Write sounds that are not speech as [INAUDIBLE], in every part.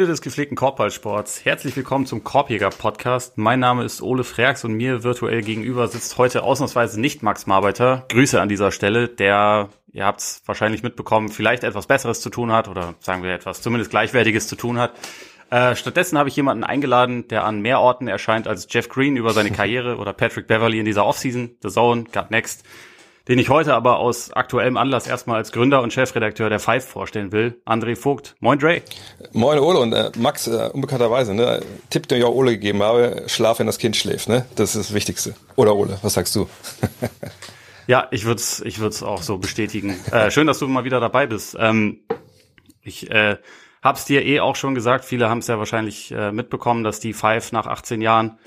Freunde des gepflegten Korbballsports, herzlich willkommen zum Korbjäger Podcast. Mein Name ist Ole Freaks und mir virtuell gegenüber sitzt heute ausnahmsweise nicht Max Marbeiter. Grüße an dieser Stelle, der, ihr habt es wahrscheinlich mitbekommen, vielleicht etwas Besseres zu tun hat oder sagen wir etwas zumindest Gleichwertiges zu tun hat. Äh, stattdessen habe ich jemanden eingeladen, der an mehr Orten erscheint als Jeff Green über seine Karriere oder Patrick Beverly in dieser Offseason, The Zone, Got Next den ich heute aber aus aktuellem Anlass erstmal als Gründer und Chefredakteur der Five vorstellen will, André Vogt. Moin Dre. Moin Ole und äh, Max, äh, unbekannterweise, ne, Tipp, den ich auch Ole gegeben habe, schlaf, wenn das Kind schläft, ne? Das ist das Wichtigste. Oder Ole, was sagst du? [LAUGHS] ja, ich würde es ich würd's auch so bestätigen. Äh, schön, dass du mal wieder dabei bist. Ähm, ich äh, hab's dir eh auch schon gesagt, viele haben es ja wahrscheinlich äh, mitbekommen, dass die Five nach 18 Jahren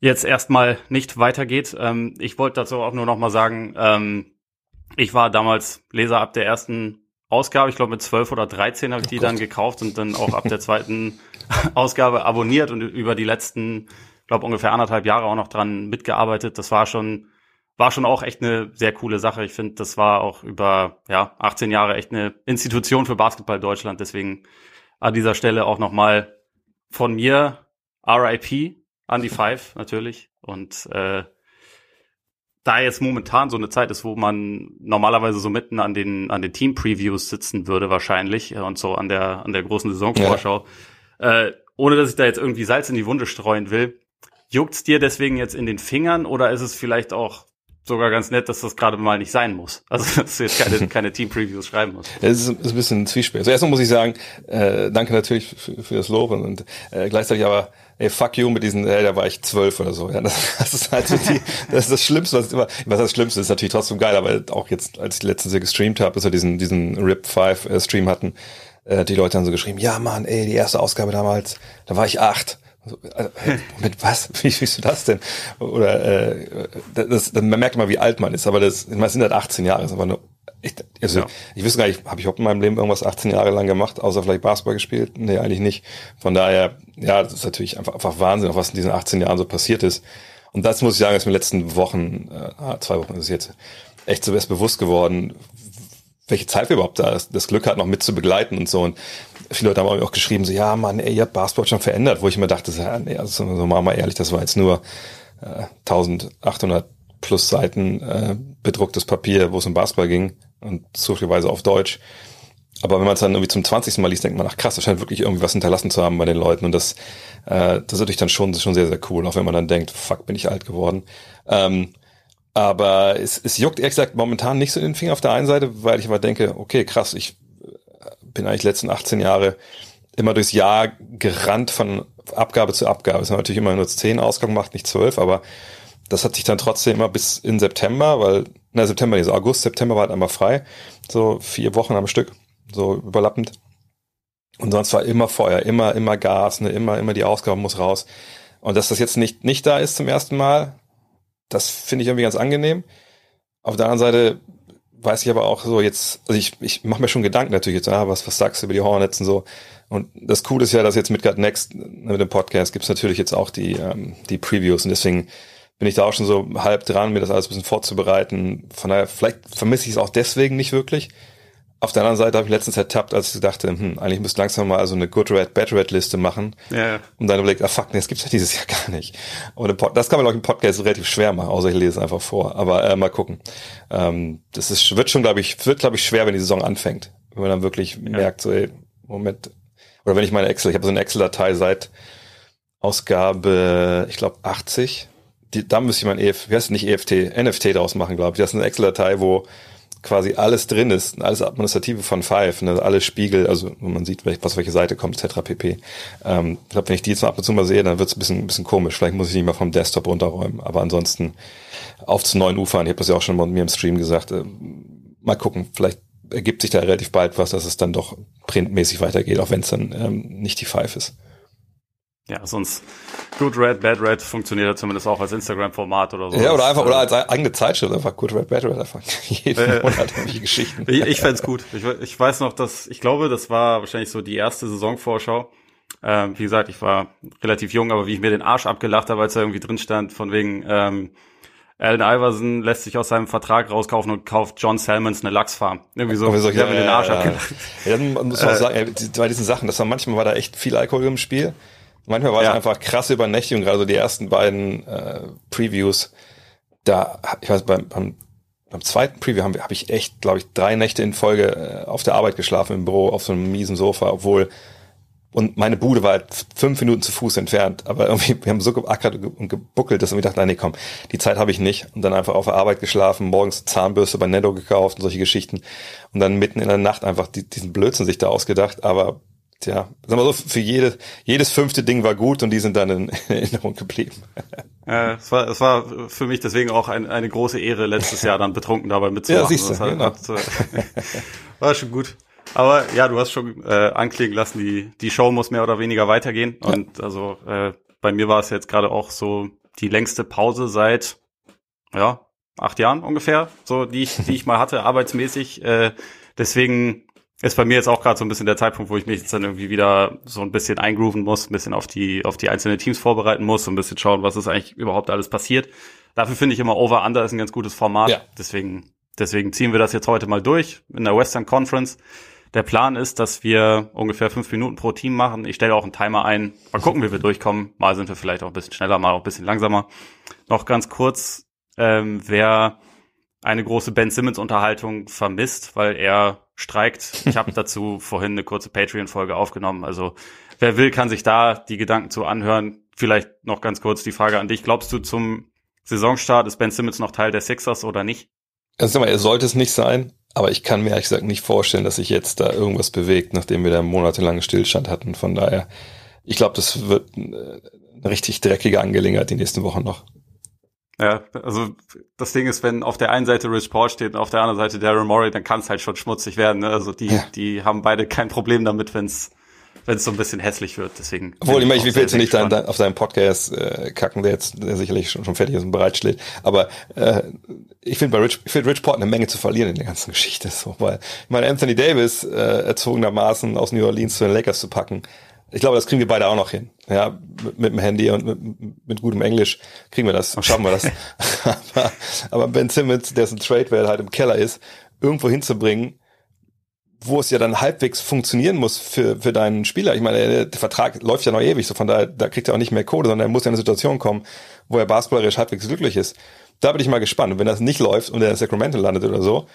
jetzt erstmal nicht weitergeht. Ähm, ich wollte dazu auch nur noch mal sagen, ähm, ich war damals Leser ab der ersten Ausgabe, ich glaube mit 12 oder 13 habe ich oh die Gott. dann gekauft und dann auch ab der [LAUGHS] zweiten Ausgabe abonniert und über die letzten, glaube ungefähr anderthalb Jahre auch noch dran mitgearbeitet. Das war schon war schon auch echt eine sehr coole Sache. Ich finde, das war auch über ja 18 Jahre echt eine Institution für Basketball Deutschland. Deswegen an dieser Stelle auch noch mal von mir RIP an die Five natürlich. Und äh, da jetzt momentan so eine Zeit ist, wo man normalerweise so mitten an den an den Team Previews sitzen würde wahrscheinlich äh, und so an der an der großen Saisonvorschau, ja. äh, ohne dass ich da jetzt irgendwie Salz in die Wunde streuen will, juckt's dir deswegen jetzt in den Fingern oder ist es vielleicht auch sogar ganz nett, dass das gerade mal nicht sein muss. [LAUGHS] Also dass du jetzt keine, [LAUGHS] keine Team-Previews schreiben musst. Es ist, ist ein bisschen Zwiespalt. Also erstmal muss ich sagen, äh, danke natürlich für, für das Lob und, und äh, gleichzeitig aber ey, fuck you mit diesen, ey, da war ich zwölf oder so. Ja, das, das ist halt so die, [LAUGHS] das ist das Schlimmste, was immer, was das Schlimmste ist, natürlich trotzdem geil, aber auch jetzt, als ich letztens hier gestreamt habe, bis wir diesen, diesen Rip 5 äh, Stream hatten, äh, die Leute haben so geschrieben, ja Mann, ey, die erste Ausgabe damals, da war ich acht. Also, äh, mit was? [LAUGHS] Wie siehst du das denn? Oder äh, das, das, man merkt immer, wie alt man ist, aber das, man sind halt 18 Jahre, ist aber nur ich, also, ja. ich wüsste gar nicht, habe ich überhaupt in meinem Leben irgendwas 18 Jahre lang gemacht, außer vielleicht Basketball gespielt? Nee, eigentlich nicht. Von daher, ja, das ist natürlich einfach, einfach Wahnsinn, was in diesen 18 Jahren so passiert ist. Und das muss ich sagen, ist mir in den letzten Wochen, äh, ah, zwei Wochen ist es jetzt, echt so erst bewusst geworden, welche Zeit wir überhaupt da das Glück hat, noch mit zu begleiten und so. Und viele Leute haben auch geschrieben, so, ja, Mann, ey, ihr habt Basketball schon verändert, wo ich mir dachte, ja, nee, also, so machen wir ehrlich, das war jetzt nur äh, 1800 plus Seiten äh, bedrucktes Papier, wo es um Basketball ging und zufälligerweise auf Deutsch. Aber wenn man es dann irgendwie zum 20. Mal liest, denkt man, ach krass, das scheint wirklich irgendwie was hinterlassen zu haben bei den Leuten. Und das, äh, das ist natürlich dann schon, schon sehr, sehr cool, auch wenn man dann denkt, fuck, bin ich alt geworden. Ähm, aber es, es juckt ehrlich gesagt momentan nicht so in den Finger auf der einen Seite, weil ich aber denke, okay, krass, ich äh, bin eigentlich letzten 18 Jahre immer durchs Jahr gerannt von Abgabe zu Abgabe. Es haben natürlich immer nur zehn Ausgaben gemacht, nicht zwölf, aber das hat sich dann trotzdem immer bis in September, weil, na, September nicht, so August, September war halt einmal frei. So vier Wochen am Stück, so überlappend. Und sonst war immer Feuer, immer, immer Gas, ne, immer, immer die Ausgabe muss raus. Und dass das jetzt nicht, nicht da ist zum ersten Mal, das finde ich irgendwie ganz angenehm. Auf der anderen Seite weiß ich aber auch so jetzt, also ich, ich mache mir schon Gedanken natürlich jetzt, ah, was, was sagst du über die Hornets und so. Und das Coole ist ja, dass jetzt mit God Next, ne, mit dem Podcast, gibt's natürlich jetzt auch die, ähm, die Previews und deswegen bin ich da auch schon so halb dran, mir das alles ein bisschen vorzubereiten. Von daher, vielleicht vermisse ich es auch deswegen nicht wirklich. Auf der anderen Seite habe ich letztens ertappt, als ich dachte, hm, eigentlich müsste langsam mal so eine Good Red, Bad Red Liste machen. Ja. Und dann überlegt, ah fuck, nee, das gibt's ja dieses Jahr [LAUGHS] gar nicht. Und das kann man auch im Podcast relativ schwer machen, außer ich lese es einfach vor. Aber äh, mal gucken. Ähm, das ist, wird schon, glaube ich, wird, glaube ich, schwer, wenn die Saison anfängt. Wenn man dann wirklich ja. merkt, so, ey, Moment. Oder wenn ich meine Excel, ich habe so eine Excel-Datei seit Ausgabe, ich glaube, 80 die, da müsste ich mal ein EF, wie heißt es nicht EFT, NFT draus machen, glaube ich. Das ist eine Excel-Datei, wo quasi alles drin ist, alles Administrative von Five, ne, alle Spiegel, also man sieht, was welche Seite kommt, etc. pp. Ähm, ich glaube, wenn ich die jetzt noch ab und zu mal sehe, dann wird es ein bisschen, ein bisschen komisch. Vielleicht muss ich nicht mal vom Desktop runterräumen, aber ansonsten auf zu neuen Ufern. Ich habe das ja auch schon mal mir im Stream gesagt. Äh, mal gucken, vielleicht ergibt sich da relativ bald was, dass es dann doch printmäßig weitergeht, auch wenn es dann ähm, nicht die Five ist. Ja, sonst Good Red, Bad Red funktioniert ja zumindest auch als Instagram-Format oder so. Ja, oder einfach, oder als eigene Zeitschrift, einfach Good Red, Bad Red, einfach [LAUGHS] jeden äh, Monat irgendwelche Geschichten. [LAUGHS] Ich, ich fände gut. Ich, ich weiß noch, dass, ich glaube, das war wahrscheinlich so die erste Saisonvorschau. Ähm, wie gesagt, ich war relativ jung, aber wie ich mir den Arsch abgelacht habe, als da irgendwie drin stand, von wegen, ähm, Allen Iverson lässt sich aus seinem Vertrag rauskaufen und kauft John Salmons eine Lachsfarm. Irgendwie so, so ja, ja, den Arsch ja, ja, dann muss man auch sagen, bei diesen Sachen, das war manchmal war da echt viel Alkohol im Spiel. Manchmal war es einfach krasse Übernächtigung, gerade so die ersten beiden äh, Previews. Da, ich weiß, beim, beim, beim zweiten Preview habe hab ich echt, glaube ich, drei Nächte in Folge äh, auf der Arbeit geschlafen im Büro auf so einem miesen Sofa, obwohl und meine Bude war halt fünf Minuten zu Fuß entfernt. Aber irgendwie, wir haben so geackert und gebuckelt, dass ich dachte, nein, nee, komm, die Zeit habe ich nicht. Und dann einfach auf der Arbeit geschlafen, morgens Zahnbürste bei Netto gekauft und solche Geschichten. Und dann mitten in der Nacht einfach die, diesen Blödsinn sich da ausgedacht. Aber tja, sagen wir so, für jede, jedes fünfte Ding war gut und die sind dann in, Erinnerung geblieben. Ja, es war, es war für mich deswegen auch ein, eine große Ehre, letztes Jahr dann betrunken dabei mitzumachen. Ja, siehst du, genau. hat, [LAUGHS] war schon gut. Aber ja, du hast schon äh, anklingen lassen, die, die Show muss mehr oder weniger weitergehen. Und also äh, bei mir war es jetzt gerade auch so die längste Pause seit ja, acht Jahren ungefähr, so die ich, die ich mal hatte, [LAUGHS] arbeitsmäßig. Äh, deswegen ist bei mir jetzt auch gerade so ein bisschen der Zeitpunkt, wo ich mich jetzt dann irgendwie wieder so ein bisschen eingrooven muss, ein bisschen auf die, auf die einzelnen Teams vorbereiten muss, so ein bisschen schauen, was ist eigentlich überhaupt alles passiert. Dafür finde ich immer Over-Under ist ein ganz gutes Format. Ja. Deswegen, deswegen ziehen wir das jetzt heute mal durch in der Western Conference. Der Plan ist, dass wir ungefähr fünf Minuten pro Team machen. Ich stelle auch einen Timer ein. Mal gucken, wie wir durchkommen. Mal sind wir vielleicht auch ein bisschen schneller, mal auch ein bisschen langsamer. Noch ganz kurz, ähm, wer eine große Ben Simmons Unterhaltung vermisst, weil er streikt. Ich habe dazu vorhin eine kurze Patreon-Folge aufgenommen. Also wer will, kann sich da die Gedanken zu anhören. Vielleicht noch ganz kurz die Frage an dich. Glaubst du, zum Saisonstart ist Ben Simmons noch Teil der Sixers oder nicht? Also er sollte es nicht sein. Aber ich kann mir ehrlich gesagt nicht vorstellen, dass sich jetzt da irgendwas bewegt, nachdem wir da monatelangen Stillstand hatten. Von daher, ich glaube, das wird eine richtig dreckige Angelegenheit die nächsten Wochen noch. Ja, also das Ding ist, wenn auf der einen Seite Rich Paul steht und auf der anderen Seite Daryl Morey, dann kann es halt schon schmutzig werden. Ne? Also die, ja. die haben beide kein Problem damit, wenn es wenn es so ein bisschen hässlich wird. Deswegen. Obwohl, ich meine, ich will jetzt nicht dein, auf deinen Podcast äh, kacken, der jetzt der sicherlich schon, schon fertig ist und bereitsteht. Aber äh, ich finde bei Rich, ich finde Rich Port eine Menge zu verlieren in der ganzen Geschichte. So, weil ich meine, Anthony Davis äh, erzogenermaßen aus New Orleans zu den Lakers zu packen. Ich glaube, das kriegen wir beide auch noch hin. Ja, mit, mit dem Handy und mit, mit gutem Englisch kriegen wir das, schaffen wir das. [LAUGHS] aber, aber Ben Simmons, der ein Trade, wer halt im Keller ist, irgendwo hinzubringen, wo es ja dann halbwegs funktionieren muss für, für deinen Spieler. Ich meine, der Vertrag läuft ja noch ewig, so von daher, da kriegt er auch nicht mehr Kohle, sondern er muss ja in eine Situation kommen, wo er basketballerisch halbwegs glücklich ist. Da bin ich mal gespannt. Und wenn das nicht läuft und er in Sacramento landet oder so,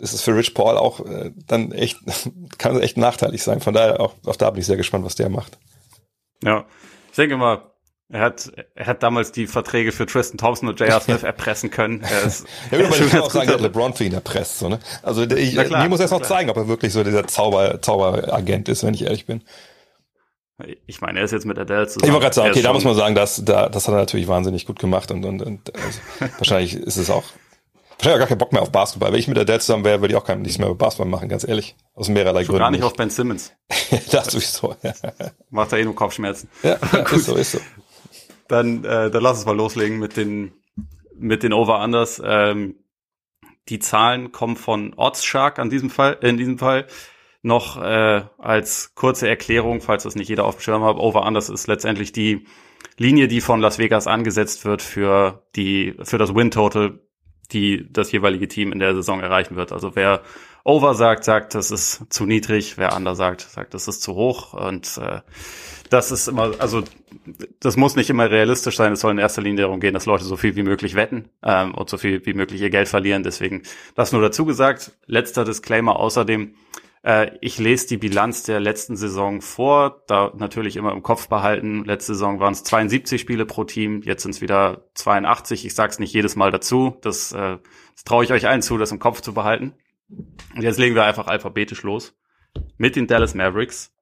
ist es für Rich Paul auch äh, dann echt, [LAUGHS] kann echt nachteilig sein. Von daher auch, auch da bin ich sehr gespannt, was der macht. Ja, ich denke mal, er hat, er hat damals die Verträge für Tristan Thompson und J.R. Smith [LAUGHS] erpressen können. Er ist, ja, aber [LAUGHS] ich kann auch sagen, er hat LeBron für ihn erpresst. So, ne? Also ich, klar, mir muss erst noch zeigen, ob er wirklich so dieser Zauber, Zauberagent ist, wenn ich ehrlich bin. Ich meine, er ist jetzt mit Adele zusammen. Ich wollte gerade sagen, okay, da muss man sagen, dass, da, das hat er natürlich wahnsinnig gut gemacht und, und, und also, wahrscheinlich ist es auch wahrscheinlich auch gar keinen Bock mehr auf Basketball. Wenn ich mit Adele zusammen wäre, würde ich auch kein, nichts mehr über Basketball machen, ganz ehrlich. Aus mehrerlei Gründen. Gar nicht, nicht auf Ben Simmons. [LAUGHS] das sowieso, ja. [LAUGHS] Macht er eh nur Kopfschmerzen. Ja, [LAUGHS] ist so, ist so. Dann, äh, dann lass uns mal loslegen mit den, mit den Over-Unders. Ähm, die Zahlen kommen von Oddsshark an diesem Fall, in diesem Fall. Noch äh, als kurze Erklärung, falls das nicht jeder auf dem Schirm hat, Over-Unders ist letztendlich die Linie, die von Las Vegas angesetzt wird für die, für das Win-Total, die das jeweilige Team in der Saison erreichen wird. Also wer Over sagt, sagt, das ist zu niedrig, wer Under sagt, sagt, das ist zu hoch und äh, das ist immer, also das muss nicht immer realistisch sein. Es soll in erster Linie darum gehen, dass Leute so viel wie möglich wetten ähm, und so viel wie möglich ihr Geld verlieren. Deswegen das nur dazu gesagt. Letzter Disclaimer außerdem. Äh, ich lese die Bilanz der letzten Saison vor, da natürlich immer im Kopf behalten. Letzte Saison waren es 72 Spiele pro Team, jetzt sind es wieder 82. Ich sage es nicht jedes Mal dazu. Das, äh, das traue ich euch allen zu, das im Kopf zu behalten. Und jetzt legen wir einfach alphabetisch los mit den Dallas Mavericks.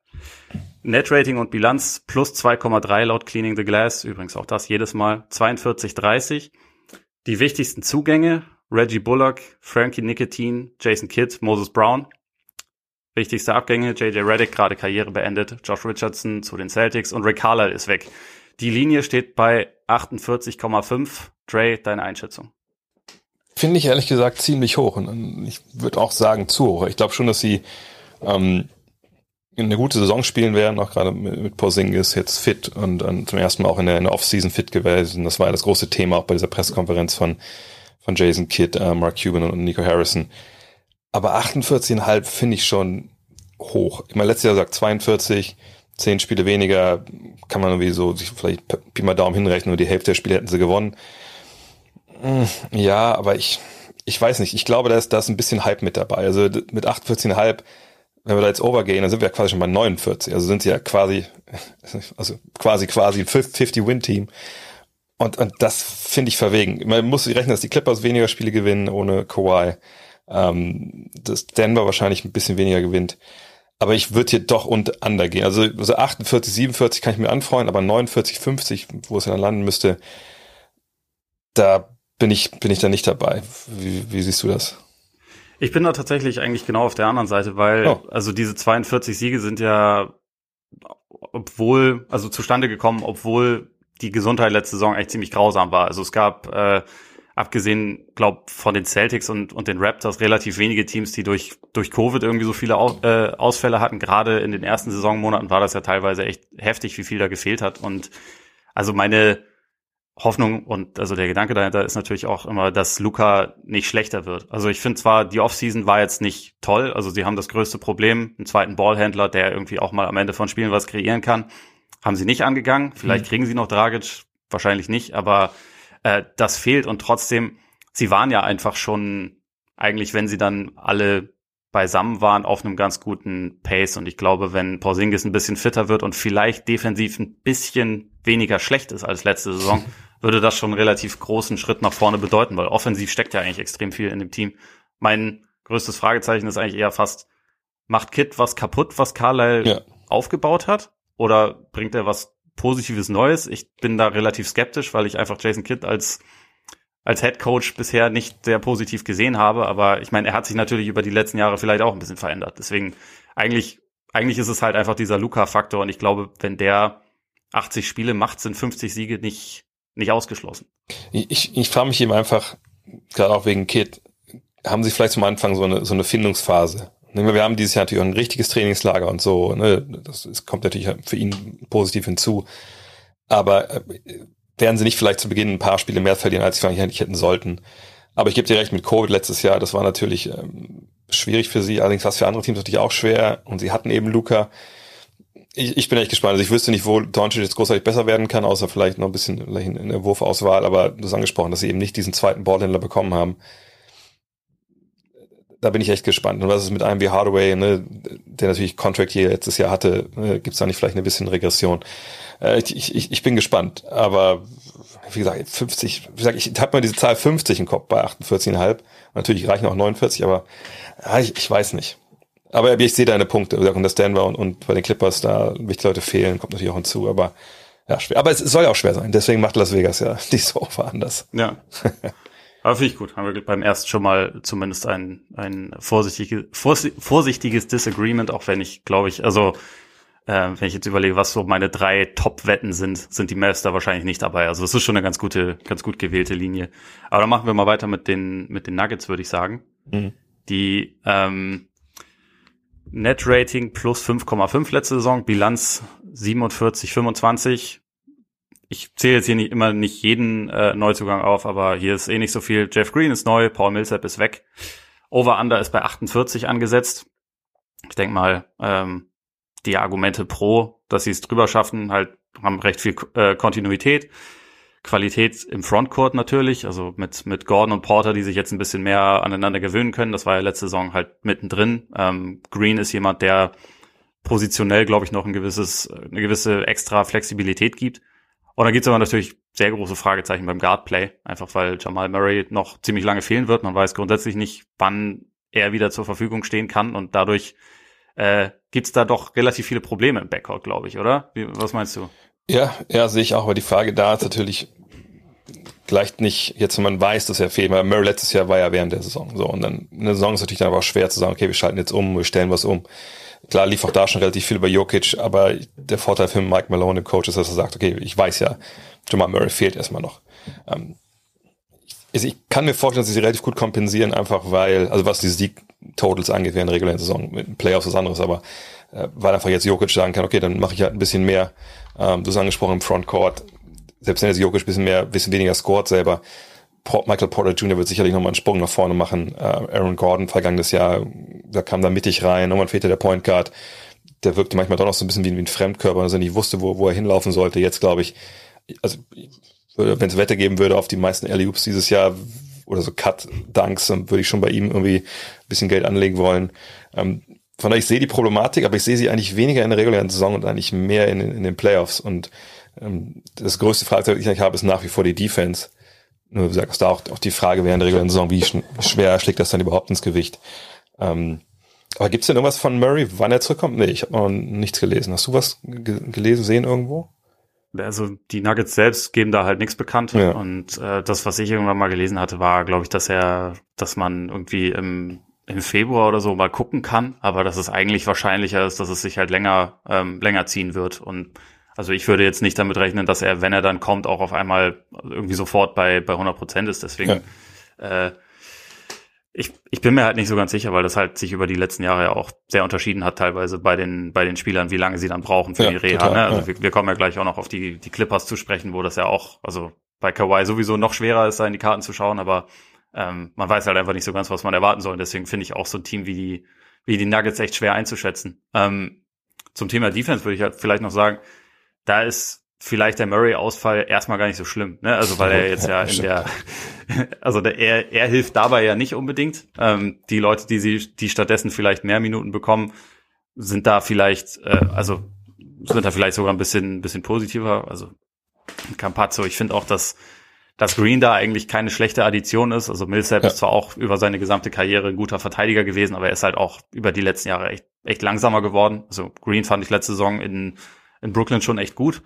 Netrating und Bilanz plus 2,3 laut Cleaning the Glass. Übrigens auch das jedes Mal. 42,30. Die wichtigsten Zugänge. Reggie Bullock, Frankie Nicotine, Jason Kidd, Moses Brown. Wichtigste Abgänge. JJ Reddick gerade Karriere beendet. Josh Richardson zu den Celtics und Rick Carlisle ist weg. Die Linie steht bei 48,5. Dre, deine Einschätzung? Finde ich ehrlich gesagt ziemlich hoch. Und ich würde auch sagen zu hoch. Ich glaube schon, dass sie ähm, eine gute Saison spielen werden, auch gerade mit, Porzingis jetzt fit und, und zum ersten Mal auch in der, in der Offseason fit gewesen. Das war ja das große Thema auch bei dieser Pressekonferenz von, von Jason Kidd, äh, Mark Cuban und Nico Harrison. Aber 48,5 finde ich schon hoch. Ich meine, letztes Jahr sagt 42, zehn Spiele weniger, kann man irgendwie so sich vielleicht Pi mal Daumen hinrechnen und die Hälfte der Spiele hätten sie gewonnen. Hm, ja, aber ich, ich weiß nicht. Ich glaube, da ist, da ist ein bisschen Hype mit dabei. Also mit 48,5 wenn wir da jetzt overgehen, dann sind wir ja quasi schon bei 49. Also sind sie ja quasi, [LAUGHS] also quasi, quasi ein 50-Win-Team. Und, und das finde ich verwegen. Man muss rechnen, dass die Clippers weniger Spiele gewinnen ohne Kawhi. Ähm, dass Denver wahrscheinlich ein bisschen weniger gewinnt. Aber ich würde hier doch und under gehen. Also, also 48, 47 kann ich mir anfreuen, aber 49, 50, wo es dann landen müsste, da bin ich, bin ich da nicht dabei. Wie, wie siehst du das? Ich bin da tatsächlich eigentlich genau auf der anderen Seite, weil oh. also diese 42 Siege sind ja obwohl also zustande gekommen, obwohl die Gesundheit letzte Saison echt ziemlich grausam war. Also es gab äh, abgesehen, glaub von den Celtics und und den Raptors relativ wenige Teams, die durch durch Covid irgendwie so viele Au äh, Ausfälle hatten. Gerade in den ersten Saisonmonaten war das ja teilweise echt heftig, wie viel da gefehlt hat. Und also meine Hoffnung und also der Gedanke dahinter ist natürlich auch immer, dass Luca nicht schlechter wird. Also ich finde zwar, die Offseason war jetzt nicht toll, also sie haben das größte Problem, einen zweiten Ballhändler, der irgendwie auch mal am Ende von Spielen was kreieren kann, haben sie nicht angegangen. Vielleicht mhm. kriegen sie noch Dragic, wahrscheinlich nicht, aber äh, das fehlt und trotzdem, sie waren ja einfach schon eigentlich, wenn sie dann alle beisammen waren, auf einem ganz guten Pace. Und ich glaube, wenn Porzingis ein bisschen fitter wird und vielleicht defensiv ein bisschen weniger schlecht ist als letzte Saison, [LAUGHS] würde das schon einen relativ großen Schritt nach vorne bedeuten, weil offensiv steckt ja eigentlich extrem viel in dem Team. Mein größtes Fragezeichen ist eigentlich eher fast, macht Kit was kaputt, was Carlyle ja. aufgebaut hat? Oder bringt er was Positives Neues? Ich bin da relativ skeptisch, weil ich einfach Jason Kidd als als Head Coach bisher nicht sehr positiv gesehen habe, aber ich meine, er hat sich natürlich über die letzten Jahre vielleicht auch ein bisschen verändert. Deswegen eigentlich eigentlich ist es halt einfach dieser Luca-Faktor und ich glaube, wenn der 80 Spiele macht, sind 50 Siege nicht nicht ausgeschlossen. Ich, ich frage mich eben einfach, gerade auch wegen Kid, haben sie vielleicht zum Anfang so eine, so eine Findungsphase? Wir haben dieses Jahr natürlich auch ein richtiges Trainingslager und so, ne? das, das kommt natürlich für ihn positiv hinzu. Aber äh, werden sie nicht vielleicht zu Beginn ein paar Spiele mehr verlieren, als sie eigentlich hätten sollten. Aber ich gebe dir recht, mit Covid letztes Jahr, das war natürlich ähm, schwierig für sie. Allerdings war es für andere Teams natürlich auch schwer. Und sie hatten eben Luca, ich, ich bin echt gespannt. Also ich wüsste nicht, wo Doncic jetzt großartig besser werden kann, außer vielleicht noch ein bisschen in der Wurfauswahl. Aber du hast angesprochen, dass sie eben nicht diesen zweiten Ballhändler bekommen haben. Da bin ich echt gespannt. Und was ist mit einem wie Hardaway, ne, der natürlich Contract hier letztes Jahr hatte, ne, gibt es da nicht vielleicht eine bisschen Regression? Äh, ich, ich, ich bin gespannt. Aber wie gesagt, 50, wie gesagt, ich habe mal diese Zahl 50 im Kopf bei 48,5. Natürlich reichen auch 49, aber ja, ich, ich weiß nicht. Aber ich sehe deine Punkte. Und das Denver und, und bei den Clippers da wichtige Leute fehlen, kommt natürlich auch hinzu. Aber ja, schwer. Aber es soll ja auch schwer sein. Deswegen macht Las Vegas ja [LAUGHS] die Sofa anders. Ja. [LAUGHS] Aber finde ich gut. Haben wir beim ersten schon mal zumindest ein, ein vorsichtiges, vorsichtiges Disagreement, auch wenn ich, glaube ich, also äh, wenn ich jetzt überlege, was so meine drei Top-Wetten sind, sind die Mavs da wahrscheinlich nicht dabei. Also es ist schon eine ganz gute, ganz gut gewählte Linie. Aber dann machen wir mal weiter mit den, mit den Nuggets, würde ich sagen. Mhm. Die ähm, Net Rating plus 5,5 letzte Saison, Bilanz 47, 25. Ich zähle jetzt hier nicht immer nicht jeden äh, Neuzugang auf, aber hier ist eh nicht so viel. Jeff Green ist neu, Paul Millsap ist weg. Over-Under ist bei 48 angesetzt. Ich denke mal, ähm, die Argumente pro, dass sie es drüber schaffen, halt haben recht viel äh, Kontinuität. Qualität im Frontcourt natürlich, also mit, mit Gordon und Porter, die sich jetzt ein bisschen mehr aneinander gewöhnen können. Das war ja letzte Saison halt mittendrin. Ähm, Green ist jemand, der positionell, glaube ich, noch ein gewisses, eine gewisse extra Flexibilität gibt. Und dann gibt es aber natürlich sehr große Fragezeichen beim Guardplay, einfach weil Jamal Murray noch ziemlich lange fehlen wird. Man weiß grundsätzlich nicht, wann er wieder zur Verfügung stehen kann und dadurch äh, gibt da doch relativ viele Probleme im Backcourt, glaube ich, oder? Wie, was meinst du? Ja, ja, sehe ich auch. Aber die Frage da ist natürlich gleicht nicht, jetzt wenn man weiß, dass er fehlt, weil Murray letztes Jahr war ja während der Saison so. Und dann in der Saison ist natürlich dann aber auch schwer zu sagen, okay, wir schalten jetzt um, wir stellen was um. Klar lief auch da schon relativ viel über Jokic, aber der Vorteil für Mike Malone, den Coach, ist, dass er sagt, okay, ich weiß ja, Jamal Murray fehlt erstmal noch. Ähm, ich, ich kann mir vorstellen, dass sie relativ gut kompensieren, einfach weil, also was die Sieg-Totals angeht während der regulären Saison, mit Playoffs was anderes, aber äh, weil einfach jetzt Jokic sagen kann, okay, dann mache ich halt ein bisschen mehr, ähm, du hast angesprochen im Frontcourt, selbst wenn jetzt Jokic ein bisschen mehr, ein bisschen weniger scored selber, Michael Porter Jr. wird sicherlich nochmal einen Sprung nach vorne machen. Äh, Aaron Gordon vergangenes Jahr, da kam da mittig rein, nochmal fehlte der Point Guard. Der wirkte manchmal doch noch so ein bisschen wie, ein Fremdkörper, also nicht wusste, wo, wo er hinlaufen sollte. Jetzt glaube ich, also wenn es Wette geben würde auf die meisten alley dieses Jahr oder so Cut-Dunks, dann würde ich schon bei ihm irgendwie ein bisschen Geld anlegen wollen. Ähm, von daher, ich sehe die Problematik, aber ich sehe sie eigentlich weniger in der regulären Saison und eigentlich mehr in, in den Playoffs. Und ähm, das größte Fragezeichen, die ich habe, ist nach wie vor die Defense. Nur wie gesagt, da auch, auch die Frage während der regulären Saison, wie schwer schlägt das dann überhaupt ins Gewicht? Ähm, aber gibt's denn irgendwas von Murray, wann er zurückkommt? Nee, ich habe noch nichts gelesen. Hast du was gelesen, sehen irgendwo? Also die Nuggets selbst geben da halt nichts bekannt. Ja. Und äh, das, was ich irgendwann mal gelesen hatte, war, glaube ich, dass er, dass man irgendwie im, im Februar oder so mal gucken kann, aber dass es eigentlich wahrscheinlicher ist, dass es sich halt länger, ähm, länger ziehen wird. Und also ich würde jetzt nicht damit rechnen, dass er, wenn er dann kommt, auch auf einmal irgendwie sofort bei, bei 100 Prozent ist. Deswegen, ja. äh, ich, ich bin mir halt nicht so ganz sicher, weil das halt sich über die letzten Jahre ja auch sehr unterschieden hat, teilweise bei den, bei den Spielern, wie lange sie dann brauchen für ja, die Reha. Total, ne? Also ja. wir, wir kommen ja gleich auch noch auf die, die Clippers zu sprechen, wo das ja auch, also bei Kawhi sowieso noch schwerer ist, da in die Karten zu schauen, aber ähm, man weiß halt einfach nicht so ganz, was man erwarten soll. Und deswegen finde ich auch so ein Team wie die, wie die Nuggets echt schwer einzuschätzen. Ähm, zum Thema Defense würde ich halt vielleicht noch sagen, da ist vielleicht der Murray-Ausfall erstmal gar nicht so schlimm, ne? Also weil er jetzt ja in der, [LAUGHS] also der, er, er hilft dabei ja nicht unbedingt. Ähm, die Leute, die sie, die stattdessen vielleicht mehr Minuten bekommen, sind da vielleicht, äh, also sind da vielleicht sogar ein bisschen, bisschen positiver. Also Campazzo, ich finde auch, dass dass Green da eigentlich keine schlechte Addition ist. Also Millsap ja. ist zwar auch über seine gesamte Karriere ein guter Verteidiger gewesen, aber er ist halt auch über die letzten Jahre echt, echt langsamer geworden. Also Green fand ich letzte Saison in in Brooklyn schon echt gut.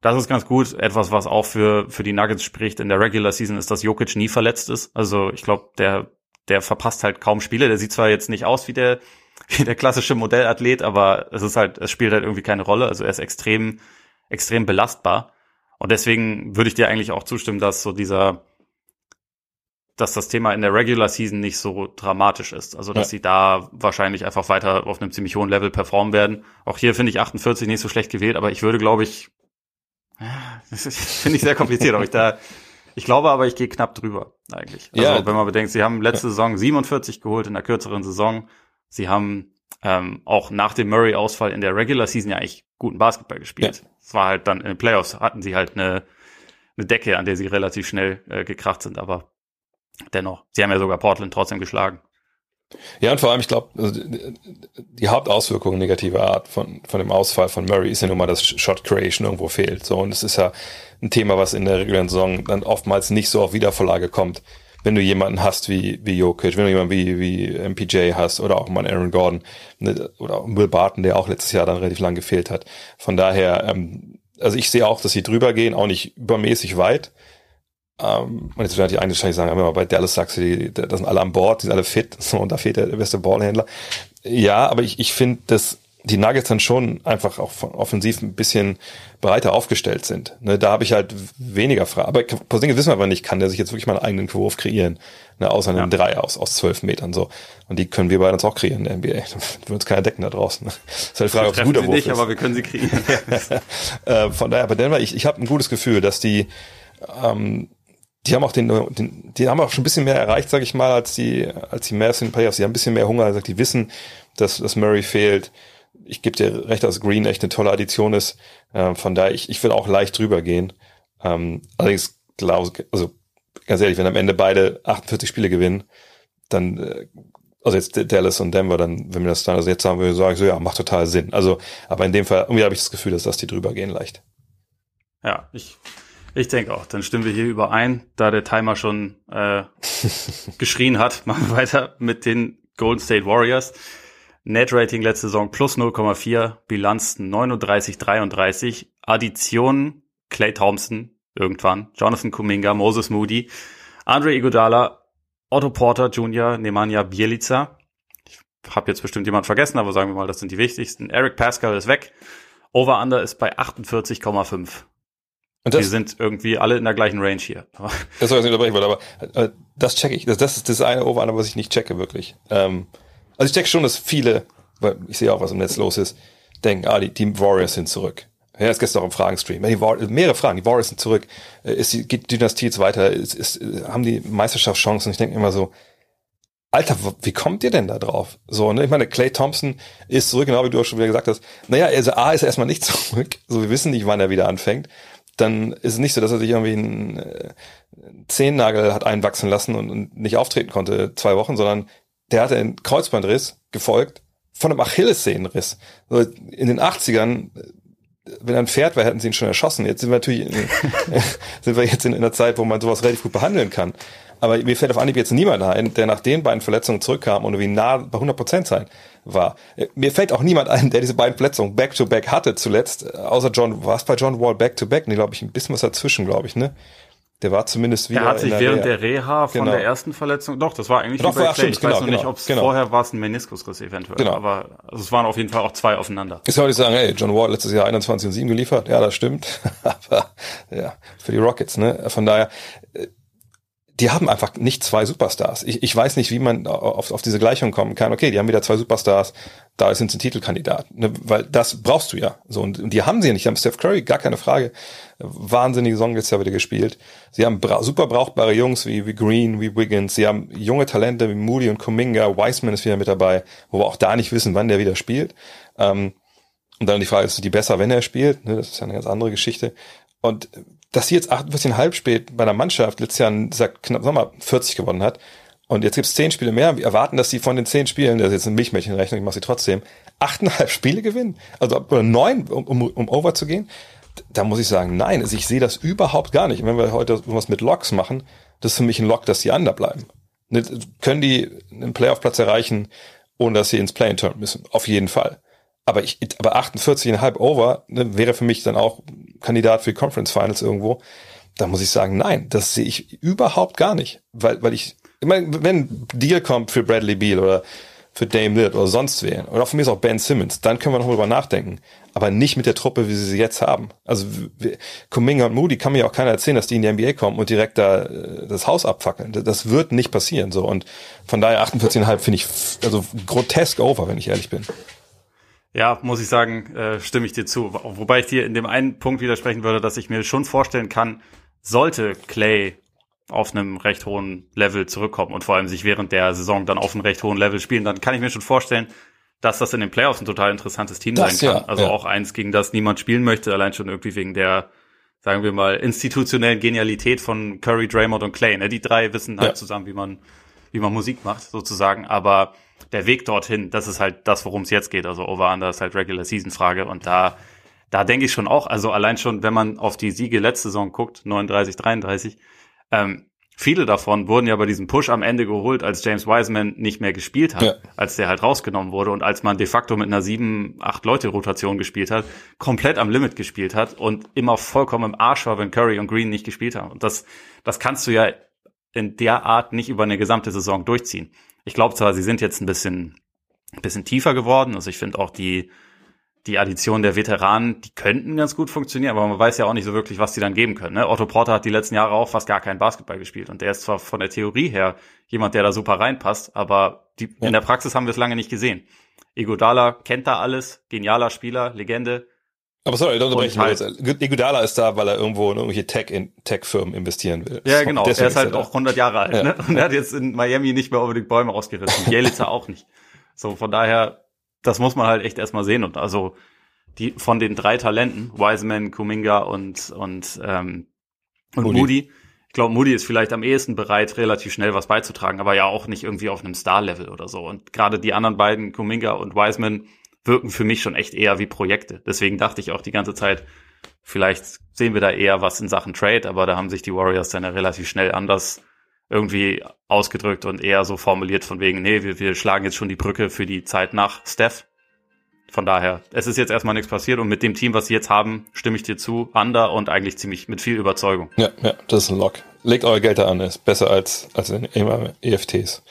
Das ist ganz gut. Etwas, was auch für, für die Nuggets spricht in der Regular Season, ist, dass Jokic nie verletzt ist. Also ich glaube, der, der verpasst halt kaum Spiele. Der sieht zwar jetzt nicht aus wie der, [LAUGHS] wie der klassische Modellathlet, aber es ist halt, es spielt halt irgendwie keine Rolle. Also er ist extrem, extrem belastbar. Und deswegen würde ich dir eigentlich auch zustimmen, dass so dieser, dass das Thema in der Regular Season nicht so dramatisch ist. Also, dass ja. sie da wahrscheinlich einfach weiter auf einem ziemlich hohen Level performen werden. Auch hier finde ich 48 nicht so schlecht gewählt, aber ich würde, glaube ich, [LAUGHS] finde ich sehr kompliziert, ob ich da, ich glaube aber, ich gehe knapp drüber, eigentlich. Also, ja. wenn man bedenkt, sie haben letzte Saison 47 geholt in der kürzeren Saison. Sie haben ähm, auch nach dem Murray-Ausfall in der Regular Season ja eigentlich guten Basketball gespielt. Es ja. war halt dann in den Playoffs hatten sie halt eine, eine Decke, an der sie relativ schnell äh, gekracht sind, aber dennoch, sie haben ja sogar Portland trotzdem geschlagen. Ja, und vor allem, ich glaube, also die Hauptauswirkung negativer Art von, von dem Ausfall von Murray ist ja nun mal, dass Shot Creation irgendwo fehlt. So, und es ist ja ein Thema, was in der regulären Saison dann oftmals nicht so auf Wiedervorlage kommt. Wenn du jemanden hast wie, wie Jokic, wenn du jemanden wie, wie MPJ hast oder auch mal Aaron Gordon ne, oder Will Barton, der auch letztes Jahr dann relativ lang gefehlt hat. Von daher, ähm, also ich sehe auch, dass sie drüber gehen, auch nicht übermäßig weit, ähm, und jetzt werden die eigentlich wahrscheinlich sagen, aber bei Dallas sagst du, die, da sind alle an Bord, die sind alle fit, so, [LAUGHS] und da fehlt der beste Ballhändler. Ja, aber ich, ich finde, dass die Nuggets dann schon einfach auch von offensiv ein bisschen breiter aufgestellt sind. Ne, da habe ich halt weniger Fragen. Aber Porzingis wissen wir aber nicht, kann der sich jetzt wirklich mal einen eigenen Wurf kreieren. Ne, außer einem ja. Drei aus, aus zwölf Metern so. Und die können wir beide uns auch kreieren in der NBA. [LAUGHS] Wird uns keiner decken da draußen. Ne? [LAUGHS] Das ist halt die Frage, ob es ein guter Wurf nicht, ist. aber wir können sie kreieren. äh, von daher, aber Denver, ich, ich habe ein gutes Gefühl, dass die ähm, die haben auch den, den, die haben auch schon ein bisschen mehr erreicht, sag ich mal, als die, als die Mavs in den Playoffs. Die haben ein bisschen mehr Hunger, also die wissen, dass, dass Murray fehlt. Ich gebe dir recht, dass Green echt eine tolle Addition ist. Ähm, von daher, ich, ich will auch leicht drüber gehen. Ähm, allerdings, glaube also ganz ehrlich, wenn am Ende beide 48 Spiele gewinnen, dann, äh, also jetzt Dallas und Denver, dann, wenn wir das dann also jetzt sagen würde, sage ich so, ja, macht total Sinn. Also, aber in dem Fall, irgendwie habe ich das Gefühl, dass das die drüber gehen leicht. Ja, ich ich denke auch. Dann stimmen wir hier überein. Da der Timer schon äh, [LAUGHS] geschrien hat, [LAUGHS] machen wir weiter mit den Golden State Warriors. Net Rating letzte Saison plus 0,4, Bilanz 39-33, Addition Clay Thompson irgendwann, Jonathan Kuminga, Moses Moody, Andre Iguodala, Otto Porter Jr., Nemanja Bielica. Ich habe jetzt bestimmt jemand vergessen, aber sagen wir mal, das sind die wichtigsten. Eric Pascal ist weg. Over-Under ist bei 48,5. Und das, die sind irgendwie alle in der gleichen Range hier. das soll ich nicht unterbrechen wollte, aber äh, das checke ich. Das, das ist das eine Over was ich nicht checke, wirklich. Ähm, also ich checke schon, dass viele weil ich sehe auch, was im Netz los ist, denken, ah, die Team Warriors sind zurück. Ja, es gestern auch im Fragenstream. Mehrere Fragen. Die Warriors sind zurück. Äh, ist die, geht die Dynastie jetzt weiter? Ist, ist, haben die Meisterschaftschancen? Ich denke immer so, Alter, wie kommt ihr denn da drauf? So, ne? Ich meine, Clay Thompson ist zurück, genau wie du auch schon wieder gesagt hast. Naja, also A ist er erstmal nicht [LAUGHS] zurück. So, wir wissen nicht, wann er wieder anfängt. Dann ist es nicht so, dass er sich irgendwie einen äh, Zehennagel hat einwachsen lassen und, und nicht auftreten konnte zwei Wochen, sondern der hatte einen Kreuzbandriss gefolgt von einem Achillessehnenriss. So, in den 80ern wenn er ein Pferd wäre, hätten sie ihn schon erschossen. Jetzt sind wir natürlich in, [LAUGHS] [LAUGHS] sind wir jetzt in, in einer Zeit, wo man sowas relativ gut behandeln kann. Aber mir fällt auf Anhieb jetzt niemand ein, der nach den beiden Verletzungen zurückkam und wie nah bei 100 Prozent sein war. Mir fällt auch niemand ein, der diese beiden Verletzungen back-to-back -back hatte zuletzt, außer John, war es bei John Wall back-to-back? Nee, glaube ich, ein bisschen was dazwischen, glaube ich, ne? Der war zumindest wieder. Er hat sich der während Reha. der Reha von genau. der ersten Verletzung, doch, das war eigentlich doch, bei Clay. Ich genau, weiß noch genau, nicht, ob es genau. vorher war es ein Meniskusriss eventuell. Genau. Aber also es waren auf jeden Fall auch zwei aufeinander. Ich sagen, ey, John Wall letztes Jahr 21 und 7 geliefert. Ja, das stimmt. [LAUGHS] Aber ja, für die Rockets, ne? Von daher, äh, die haben einfach nicht zwei Superstars. Ich, ich weiß nicht, wie man auf, auf diese Gleichung kommen kann. Okay, die haben wieder zwei Superstars, da sind sie ein Titelkandidat. Ne? Weil das brauchst du ja. So, und, und die haben sie ja nicht. Die haben Steph Curry, gar keine Frage. Wahnsinnige Saison jetzt ja wieder gespielt. Sie haben bra super brauchbare Jungs wie, wie Green, wie Wiggins. Sie haben junge Talente wie Moody und Kuminga. Wiseman ist wieder mit dabei, wo wir auch da nicht wissen, wann der wieder spielt. Ähm, und dann die Frage, ist die besser, wenn er spielt? Ne? Das ist ja eine ganz andere Geschichte. Und dass sie jetzt 48,5 spät bei einer Mannschaft letztes Jahr sag, knapp Sommer 40 gewonnen hat und jetzt gibt's zehn Spiele mehr. Wir erwarten, dass sie von den zehn Spielen, das ist jetzt eine Milchmädchenrechnung, ich mache sie trotzdem, achteinhalb [LAUGHS] Spiele gewinnen. Also oder neun, um, um, um over zu gehen. Da muss ich sagen, nein, also ich sehe das überhaupt gar nicht. Und wenn wir heute was mit Logs machen, das ist für mich ein Log, dass die underbleiben. Ne, können die einen Playoff-Platz erreichen, ohne dass sie ins Play-in-Turn müssen? Auf jeden Fall. Aber ich, aber 48,5 over ne, wäre für mich dann auch Kandidat für die Conference Finals irgendwo. Da muss ich sagen, nein, das sehe ich überhaupt gar nicht, weil, weil ich, ich meine, wenn Deal kommt für Bradley Beal oder für Dame Lillard oder sonst wen, oder von mir ist auch Ben Simmons, dann können wir noch drüber nachdenken. Aber nicht mit der Truppe, wie sie sie jetzt haben. Also Kuminga und Moody kann mir auch keiner erzählen, dass die in die NBA kommen und direkt da äh, das Haus abfackeln. Das wird nicht passieren. So und von daher 48,5 finde ich also grotesk over, wenn ich ehrlich bin. Ja, muss ich sagen, äh, stimme ich dir zu. Wobei ich dir in dem einen Punkt widersprechen würde, dass ich mir schon vorstellen kann, sollte Clay auf einem recht hohen Level zurückkommen und vor allem sich während der Saison dann auf einem recht hohen Level spielen, dann kann ich mir schon vorstellen, dass das in den Playoffs ein total interessantes Team das, sein kann. Ja, also ja. auch eins, gegen das niemand spielen möchte, allein schon irgendwie wegen der, sagen wir mal, institutionellen Genialität von Curry, Draymond und Clay. Ne? Die drei wissen halt ja. zusammen, wie man, wie man Musik macht, sozusagen. Aber der Weg dorthin, das ist halt das, worum es jetzt geht. Also Over-Under ist halt Regular-Season-Frage und da, da denke ich schon auch, also allein schon, wenn man auf die Siege letzte Saison guckt, 39, 33, ähm, viele davon wurden ja bei diesem Push am Ende geholt, als James Wiseman nicht mehr gespielt hat, ja. als der halt rausgenommen wurde und als man de facto mit einer sieben, acht Leute Rotation gespielt hat, komplett am Limit gespielt hat und immer vollkommen im Arsch war, wenn Curry und Green nicht gespielt haben. Und das, das kannst du ja in der Art nicht über eine gesamte Saison durchziehen. Ich glaube zwar, sie sind jetzt ein bisschen, ein bisschen tiefer geworden. Also ich finde auch die, die Addition der Veteranen, die könnten ganz gut funktionieren, aber man weiß ja auch nicht so wirklich, was die dann geben können. Ne? Otto Porter hat die letzten Jahre auch fast gar keinen Basketball gespielt und der ist zwar von der Theorie her jemand, der da super reinpasst, aber die, ja. in der Praxis haben wir es lange nicht gesehen. Igodala kennt da alles, genialer Spieler, Legende, aber sorry, da unterbrechen halt, Iguodala ist da, weil er irgendwo in irgendwelche Tech in Tech-Firmen investieren will. Ja, genau. er ist halt auch 100 Jahre alt, ja. ne? Und er hat jetzt in Miami nicht mehr unbedingt Bäume ausgerissen. Jelitzer [LAUGHS] auch nicht. So, von daher, das muss man halt echt erstmal sehen. Und also, die, von den drei Talenten, Wiseman, Kuminga und, und, ähm, und Moody. Moody ich glaube, Moody ist vielleicht am ehesten bereit, relativ schnell was beizutragen, aber ja auch nicht irgendwie auf einem Star-Level oder so. Und gerade die anderen beiden, Kuminga und Wiseman, wirken für mich schon echt eher wie Projekte. Deswegen dachte ich auch die ganze Zeit, vielleicht sehen wir da eher was in Sachen Trade, aber da haben sich die Warriors dann ja relativ schnell anders irgendwie ausgedrückt und eher so formuliert von wegen, nee, wir, wir schlagen jetzt schon die Brücke für die Zeit nach Steph. Von daher, es ist jetzt erstmal nichts passiert und mit dem Team, was sie jetzt haben, stimme ich dir zu, under und eigentlich ziemlich mit viel Überzeugung. Ja, ja, das ist ein Lock. Legt eure Gelder an, ist besser als, als in EFTs.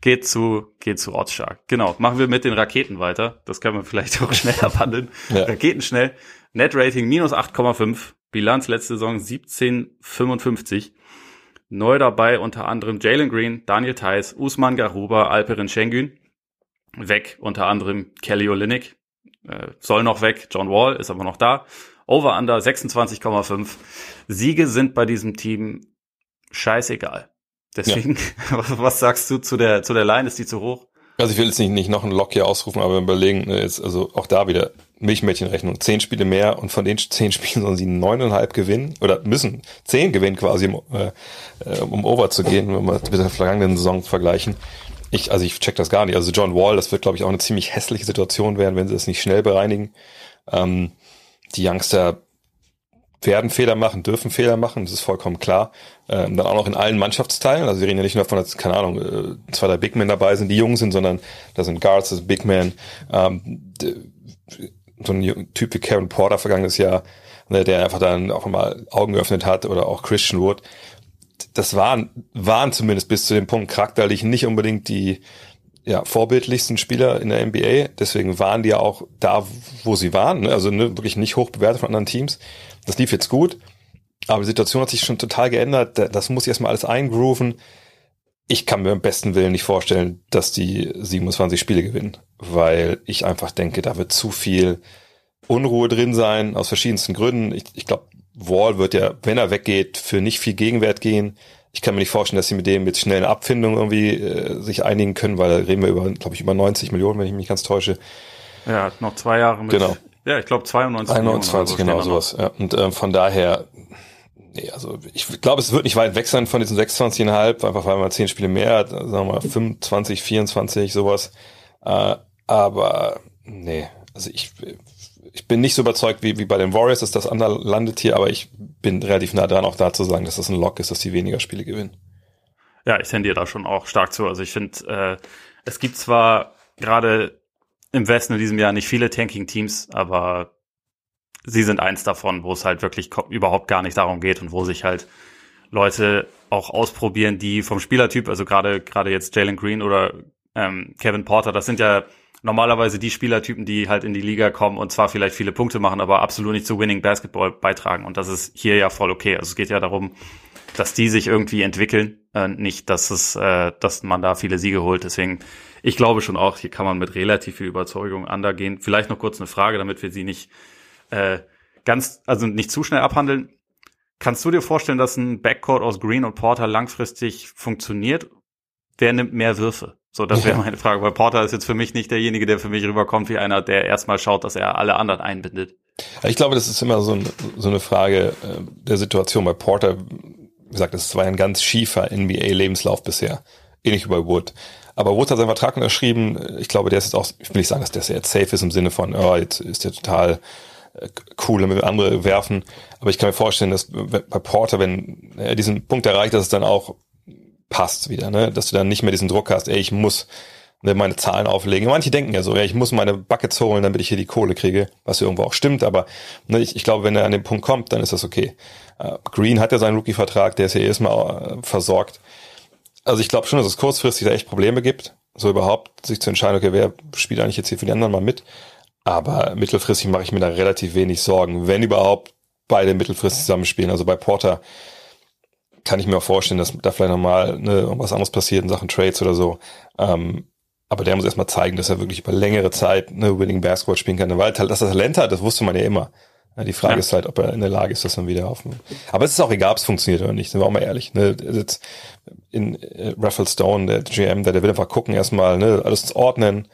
Geht zu, geht zu Ortsstark. Genau. Machen wir mit den Raketen weiter. Das können wir vielleicht auch schnell abhandeln. [LAUGHS] ja. Raketen schnell. Netrating minus 8,5. Bilanz letzte Saison 17,55. Neu dabei unter anderem Jalen Green, Daniel Theiss, Usman Garuba, Alperin Schengen. weg, unter anderem Kelly Olynyk, äh, soll noch weg, John Wall ist aber noch da. Over under 26,5. Siege sind bei diesem Team scheißegal. Deswegen, ja. [LAUGHS] was sagst du zu der, zu der Line? Ist die zu hoch? Also ich will jetzt nicht, nicht noch einen Lock hier ausrufen, aber überlegen, ne, jetzt, also auch da wieder Milchmädchenrechnung. Zehn Spiele mehr und von den zehn [LAUGHS] Spielen sollen sie neuneinhalb gewinnen oder müssen zehn gewinnen quasi, um, äh, um over zu gehen, wenn wir mit der vergangenen Saison vergleichen. Ich, also ich check das gar nicht. Also John Wall, das wird, glaube ich, auch eine ziemlich hässliche Situation werden, wenn sie das nicht schnell bereinigen. Ähm, die Youngster werden Fehler machen, dürfen Fehler machen, das ist vollkommen klar. Ähm, dann auch noch in allen Mannschaftsteilen. Also wir reden ja nicht nur davon, dass, keine Ahnung, äh, zwei, drei Big Men dabei sind, die jung sind, sondern da sind Guards, das sind Big Men. Ähm, so ein Typ wie Karen Porter vergangenes Jahr, ne, der einfach dann auch mal Augen geöffnet hat oder auch Christian Wood. Das waren, waren zumindest bis zu dem Punkt charakterlich nicht unbedingt die ja, vorbildlichsten Spieler in der NBA. Deswegen waren die ja auch da, wo sie waren. Ne? Also ne, wirklich nicht hoch bewertet von anderen Teams. Das lief jetzt gut. Aber die Situation hat sich schon total geändert. Das muss ich erstmal alles eingrooven. Ich kann mir im besten Willen nicht vorstellen, dass die 27 Spiele gewinnen, weil ich einfach denke, da wird zu viel Unruhe drin sein, aus verschiedensten Gründen. Ich, ich glaube, Wall wird ja, wenn er weggeht, für nicht viel Gegenwert gehen. Ich kann mir nicht vorstellen, dass sie mit dem mit schnellen Abfindungen irgendwie äh, sich einigen können, weil da reden wir über, glaube ich, über 90 Millionen, wenn ich mich ganz täusche. Ja, noch zwei Jahre mit. Genau. Ja, ich glaube 92 21, Millionen. genau, sowas. Ja. Und ähm, von daher, nee, also ich glaube, es wird nicht weit weg sein von diesen 26,5, einfach weil man zehn Spiele mehr hat, sagen wir mal 25, 24, sowas. Äh, aber nee, also ich, ich bin nicht so überzeugt wie, wie bei den Warriors, dass das andere landet hier, aber ich bin relativ nah dran, auch da zu sagen, dass das ein Lock ist, dass die weniger Spiele gewinnen. Ja, ich tendiere da schon auch stark zu. Also ich finde, äh, es gibt zwar gerade im Westen in diesem Jahr nicht viele Tanking-Teams, aber sie sind eins davon, wo es halt wirklich überhaupt gar nicht darum geht und wo sich halt Leute auch ausprobieren, die vom Spielertyp, also gerade gerade jetzt Jalen Green oder ähm, Kevin Porter, das sind ja normalerweise die Spielertypen, die halt in die Liga kommen und zwar vielleicht viele Punkte machen, aber absolut nicht zu Winning Basketball beitragen. Und das ist hier ja voll okay. Also es geht ja darum, dass die sich irgendwie entwickeln, äh, nicht, dass es, äh, dass man da viele Siege holt. Deswegen, ich glaube schon auch, hier kann man mit relativ viel Überzeugung undergehen. Vielleicht noch kurz eine Frage, damit wir sie nicht äh, ganz, also nicht zu schnell abhandeln. Kannst du dir vorstellen, dass ein Backcourt aus Green und Porter langfristig funktioniert? Wer nimmt mehr Würfe? So, das wäre meine Frage, weil Porter ist jetzt für mich nicht derjenige, der für mich rüberkommt wie einer, der erstmal schaut, dass er alle anderen einbindet. Ich glaube, das ist immer so, ein, so eine Frage äh, der Situation. Bei Porter, gesagt, das war ein ganz schiefer NBA-Lebenslauf bisher. Ähnlich wie bei Wood. Aber Wood hat seinen Vertrag unterschrieben. Ich glaube, der ist jetzt auch, ich will nicht sagen, dass der jetzt safe ist im Sinne von, oh, jetzt ist der total cool, damit wir andere werfen. Aber ich kann mir vorstellen, dass bei Porter, wenn er diesen Punkt erreicht, dass es dann auch passt wieder, ne? dass du dann nicht mehr diesen Druck hast, ey, ich muss meine Zahlen auflegen. Manche denken ja so, ja, ich muss meine Buckets holen, damit ich hier die Kohle kriege, was irgendwo auch stimmt, aber ne, ich, ich glaube, wenn er an den Punkt kommt, dann ist das okay. Uh, Green hat ja seinen Rookie-Vertrag, der ist ja erstmal uh, versorgt. Also ich glaube schon, dass es kurzfristig da echt Probleme gibt, so überhaupt sich zu entscheiden, okay, wer spielt eigentlich jetzt hier für die anderen mal mit. Aber mittelfristig mache ich mir da relativ wenig Sorgen, wenn überhaupt beide mittelfristig zusammenspielen. Also bei Porter kann ich mir auch vorstellen, dass da vielleicht nochmal ne, irgendwas anderes passiert in Sachen Trades oder so. Ähm, aber der muss erstmal zeigen, dass er wirklich über längere Zeit ne, Winning Basketball spielen kann. Weil dass er Talent hat, das wusste man ja immer. Die Frage ja. ist halt, ob er in der Lage ist, das dann wieder auf. Aber es ist auch egal, ob es funktioniert oder nicht, sind wir auch mal ehrlich. Ne? Jetzt in äh, Raffle Stone, der GM, der, der will einfach gucken, erstmal ne, alles ordnen,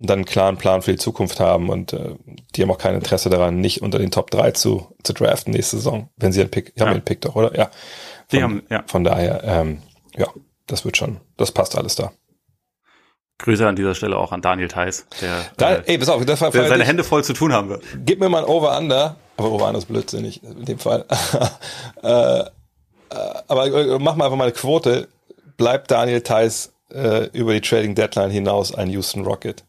und dann einen klaren Plan für die Zukunft haben und äh, die haben auch kein Interesse daran, nicht unter den Top 3 zu, zu draften nächste Saison, wenn sie einen Pick, ja. haben den Pick doch, oder? Ja. Von, die haben, ja. Von daher, ähm, ja, das wird schon, das passt alles da. Grüße an dieser Stelle auch an Daniel Theiss, der, da, äh, ey, pass auf, das war der seine Hände voll zu tun haben wird. Gib mir mal ein Over-Under, aber Over-Under ist blödsinnig in dem Fall. [LAUGHS] äh, äh, aber äh, mach mal einfach mal eine Quote. Bleibt Daniel Theiss äh, über die Trading Deadline hinaus ein Houston Rocket?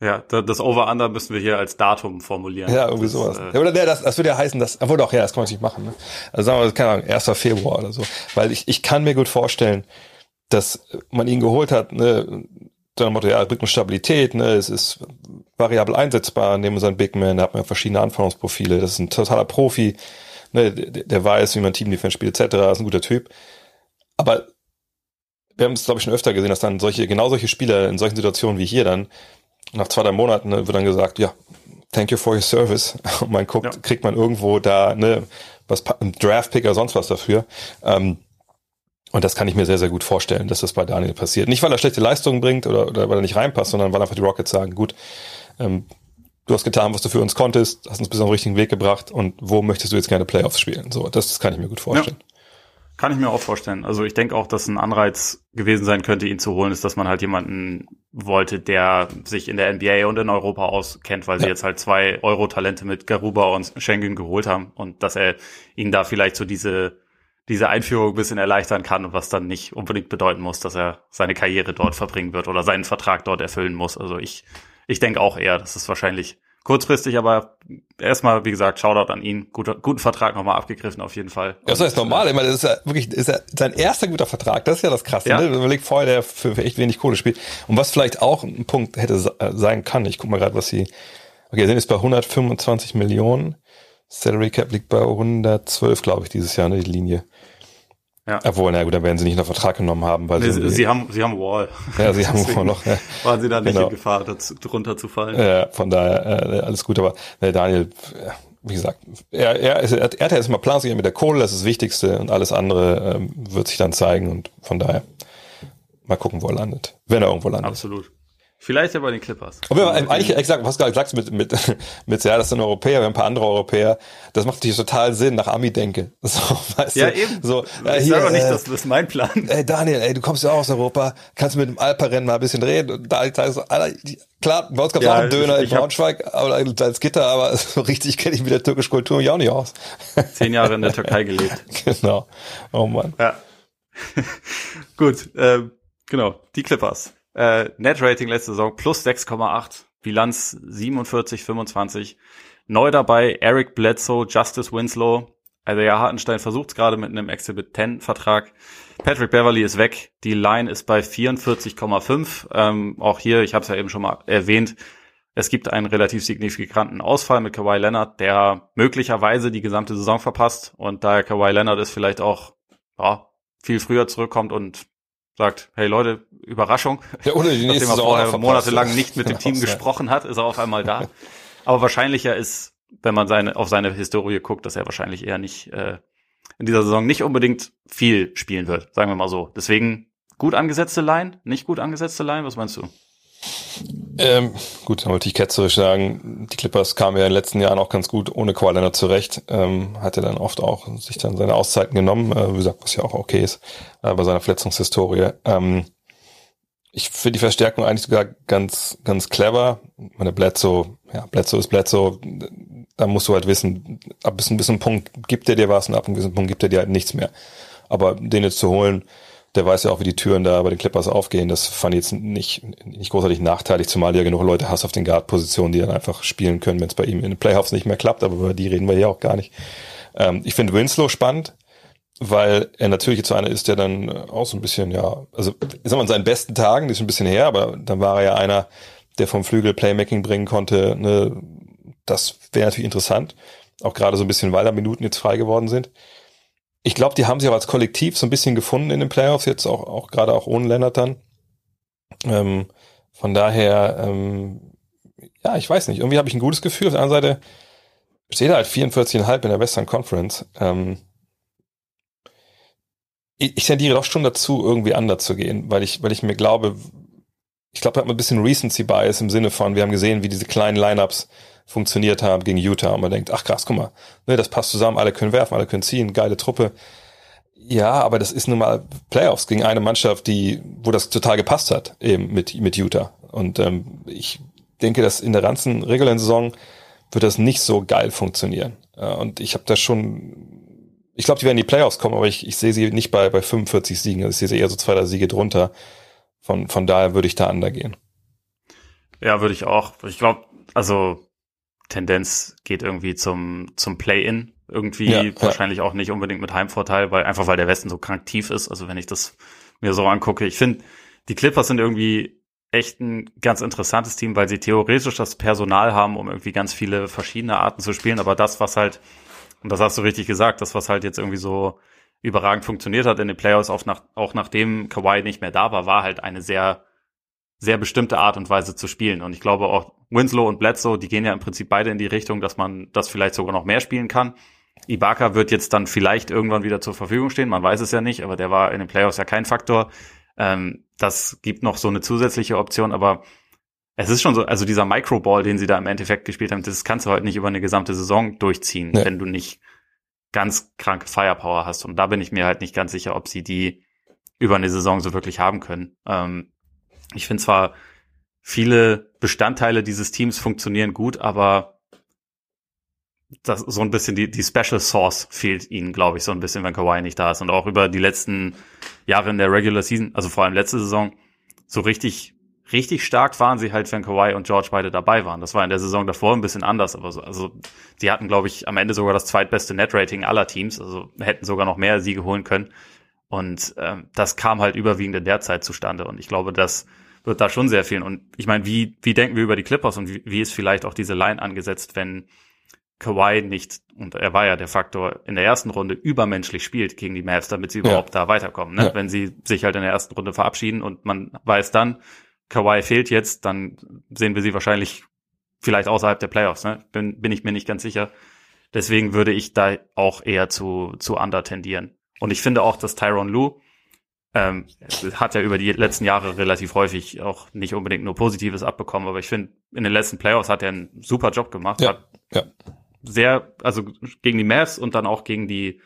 Ja, das Over-Under müssen wir hier als Datum formulieren. Ja, irgendwie das, sowas. Äh ja, oder nee, das, das würde ja heißen, dass, obwohl doch, ja, das kann man natürlich machen. Ne? Also sagen wir, keine Ahnung, 1. Februar oder so. Weil ich, ich kann mir gut vorstellen, dass man ihn geholt hat, ne, dann Motto, ja, bringt Stabilität, ne, es ist variabel einsetzbar, nehmen wir seinen Big Man, da hat man verschiedene Anforderungsprofile, das ist ein totaler Profi, ne, der, der weiß, wie man Team Defense spielt, etc., ist ein guter Typ. Aber wir haben es, glaube ich, schon öfter gesehen, dass dann solche, genau solche Spieler in solchen Situationen wie hier dann, nach zwei, drei Monaten ne, wird dann gesagt, ja, thank you for your service. [LAUGHS] Und man guckt, ja. kriegt man irgendwo da, ne, was, ein Draft-Pick oder sonst was dafür. Ähm, und das kann ich mir sehr, sehr gut vorstellen, dass das bei Daniel passiert. Nicht, weil er schlechte Leistungen bringt oder, oder weil er nicht reinpasst, sondern weil einfach die Rockets sagen, gut, ähm, du hast getan, was du für uns konntest, hast uns bis auf den richtigen Weg gebracht und wo möchtest du jetzt gerne Playoffs spielen? So, das, das kann ich mir gut vorstellen. Ja. Kann ich mir auch vorstellen. Also ich denke auch, dass ein Anreiz gewesen sein könnte, ihn zu holen, ist, dass man halt jemanden wollte, der sich in der NBA und in Europa auskennt, weil ja. sie jetzt halt zwei Euro-Talente mit Garuba und Schengen geholt haben und dass er ihnen da vielleicht so diese diese Einführung ein bisschen erleichtern kann, was dann nicht unbedingt bedeuten muss, dass er seine Karriere dort verbringen wird oder seinen Vertrag dort erfüllen muss. Also ich, ich denke auch eher, dass es wahrscheinlich kurzfristig, aber erstmal, wie gesagt, Shoutout an ihn. Guter, guten Vertrag nochmal abgegriffen, auf jeden Fall. Ja, das ist normal. Ich meine, das ist ja wirklich ist ja sein erster guter Vertrag. Das ist ja das Krasse. Ja. Ne? Überlegt vorher, der für, für echt wenig Kohle spielt. Und was vielleicht auch ein Punkt hätte äh, sein kann, ich guck mal gerade, was sie, okay, sind jetzt bei 125 Millionen. Salary Cap liegt bei 112, glaube ich, dieses Jahr, ne, die Linie. Ja. Obwohl, na gut, dann werden sie nicht noch Vertrag genommen haben, weil nee, sie, sie haben, sie haben Wall. Ja, sie haben [LAUGHS] Wall noch. Ja. Waren sie da nicht genau. in Gefahr, dazu, drunter zu fallen? Ja, von daher äh, alles gut. Aber äh, Daniel, äh, wie gesagt, er, er, ist, er, er hat ja erstmal Plan mit der Kohle, das ist das Wichtigste und alles andere ähm, wird sich dann zeigen und von daher mal gucken, wo er landet, wenn er irgendwo landet. Absolut. Vielleicht ja bei den Clippers. Aber eigentlich, exakt, was du gerade sagst mit, mit, [LAUGHS] mit, ja, das sind Europäer, wir haben ein paar andere Europäer. Das macht natürlich total Sinn, nach Ami-Denke. [LAUGHS] So, weißt ja, du? eben. So, ich hier, sage auch nicht, äh, das ist mein Plan. Ey, Daniel, ey, du kommst ja auch aus Europa, kannst du mit dem Alperennen mal ein bisschen reden. Und da, da so, Alter, klar, bei uns gab es ja, auch einen Döner ich, in Braunschweig, aber als Gitter, aber [LAUGHS] so richtig kenne ich mit der türkischen Kultur mich auch nicht aus. Zehn Jahre in der Türkei gelebt. Genau. Oh Mann. Ja. Gut, äh, genau, die Clippers. Äh, Net-Rating letzte Saison plus 6,8, Bilanz 47, 25. Neu dabei Eric Bledsoe, Justice Winslow. Also ja, Hartenstein versucht es gerade mit einem Exhibit 10 Vertrag. Patrick Beverly ist weg. Die Line ist bei 44,5. Ähm, auch hier, ich habe es ja eben schon mal erwähnt, es gibt einen relativ signifikanten Ausfall mit Kawhi Leonard, der möglicherweise die gesamte Saison verpasst. Und daher Kawhi Leonard ist vielleicht auch ja, viel früher zurückkommt und sagt, hey Leute, Überraschung. Ja, ohne die [LAUGHS] Nachdem er vorher monatelang nicht mit dem Team gesprochen hat, ist er auf einmal da. Aber wahrscheinlicher ist, wenn man seine, auf seine Historie guckt, dass er wahrscheinlich eher nicht äh, in dieser Saison nicht unbedingt viel spielen wird, sagen wir mal so. Deswegen gut angesetzte Line, nicht gut angesetzte Line, was meinst du? Ähm, gut, dann wollte ich ketzerisch sagen, die Clippers kamen ja in den letzten Jahren auch ganz gut ohne Kawhi zurecht. Ähm, hat er dann oft auch sich dann seine Auszeiten genommen, äh, wie gesagt, was ja auch okay ist, äh, bei seiner Verletzungshistorie. Ähm, ich finde die Verstärkung eigentlich sogar ganz, ganz clever. Meine Bledsoe, ja, Bledsoe ist Bledsoe, da musst du halt wissen, ab bis ein bisschen Punkt gibt er dir was und ab einem gewissen Punkt gibt er dir halt nichts mehr. Aber den jetzt zu holen, der weiß ja auch, wie die Türen da bei den Clippers aufgehen. Das fand ich jetzt nicht, nicht großartig nachteilig, zumal du ja genug Leute hast auf den Guard-Positionen, die dann einfach spielen können, wenn es bei ihm in den Playoffs nicht mehr klappt, aber über die reden wir ja auch gar nicht. Ähm, ich finde Winslow spannend, weil er natürlich jetzt einer ist, der dann auch so ein bisschen, ja, also ich sag mal, in seinen besten Tagen, das ist ein bisschen her, aber dann war er ja einer, der vom Flügel Playmaking bringen konnte. Ne? Das wäre natürlich interessant, auch gerade so ein bisschen, weil da Minuten jetzt frei geworden sind ich glaube, die haben sich auch als Kollektiv so ein bisschen gefunden in den Playoffs, jetzt auch, auch gerade auch ohne Lennart dann. Ähm, von daher, ähm, ja, ich weiß nicht, irgendwie habe ich ein gutes Gefühl. Auf der anderen Seite steht er halt 44,5 in der Western Conference. Ähm, ich, ich tendiere doch schon dazu, irgendwie anders zu gehen, weil ich, weil ich mir glaube, ich glaube, da hat man ein bisschen Recency Bias im Sinne von, wir haben gesehen, wie diese kleinen Lineups funktioniert haben gegen Utah und man denkt, ach krass, guck mal, ne, das passt zusammen, alle können werfen, alle können ziehen, geile Truppe. Ja, aber das ist nun mal Playoffs gegen eine Mannschaft, die, wo das total gepasst hat, eben mit, mit Utah. Und ähm, ich denke, dass in der ganzen regulären Saison wird das nicht so geil funktionieren. Äh, und ich habe da schon, ich glaube, die werden in die Playoffs kommen, aber ich, ich sehe sie nicht bei, bei 45 Siegen. Also ich sehe sie eher so zwei, drei Siege drunter. Von, von daher würde ich da undergehen. Ja, würde ich auch. Ich glaube, also Tendenz geht irgendwie zum, zum Play-In. Irgendwie ja, wahrscheinlich ja. auch nicht unbedingt mit Heimvorteil, weil einfach weil der Westen so krank tief ist. Also wenn ich das mir so angucke, ich finde, die Clippers sind irgendwie echt ein ganz interessantes Team, weil sie theoretisch das Personal haben, um irgendwie ganz viele verschiedene Arten zu spielen. Aber das, was halt, und das hast du richtig gesagt, das, was halt jetzt irgendwie so überragend funktioniert hat in den Playoffs, auch, nach, auch nachdem Kawhi nicht mehr da war, war halt eine sehr, sehr bestimmte Art und Weise zu spielen. Und ich glaube auch Winslow und Bledsoe, die gehen ja im Prinzip beide in die Richtung, dass man das vielleicht sogar noch mehr spielen kann. Ibaka wird jetzt dann vielleicht irgendwann wieder zur Verfügung stehen, man weiß es ja nicht, aber der war in den Playoffs ja kein Faktor. Ähm, das gibt noch so eine zusätzliche Option, aber es ist schon so, also dieser Microball, den sie da im Endeffekt gespielt haben, das kannst du halt nicht über eine gesamte Saison durchziehen, nee. wenn du nicht ganz kranke Firepower hast. Und da bin ich mir halt nicht ganz sicher, ob sie die über eine Saison so wirklich haben können. Ähm, ich finde zwar, viele Bestandteile dieses Teams funktionieren gut, aber das so ein bisschen die, die Special Source fehlt ihnen, glaube ich, so ein bisschen, wenn Kawhi nicht da ist. Und auch über die letzten Jahre in der Regular Season, also vor allem letzte Saison, so richtig richtig stark waren sie halt, wenn Kawhi und George beide dabei waren. Das war in der Saison davor ein bisschen anders, aber so, also sie hatten, glaube ich, am Ende sogar das zweitbeste Net-Rating aller Teams, also hätten sogar noch mehr Siege holen können. Und ähm, das kam halt überwiegend in der Zeit zustande. Und ich glaube, das wird da schon sehr viel. Und ich meine, wie, wie denken wir über die Clippers und wie, wie ist vielleicht auch diese Line angesetzt, wenn Kawhi nicht, und er war ja der Faktor in der ersten Runde, übermenschlich spielt gegen die Mavs, damit sie überhaupt ja. da weiterkommen. Ne? Ja. Wenn sie sich halt in der ersten Runde verabschieden und man weiß dann, Kawhi fehlt jetzt, dann sehen wir sie wahrscheinlich vielleicht außerhalb der Playoffs. Ne? Bin, bin ich mir nicht ganz sicher. Deswegen würde ich da auch eher zu, zu Under tendieren. Und ich finde auch, dass Tyron Lue ähm, hat ja über die letzten Jahre relativ häufig auch nicht unbedingt nur Positives abbekommen, aber ich finde, in den letzten Playoffs hat er einen super Job gemacht. Ja, hat ja. sehr, also gegen die Mavs und dann auch gegen die,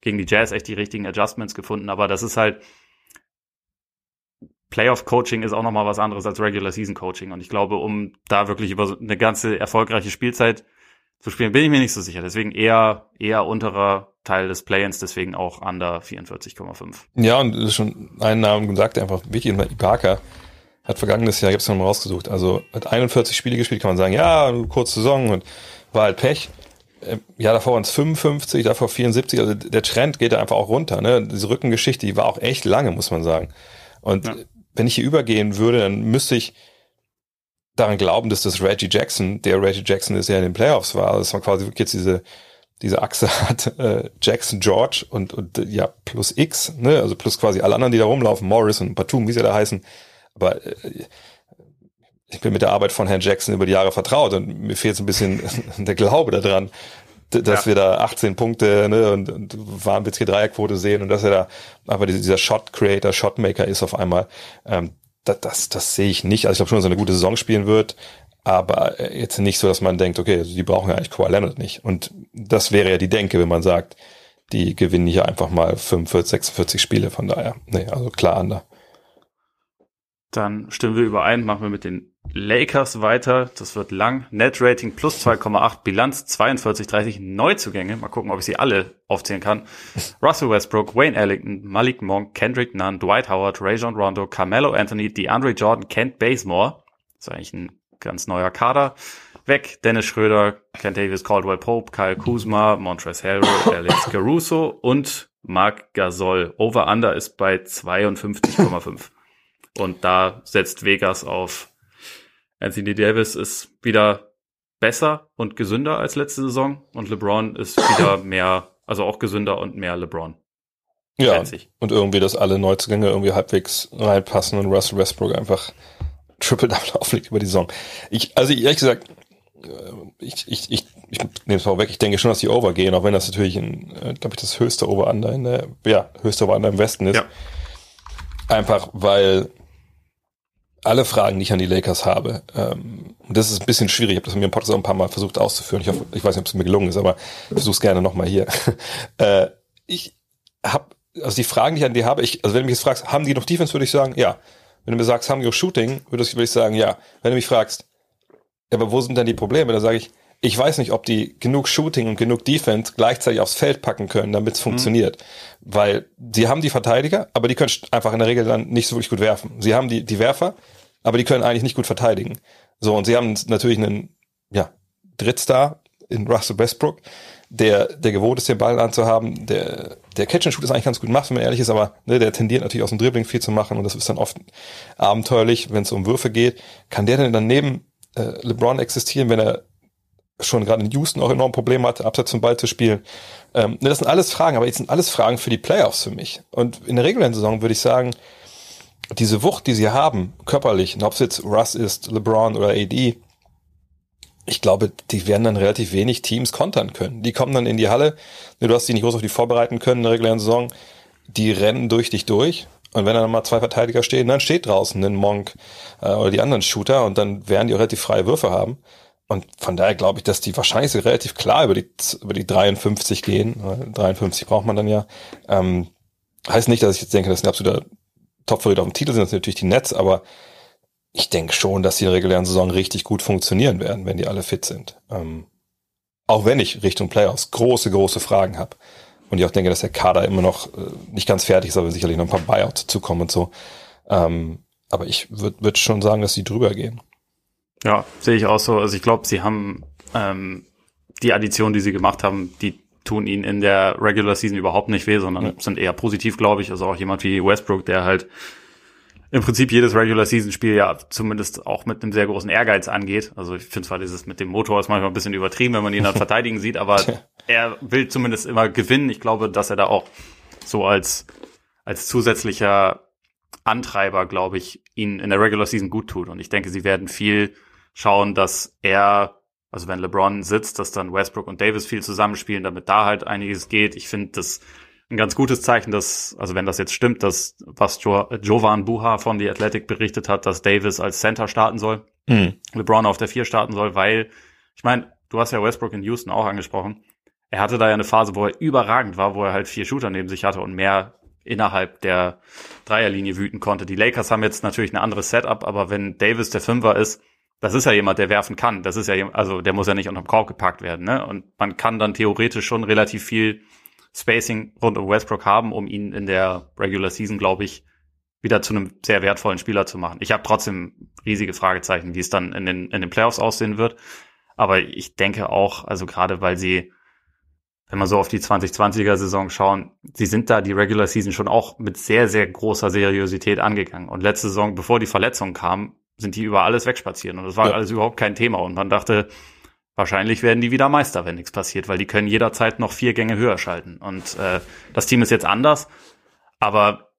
gegen die Jazz echt die richtigen Adjustments gefunden. Aber das ist halt, Playoff-Coaching ist auch nochmal was anderes als Regular-Season-Coaching. Und ich glaube, um da wirklich über eine ganze erfolgreiche Spielzeit zu spielen, bin ich mir nicht so sicher. Deswegen eher, eher unterer Teil des Play-ins, deswegen auch under 44,5. Ja, und das ist schon einen Namen gesagt, einfach wichtig. Ibaka hat vergangenes Jahr, ich habe es nochmal rausgesucht, also hat 41 Spiele gespielt, kann man sagen, ja, kurze Saison und war halt Pech. Ähm, ja, davor waren es 55, davor 74, also der Trend geht da einfach auch runter. Ne? Diese Rückengeschichte, die war auch echt lange, muss man sagen. Und ja wenn ich hier übergehen würde, dann müsste ich daran glauben, dass das Reggie Jackson, der Reggie Jackson ist, der in den Playoffs war, also dass man quasi wirklich jetzt diese diese Achse [LAUGHS] hat, äh, Jackson, George und, und ja, plus X, ne, also plus quasi alle anderen, die da rumlaufen, Morris und Batum, wie sie da heißen. Aber äh, ich bin mit der Arbeit von Herrn Jackson über die Jahre vertraut und mir fehlt so ein bisschen [LAUGHS] der Glaube daran, dass ja. wir da 18 Punkte ne, und, und wahnwitzige Dreierquote sehen und dass er da aber dieser Shot Creator, Shotmaker ist auf einmal. Ähm, das, das, das sehe ich nicht. Also ich glaube schon, dass er eine gute Saison spielen wird, aber äh, jetzt nicht so, dass man denkt, okay, also die brauchen ja eigentlich Kawhi Leonard nicht. Und das wäre ja die Denke, wenn man sagt, die gewinnen hier einfach mal 45, 46 Spiele. Von daher, nee, also klar an da. Dann stimmen wir überein, machen wir mit den Lakers weiter. Das wird lang. Net Rating plus 2,8, Bilanz 42, 30 Neuzugänge. Mal gucken, ob ich sie alle aufzählen kann. [LAUGHS] Russell Westbrook, Wayne Ellington, Malik Monk, Kendrick Nunn, Dwight Howard, Rajon Rondo, Carmelo Anthony, DeAndre Jordan, Kent Bazemore. Das ist eigentlich ein ganz neuer Kader. Weg Dennis Schröder, Kent Davis, Caldwell Pope, Kyle Kuzma, Montrezl Harrell, [COUGHS] Alex Caruso und Mark Gasol. Over-Under ist bei 52,5. Und da setzt Vegas auf Anthony Davis ist wieder besser und gesünder als letzte Saison und LeBron ist wieder [COUGHS] mehr, also auch gesünder und mehr LeBron. Ja, und irgendwie, dass alle Neuzugänge irgendwie halbwegs reinpassen und Russell Westbrook einfach Triple-Double [LAUGHS] auflegt über die Saison. Ich, also ehrlich gesagt, äh, ich, ich, ich, ich nehme es mal weg, ich denke schon, dass die Over gehen, auch wenn das natürlich, äh, glaube ich, das höchste Over-Under in der, ja, höchste Over-Under im Westen ist. Ja. Einfach, weil alle Fragen, die ich an die Lakers habe, ähm, und das ist ein bisschen schwierig, ich habe das mir im Podcast auch ein paar Mal versucht auszuführen. Ich hoffe, ich weiß nicht, ob es mir gelungen ist, aber ich versuche es gerne nochmal hier. [LAUGHS] äh, ich habe, also die Fragen, die ich an die habe, ich, also wenn du mich jetzt fragst, haben die noch Defense, würde ich sagen, ja. Wenn du mir sagst, haben auch Shooting, würde ich, würde ich sagen, ja. Wenn du mich fragst, ja, aber wo sind denn die Probleme, dann sage ich, ich weiß nicht, ob die genug Shooting und genug Defense gleichzeitig aufs Feld packen können, damit es mhm. funktioniert. Weil sie haben die Verteidiger, aber die können einfach in der Regel dann nicht so wirklich gut werfen. Sie haben die, die Werfer, aber die können eigentlich nicht gut verteidigen. So, und sie haben natürlich einen, ja, Drittstar in Russell Westbrook, der, der gewohnt ist, den Ball anzuhaben, der, der Catch and Shoot ist eigentlich ganz gut macht, wenn man ehrlich ist, aber ne, der tendiert natürlich aus dem Dribbling viel zu machen und das ist dann oft abenteuerlich, wenn es um Würfe geht. Kann der denn dann neben äh, LeBron existieren, wenn er schon gerade in Houston auch enorm Probleme hatte, abseits zum Ball zu spielen. Ähm, das sind alles Fragen, aber jetzt sind alles Fragen für die Playoffs für mich. Und in der regulären Saison würde ich sagen, diese Wucht, die sie haben, körperlich, ob es jetzt Russ ist, LeBron oder AD, ich glaube, die werden dann relativ wenig Teams kontern können. Die kommen dann in die Halle, du hast die nicht groß auf die vorbereiten können in der regulären Saison, die rennen durch dich durch. Und wenn dann mal zwei Verteidiger stehen, dann steht draußen ein Monk äh, oder die anderen Shooter und dann werden die auch relativ freie Würfe haben. Und von daher glaube ich, dass die wahrscheinlich relativ klar über die, über die 53 gehen. 53 braucht man dann ja. Ähm, heißt nicht, dass ich jetzt denke, dass ein absoluter Top-Favorit auf dem Titel sind, das sind natürlich die Nets, aber ich denke schon, dass die in der regulären Saison richtig gut funktionieren werden, wenn die alle fit sind. Ähm, auch wenn ich Richtung Playoffs große, große Fragen habe. Und ich auch denke, dass der Kader immer noch äh, nicht ganz fertig ist, aber sicherlich noch ein paar Buyouts zukommen und so. Ähm, aber ich würde würd schon sagen, dass sie drüber gehen. Ja, sehe ich auch so. Also ich glaube, sie haben ähm, die Addition, die sie gemacht haben, die tun ihnen in der Regular Season überhaupt nicht weh, sondern ja. sind eher positiv, glaube ich. Also auch jemand wie Westbrook, der halt im Prinzip jedes Regular Season Spiel ja zumindest auch mit einem sehr großen Ehrgeiz angeht. Also ich finde zwar dieses mit dem Motor ist manchmal ein bisschen übertrieben, wenn man ihn dann [LAUGHS] verteidigen sieht, aber er will zumindest immer gewinnen. Ich glaube, dass er da auch so als als zusätzlicher Antreiber, glaube ich, ihn in der Regular Season gut tut. Und ich denke, sie werden viel schauen, dass er, also wenn LeBron sitzt, dass dann Westbrook und Davis viel zusammenspielen, damit da halt einiges geht. Ich finde das ein ganz gutes Zeichen, dass, also wenn das jetzt stimmt, dass was jo Jovan Buha von The Athletic berichtet hat, dass Davis als Center starten soll, mhm. LeBron auf der vier starten soll, weil, ich meine, du hast ja Westbrook in Houston auch angesprochen. Er hatte da ja eine Phase, wo er überragend war, wo er halt vier Shooter neben sich hatte und mehr innerhalb der Dreierlinie wüten konnte. Die Lakers haben jetzt natürlich ein anderes Setup, aber wenn Davis der Fünfer ist, das ist ja jemand, der werfen kann. Das ist ja, also der muss ja nicht unterm Korb gepackt werden, ne? Und man kann dann theoretisch schon relativ viel Spacing rund um Westbrook haben, um ihn in der Regular Season, glaube ich, wieder zu einem sehr wertvollen Spieler zu machen. Ich habe trotzdem riesige Fragezeichen, wie es dann in den, in den Playoffs aussehen wird. Aber ich denke auch, also gerade weil sie, wenn man so auf die 2020er Saison schauen, sie sind da die Regular Season schon auch mit sehr, sehr großer Seriosität angegangen. Und letzte Saison, bevor die Verletzungen kamen, sind die über alles wegspazieren. Und das war ja. alles überhaupt kein Thema. Und man dachte, wahrscheinlich werden die wieder Meister, wenn nichts passiert, weil die können jederzeit noch vier Gänge höher schalten. Und äh, das Team ist jetzt anders. Aber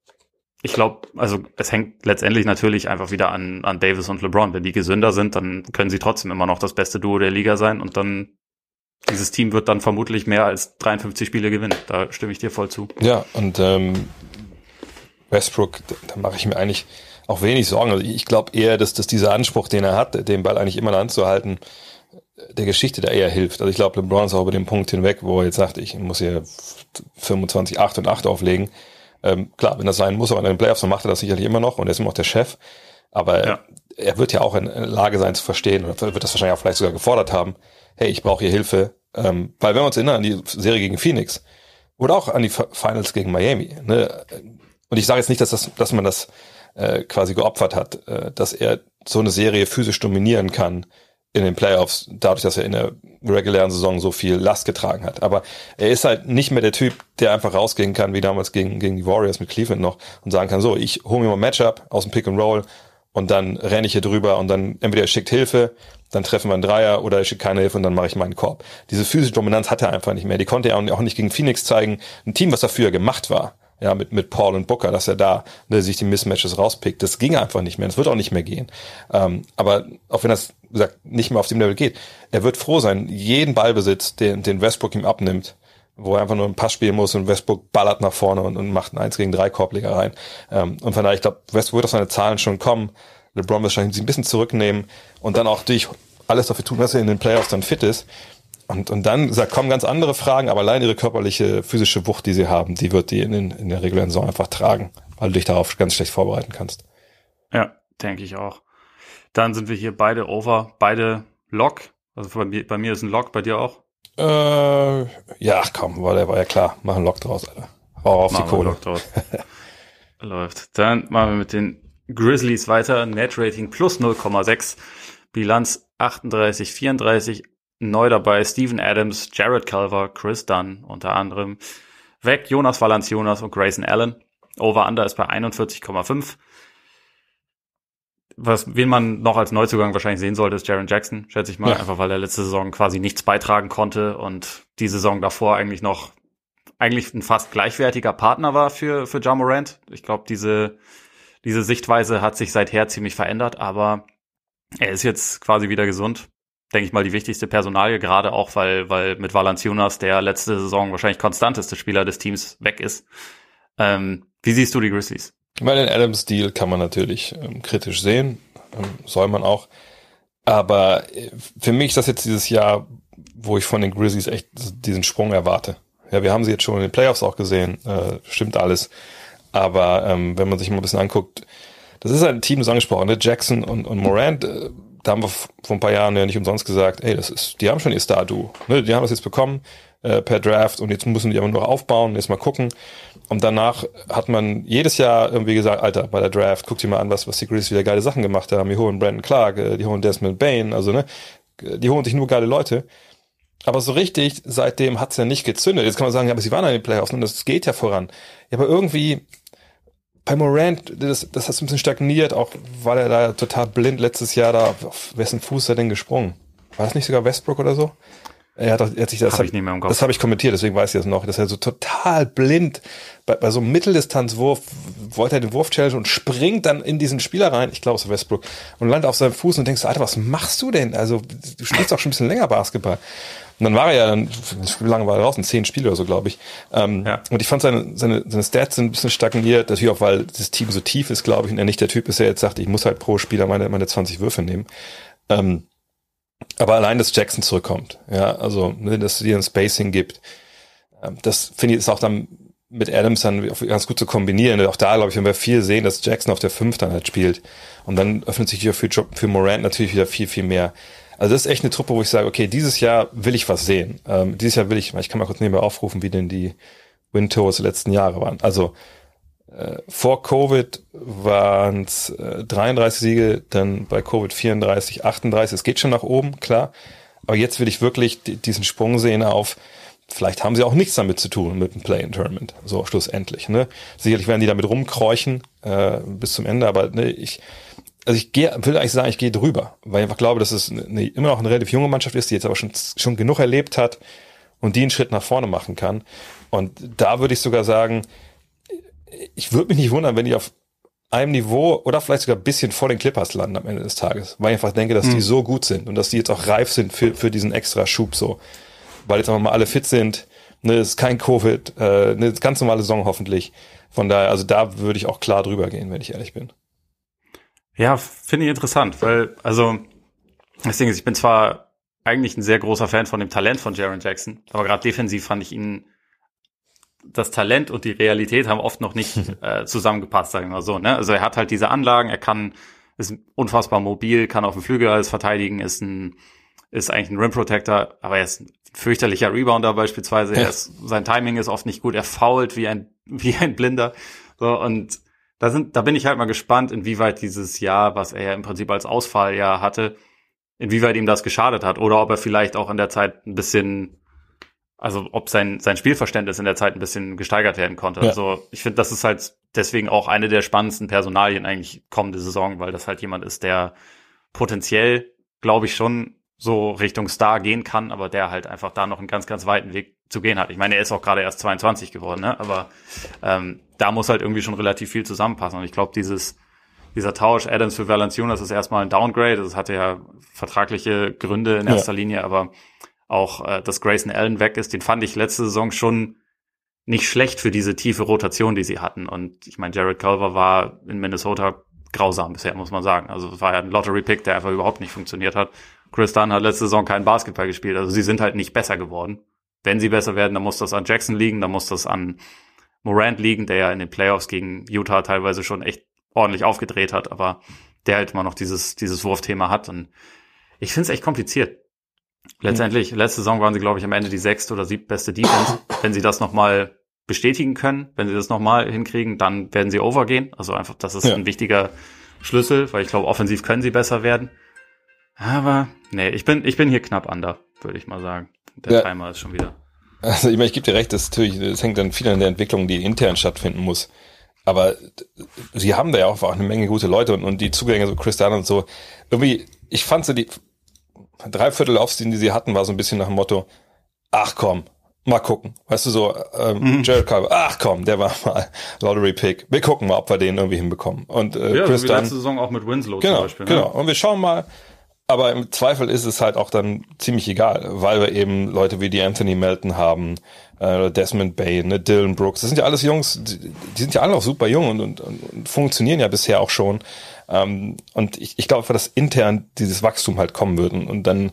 ich glaube, also es hängt letztendlich natürlich einfach wieder an, an Davis und LeBron. Wenn die gesünder sind, dann können sie trotzdem immer noch das beste Duo der Liga sein und dann dieses Team wird dann vermutlich mehr als 53 Spiele gewinnen. Da stimme ich dir voll zu. Ja, und ähm, Westbrook, da mache ich mir eigentlich auch wenig Sorgen. Also ich glaube eher, dass, dass dieser Anspruch, den er hat, den Ball eigentlich immer in der Hand zu halten, der Geschichte da eher hilft. Also ich glaube, LeBron ist auch über den Punkt hinweg, wo er jetzt sagt, ich muss hier 25, 8 und 8 auflegen. Ähm, klar, wenn das sein muss, aber in den Playoffs, dann macht er das sicherlich immer noch und er ist immer noch der Chef. Aber ja. er wird ja auch in der Lage sein zu verstehen oder wird das wahrscheinlich auch vielleicht sogar gefordert haben. Hey, ich brauche hier Hilfe. Ähm, weil wenn wir uns erinnern an die Serie gegen Phoenix oder auch an die Finals gegen Miami, ne? und ich sage jetzt nicht, dass, das, dass man das äh, quasi geopfert hat, äh, dass er so eine Serie physisch dominieren kann in den Playoffs, dadurch, dass er in der regulären Saison so viel Last getragen hat. Aber er ist halt nicht mehr der Typ, der einfach rausgehen kann, wie damals gegen, gegen die Warriors mit Cleveland noch und sagen kann, so, ich hole mir mal ein Matchup aus dem Pick and Roll und dann renne ich hier drüber und dann entweder er schickt Hilfe, dann treffen wir einen Dreier oder er schickt keine Hilfe und dann mache ich meinen Korb. Diese physische Dominanz hat er einfach nicht mehr. Die konnte er auch nicht gegen Phoenix zeigen. Ein Team, was dafür gemacht war, ja, mit, mit Paul und Booker, dass er da ne, sich die Mismatches rauspickt. Das ging einfach nicht mehr. Das wird auch nicht mehr gehen. Ähm, aber auch wenn das, wie gesagt, nicht mehr auf dem Level geht, er wird froh sein, jeden Ballbesitz, den, den Westbrook ihm abnimmt, wo er einfach nur einen Pass spielen muss und Westbrook ballert nach vorne und, und macht einen 1 gegen 3 Korbleger rein. Ähm, und von daher, ich glaube, Westbrook wird auf seine Zahlen schon kommen. LeBron wird wahrscheinlich sich ein bisschen zurücknehmen und dann auch durch alles dafür tun, dass er in den Playoffs dann fit ist. Und, und dann gesagt, kommen ganz andere Fragen, aber allein ihre körperliche, physische Wucht, die sie haben, die wird die in, den, in der regulären Saison einfach tragen, weil du dich darauf ganz schlecht vorbereiten kannst. Ja, denke ich auch. Dann sind wir hier beide over, beide Lock. Also bei mir, bei mir ist ein Lock, bei dir auch? Äh, ja, komm, war, der war ja klar. Mach einen Lock draus, Alter. Hau auf machen die Kohle. Lock draus. [LAUGHS] Läuft. Dann machen wir mit den Grizzlies weiter. Net Rating plus 0,6. Bilanz 38, 34, Neu dabei Steven Adams, Jared Culver, Chris Dunn unter anderem. Weg Jonas Valanciunas und Grayson Allen. Over-Under ist bei 41,5. was, wen man noch als Neuzugang wahrscheinlich sehen sollte, ist Jaron Jackson, schätze ich mal, ja. einfach weil er letzte Saison quasi nichts beitragen konnte und die Saison davor eigentlich noch eigentlich ein fast gleichwertiger Partner war für, für Ja Morant. Ich glaube, diese, diese Sichtweise hat sich seither ziemlich verändert, aber er ist jetzt quasi wieder gesund. Denke ich mal, die wichtigste Personalie, gerade auch, weil, weil mit Valanciunas der letzte Saison wahrscheinlich konstanteste Spieler des Teams weg ist. Ähm, wie siehst du die Grizzlies? Weil den Adams-Deal kann man natürlich ähm, kritisch sehen, ähm, soll man auch. Aber äh, für mich ist das jetzt dieses Jahr, wo ich von den Grizzlies echt diesen Sprung erwarte. Ja, wir haben sie jetzt schon in den Playoffs auch gesehen, äh, stimmt alles. Aber ähm, wenn man sich mal ein bisschen anguckt, das ist ein Team, das angesprochen, ne? Jackson und, und Morant, äh, da haben wir vor ein paar Jahren ja nicht umsonst gesagt, ey, das ist, die haben schon ihr Star-Duo. Ne? Die haben das jetzt bekommen äh, per Draft und jetzt müssen die aber nur aufbauen, jetzt mal gucken. Und danach hat man jedes Jahr irgendwie gesagt, Alter, bei der Draft, guck dir mal an, was, was die Grizzlies wieder geile Sachen gemacht haben. Die holen Brandon Clark, äh, die holen Desmond Bain, also ne, die holen sich nur geile Leute. Aber so richtig, seitdem hat's ja nicht gezündet. Jetzt kann man sagen, ja, aber sie waren an den Playoffs und das geht ja voran. Ja, aber irgendwie, bei Morant, das, das hat so ein bisschen stagniert, auch weil er da total blind letztes Jahr da, auf wessen Fuß er denn gesprungen? War das nicht sogar Westbrook oder so? Er hat, er hat sich das, hab ich nicht mehr im Kopf. das habe ich kommentiert, deswegen weiß ich das noch, dass er so total blind bei, bei so einem Mitteldistanzwurf wollte er den Wurf challenge und springt dann in diesen Spieler rein, ich glaube es ist Westbrook, und landet auf seinem Fuß und denkst, Alter, was machst du denn? Also du spielst auch schon ein bisschen länger Basketball. Und dann war er ja dann, wie lange war er draußen? Zehn Spiele oder so, glaube ich. Ähm, ja. Und ich fand seine, seine, seine Stats sind ein bisschen stagniert, natürlich auch, weil das Team so tief ist, glaube ich, und er nicht der Typ ist, der jetzt sagt, ich muss halt pro Spieler meine, meine 20 Würfe nehmen. Ähm, aber allein, dass Jackson zurückkommt, ja, also, ne, dass es dir ein Spacing gibt, ähm, das finde ich ist auch dann mit Adams dann ganz gut zu kombinieren. Auch da, glaube ich, wenn wir viel sehen, dass Jackson auf der 5 dann halt spielt. Und dann öffnet sich hier für, für Morant natürlich wieder viel, viel mehr. Also das ist echt eine Truppe, wo ich sage, okay, dieses Jahr will ich was sehen. Ähm, dieses Jahr will ich, ich kann mal kurz nebenbei aufrufen, wie denn die Win-Tours der letzten Jahre waren. Also äh, vor Covid waren es äh, 33 Siege, dann bei Covid 34, 38. Es geht schon nach oben, klar. Aber jetzt will ich wirklich diesen Sprung sehen auf, vielleicht haben sie auch nichts damit zu tun mit dem Play-in-Tournament, so schlussendlich. Ne? Sicherlich werden die damit rumkräuchen äh, bis zum Ende, aber ne, ich, also ich gehe, will eigentlich sagen, ich gehe drüber, weil ich einfach glaube, dass es eine, immer noch eine relativ junge Mannschaft ist, die jetzt aber schon, schon genug erlebt hat und die einen Schritt nach vorne machen kann. Und da würde ich sogar sagen, ich würde mich nicht wundern, wenn die auf einem Niveau oder vielleicht sogar ein bisschen vor den Clippers landen am Ende des Tages, weil ich einfach denke, dass mhm. die hm. so gut sind und dass die jetzt auch reif sind für, für diesen extra Schub so. Weil jetzt einfach mal alle fit sind, ne, ist kein Covid, äh, eine ganz normale Saison hoffentlich. Von daher, also da würde ich auch klar drüber gehen, wenn ich ehrlich bin. Ja, finde ich interessant, weil, also, das Ding ist, ich bin zwar eigentlich ein sehr großer Fan von dem Talent von Jaron Jackson, aber gerade defensiv fand ich ihn, das Talent und die Realität haben oft noch nicht [LAUGHS] äh, zusammengepasst, sagen wir mal so. Ne? Also er hat halt diese Anlagen, er kann, ist unfassbar mobil, kann auf dem Flügel alles verteidigen, ist ein, ist eigentlich ein Rim Protector, aber er ist ein fürchterlicher Rebounder beispielsweise. Ja. Ist, sein Timing ist oft nicht gut, er fault wie ein, [LAUGHS] wie ein Blinder. So, und da sind, da bin ich halt mal gespannt, inwieweit dieses Jahr, was er ja im Prinzip als Ausfalljahr hatte, inwieweit ihm das geschadet hat oder ob er vielleicht auch in der Zeit ein bisschen, also ob sein, sein Spielverständnis in der Zeit ein bisschen gesteigert werden konnte. Ja. Also ich finde, das ist halt deswegen auch eine der spannendsten Personalien eigentlich kommende Saison, weil das halt jemand ist, der potenziell, glaube ich, schon so Richtung Star gehen kann, aber der halt einfach da noch einen ganz, ganz weiten Weg zu gehen hat. Ich meine, er ist auch gerade erst 22 geworden, ne? aber ähm, da muss halt irgendwie schon relativ viel zusammenpassen. Und ich glaube, dieses dieser Tausch Adams für Valanciunas ist erstmal ein Downgrade. Das hatte ja vertragliche Gründe in erster ja. Linie, aber auch, äh, dass Grayson Allen weg ist, den fand ich letzte Saison schon nicht schlecht für diese tiefe Rotation, die sie hatten. Und ich meine, Jared Culver war in Minnesota grausam bisher, muss man sagen. Also es war ja ein Lottery-Pick, der einfach überhaupt nicht funktioniert hat. Chris Dunn hat letzte Saison keinen Basketball gespielt. Also sie sind halt nicht besser geworden. Wenn sie besser werden, dann muss das an Jackson liegen, dann muss das an Morant liegen, der ja in den Playoffs gegen Utah teilweise schon echt ordentlich aufgedreht hat, aber der halt immer noch dieses, dieses Wurfthema hat. Und ich finde es echt kompliziert. Letztendlich, mhm. letzte Saison waren sie, glaube ich, am Ende die sechste oder siebtbeste Defense. wenn sie das nochmal bestätigen können, wenn sie das nochmal hinkriegen, dann werden sie overgehen. Also einfach, das ist ja. ein wichtiger Schlüssel, weil ich glaube, offensiv können sie besser werden. Aber nee, ich bin, ich bin hier knapp under, würde ich mal sagen. Der ja. Timer ist schon wieder. Also ich meine, ich gebe dir recht, das, natürlich, das hängt dann viel an der Entwicklung, die intern stattfinden muss. aber sie haben da ja auch eine Menge gute Leute und, und die Zugänge, so Chris Dunn und so. Irgendwie, ich fand so die Dreiviertel Laufstil, die sie hatten, war so ein bisschen nach dem Motto, ach komm, mal gucken. Weißt du, so, ähm, mhm. Jared Carver, ach komm, der war mal Lottery Pick. Wir gucken mal, ob wir den irgendwie hinbekommen. Und äh, ja, Chris so wie Dunn, letzte Saison auch mit Winslow genau, zum Beispiel. Ne? Genau, und wir schauen mal, aber im Zweifel ist es halt auch dann ziemlich egal, weil wir eben Leute wie die Anthony Melton haben, äh, Desmond Bain, ne, Dylan Brooks. Das sind ja alles Jungs, die, die sind ja alle noch super jung und, und, und funktionieren ja bisher auch schon. Ähm, und ich, ich glaube, dass intern dieses Wachstum halt kommen wird. Und, dann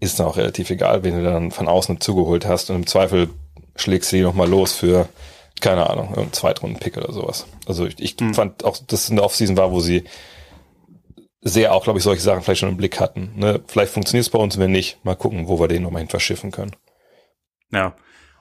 ist es dann auch relativ egal, wen du dann von außen zugeholt hast. Und im Zweifel schlägst du die nochmal los für, keine Ahnung, einen Zweitrunden-Pick oder sowas. Also ich, ich hm. fand auch, dass es in der Offseason war, wo sie sehr auch, glaube ich, solche Sachen vielleicht schon im Blick hatten. Ne? Vielleicht funktioniert es bei uns, wenn nicht, mal gucken, wo wir den nochmal hin verschiffen können. Ja.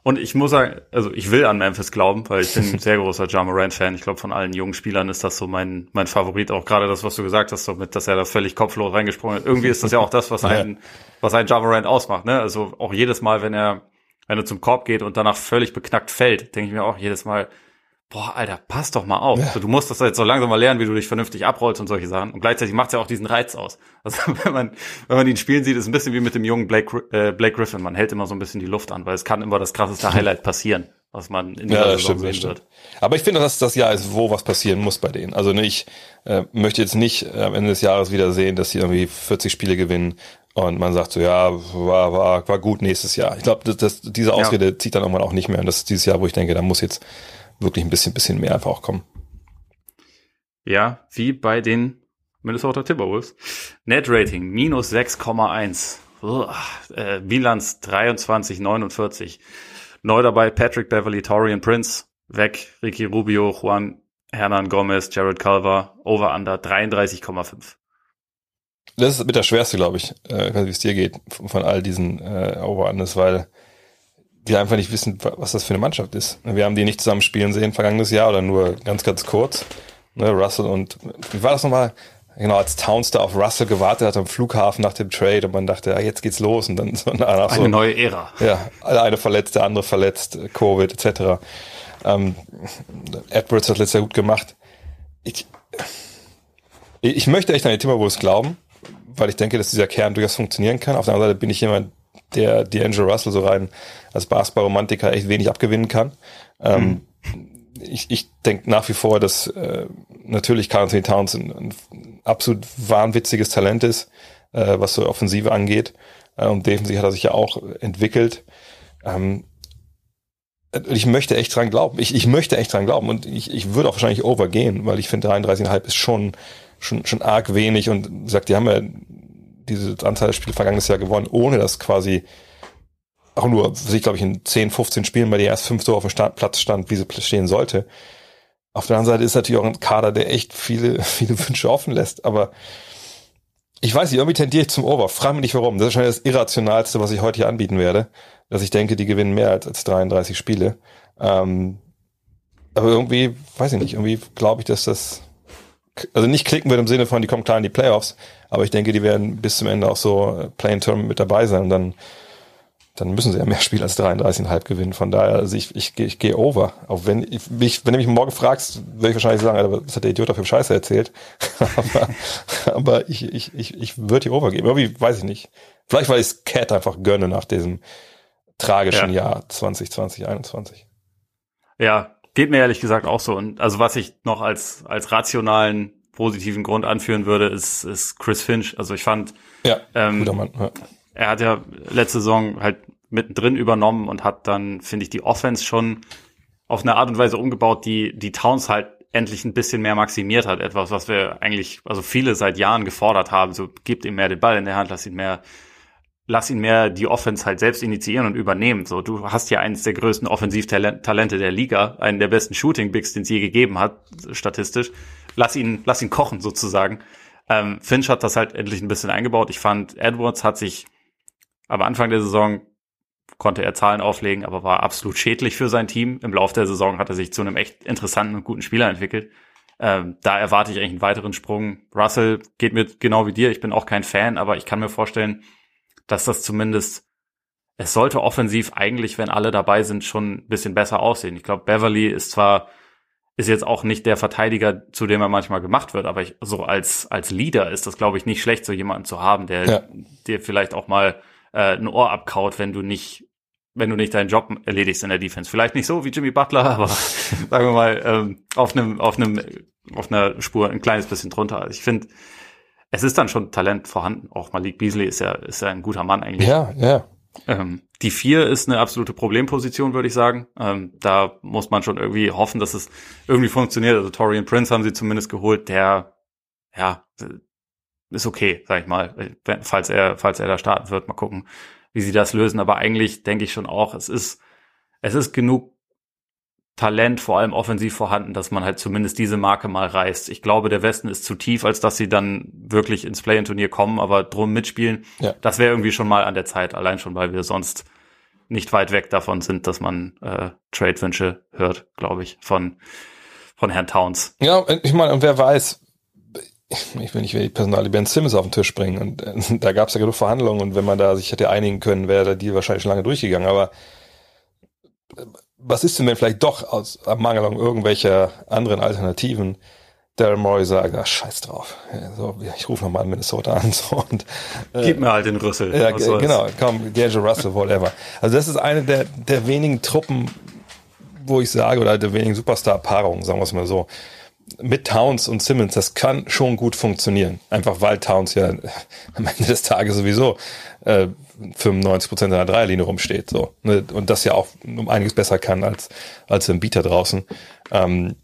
Und ich muss sagen, also ich will an Memphis glauben, weil ich bin [LAUGHS] ein sehr großer Ja Morant-Fan. Ich glaube, von allen jungen Spielern ist das so mein, mein Favorit. Auch gerade das, was du gesagt hast, so mit, dass er da völlig kopflos reingesprungen ist. Irgendwie ist das ja auch das, was [LAUGHS] einen, was einen Ja Morant ausmacht. Ne? Also auch jedes Mal, wenn er, wenn er zum Korb geht und danach völlig beknackt fällt, denke ich mir auch jedes Mal, boah, Alter, pass doch mal auf. Ja. Also, du musst das jetzt so langsam mal lernen, wie du dich vernünftig abrollst und solche Sachen. Und gleichzeitig macht es ja auch diesen Reiz aus. Also [LAUGHS] wenn man, wenn man ihn spielen sieht, ist ein bisschen wie mit dem jungen Blake, äh, Blake Griffin. Man hält immer so ein bisschen die Luft an, weil es kann immer das krasseste Highlight [LAUGHS] passieren, was man in der ja, Saison sehen wird. Aber ich finde, dass das Jahr ist, wo was passieren muss bei denen. Also ich äh, möchte jetzt nicht äh, am Ende des Jahres wieder sehen, dass sie irgendwie 40 Spiele gewinnen und man sagt so, ja, war, war, war gut nächstes Jahr. Ich glaube, das, das, diese Ausrede ja. zieht dann irgendwann auch nicht mehr. Und das ist dieses Jahr, wo ich denke, da muss jetzt wirklich ein bisschen, bisschen mehr einfach auch kommen. Ja, wie bei den Minnesota Timberwolves. Net Rating minus 6,1. Äh, Bilanz 23,49. Neu dabei Patrick Beverly, Torian Prince. Weg Ricky Rubio, Juan Hernan Gomez, Jared Culver. Over under 33,5. Das ist mit der schwerste, glaube ich, äh, wie es dir geht, von all diesen äh, Over-Unders, weil die einfach nicht wissen, was das für eine Mannschaft ist. Wir haben die nicht zusammen spielen sehen vergangenes Jahr oder nur ganz, ganz kurz. Ne, Russell und wie war das nochmal? Genau, als Towns da auf Russell gewartet hat am Flughafen nach dem Trade und man dachte, ja, jetzt geht's los und dann so nach so, eine neue Ära. Ja, eine verletzt, der andere verletzt, Covid etc. Ähm, Edwards hat letztes Jahr gut gemacht. Ich, ich möchte echt an die Timberwolves glauben, weil ich denke, dass dieser Kern durchaus funktionieren kann. Auf der anderen Seite bin ich jemand, der D'Angelo Russell so rein als Basketball-Romantiker echt wenig abgewinnen kann. Ähm, mhm. Ich, ich denke nach wie vor, dass äh, natürlich Carl Anthony Towns ein, ein, absolut wahnwitziges Talent ist, äh, was so Offensive angeht. Äh, und defensiv hat er sich ja auch entwickelt. Ähm, ich möchte echt dran glauben. Ich, ich möchte echt dran glauben. Und ich, ich würde auch wahrscheinlich overgehen, weil ich finde 33,5 ist schon, schon, schon arg wenig. Und sagt, die haben ja diese Anzahl der Spiele vergangenes Jahr gewonnen, ohne dass quasi auch nur, sich glaube ich in 10, 15 Spielen bei der erst fünf so auf dem Stand, Platz stand, wie sie stehen sollte. Auf der anderen Seite ist natürlich auch ein Kader, der echt viele, [LAUGHS] viele Wünsche offen lässt, aber ich weiß nicht, irgendwie tendiere ich zum Over. Frag mich nicht warum. Das ist wahrscheinlich das Irrationalste, was ich heute hier anbieten werde. Dass ich denke, die gewinnen mehr als, als 33 Spiele. Ähm, aber irgendwie, weiß ich nicht, irgendwie glaube ich, dass das, also nicht klicken wird im Sinne von, die kommen klar in die Playoffs, aber ich denke, die werden bis zum Ende auch so Play-in-Term mit dabei sein und dann, dann müssen sie ja mehr [LAUGHS] Spiele als 33,5 gewinnen. Von daher, also ich, ich, ich gehe over. Auch wenn ich, wenn du mich morgen fragst, würde ich wahrscheinlich sagen, Alter, was hat der Idiot dafür Scheiße erzählt? [LAUGHS] aber, aber ich, ich, ich, ich würde hier over geben. Irgendwie weiß ich nicht. Vielleicht, weil ich es Cat einfach gönne nach diesem tragischen ja. Jahr 2020, 2021. Ja, geht mir ehrlich gesagt auch so. Und also was ich noch als, als rationalen positiven Grund anführen würde, ist, ist Chris Finch. Also ich fand, ja, ähm, guter Mann. Ja. er hat ja letzte Saison halt mittendrin übernommen und hat dann, finde ich, die Offense schon auf eine Art und Weise umgebaut, die die Towns halt endlich ein bisschen mehr maximiert hat. Etwas, was wir eigentlich, also viele seit Jahren gefordert haben. So, gebt ihm mehr den Ball in der Hand, lass ihn mehr, lass ihn mehr die Offense halt selbst initiieren und übernehmen. So, du hast ja eines der größten Offensivtalente der Liga, einen der besten Shooting Bigs, den es je gegeben hat, statistisch lass ihn, lass ihn kochen sozusagen. Ähm, Finch hat das halt endlich ein bisschen eingebaut. Ich fand, Edwards hat sich am Anfang der Saison konnte er Zahlen auflegen, aber war absolut schädlich für sein Team. Im Laufe der Saison hat er sich zu einem echt interessanten und guten Spieler entwickelt. Ähm, da erwarte ich eigentlich einen weiteren Sprung. Russell geht mir genau wie dir. Ich bin auch kein Fan, aber ich kann mir vorstellen, dass das zumindest, es sollte offensiv eigentlich, wenn alle dabei sind, schon ein bisschen besser aussehen. Ich glaube, Beverly ist zwar ist jetzt auch nicht der Verteidiger, zu dem er manchmal gemacht wird, aber ich, so als, als Leader ist das, glaube ich, nicht schlecht, so jemanden zu haben, der Ja. dir vielleicht auch mal äh, ein Ohr abkaut, wenn du nicht, wenn du nicht deinen Job erledigst in der Defense. Vielleicht nicht so wie Jimmy Butler, [LAUGHS] aber sagen wir mal, ähm, auf einem, auf einem, auf einer Spur ein kleines bisschen drunter. Also ich finde, es ist dann schon Talent vorhanden. Auch Malik Beasley ist ja, ist ja ein guter Mann eigentlich. Ja, ja. Ähm, die vier ist eine absolute Problemposition, würde ich sagen. Ähm, da muss man schon irgendwie hoffen, dass es irgendwie funktioniert. Also Torian Prince haben sie zumindest geholt, der ja ist okay, sag ich mal, falls er falls er da starten wird. Mal gucken, wie sie das lösen. Aber eigentlich denke ich schon auch, es ist es ist genug Talent, vor allem offensiv vorhanden, dass man halt zumindest diese Marke mal reißt. Ich glaube, der Westen ist zu tief, als dass sie dann wirklich ins Play-in-Turnier kommen, aber drum mitspielen. Ja. Das wäre irgendwie schon mal an der Zeit, allein schon, weil wir sonst nicht weit weg davon sind, dass man äh, Trade-Wünsche hört, glaube ich, von, von Herrn Towns. Ja, ich meine, und wer weiß, ich will nicht die Personalie Ben Simmons auf den Tisch bringen. Und äh, da gab es ja genug Verhandlungen und wenn man da sich hätte einigen können, wäre der Deal wahrscheinlich schon lange durchgegangen. Aber was ist denn, wenn vielleicht doch aus am Mangel an irgendwelcher anderen Alternativen Daryl Morey sagt, ah, scheiß drauf. Ja, so, ich rufe nochmal Minnesota an [LAUGHS] so, und Gib mir halt den Rüssel. ja, soll's. genau, komm, D'Angelo Russell, whatever. Also das ist eine der, der wenigen Truppen, wo ich sage, oder der wenigen Superstar-Paarungen, sagen wir es mal so. Mit Towns und Simmons, das kann schon gut funktionieren. Einfach weil Towns ja am Ende des Tages sowieso äh, 95 Prozent seiner Dreierlinie rumsteht. So. Ne? Und das ja auch um einiges besser kann als, als ein Bieter draußen. Ähm,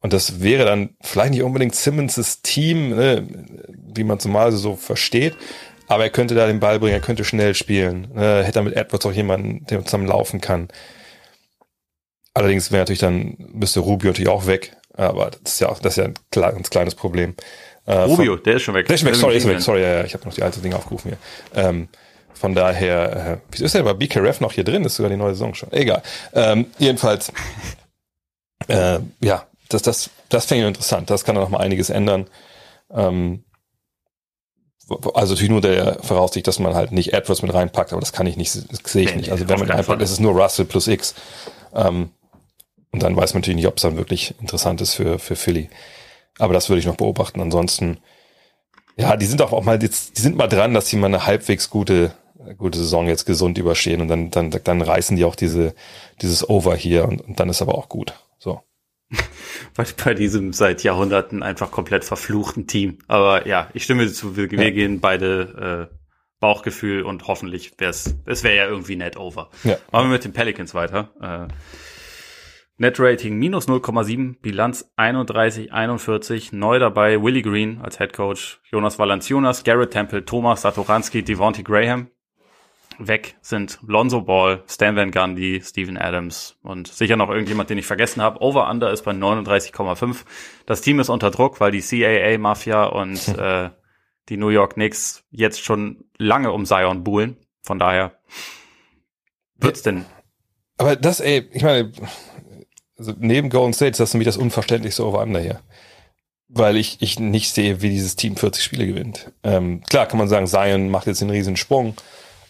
und das wäre dann vielleicht nicht unbedingt Simmons' Team, ne, wie man zumal so versteht, aber er könnte da den Ball bringen, er könnte schnell spielen, ne, hätte mit Edwards auch jemanden, der zusammen laufen kann. Allerdings wäre natürlich dann, müsste Rubio natürlich auch weg, aber das ist ja auch, das ist ja ein ganz kleines Problem. Äh, Rubio, der ist schon weg. der ist weg, Der sorry, ist weg, England. sorry, ja, ja, ich habe noch die alte Dinge aufgerufen hier. Ähm, von daher, äh, wieso ist denn bei BKRF noch hier drin? Das ist sogar die neue Saison schon. Egal. Ähm, jedenfalls, [LAUGHS] äh, ja, das, das, das fände ich interessant. Das kann dann noch mal einiges ändern. Ähm, also natürlich nur der Voraussicht, dass man halt nicht Edwards mit reinpackt, aber das kann ich nicht, das sehe ich nicht. Also wenn man reinpackt, ist es nur Russell plus X. Ähm, und dann weiß man natürlich nicht, ob es dann wirklich interessant ist für, für Philly. Aber das würde ich noch beobachten. Ansonsten, ja, die sind auch, auch mal die sind mal dran, dass sie mal eine halbwegs gute, gute Saison jetzt gesund überstehen und dann, dann, dann reißen die auch diese, dieses Over hier und, und dann ist aber auch gut. So. [LAUGHS] bei, bei diesem seit Jahrhunderten einfach komplett verfluchten Team. Aber ja, ich stimme zu, wir, wir Ja. gehen beide äh, Bauchgefühl und hoffentlich wäre es, es wäre ja irgendwie net over. Ja. Machen wir mit den Pelicans weiter. Äh, Net-Rating minus 0,7, Bilanz 31, 41, neu dabei Willie Green als Head Coach, Jonas Valanciunas, Garrett Temple, Thomas Satoranski, Devontae Graham. Weg sind Lonzo Ball, Stan Van Gundy, Steven Adams und sicher noch irgendjemand, den ich vergessen habe. Over-Under ist bei 39,5. Das Team ist unter Druck, weil die CAA-Mafia und [LAUGHS] äh, die New York Knicks jetzt schon lange um Zion buhlen. Von daher wird's denn Aber das, ey, ich meine, also neben Golden State ist das mich das unverständlichste Over-Under hier. Weil ich, ich nicht sehe, wie dieses Team 40 Spiele gewinnt. Ähm, klar kann man sagen, Zion macht jetzt einen riesen Sprung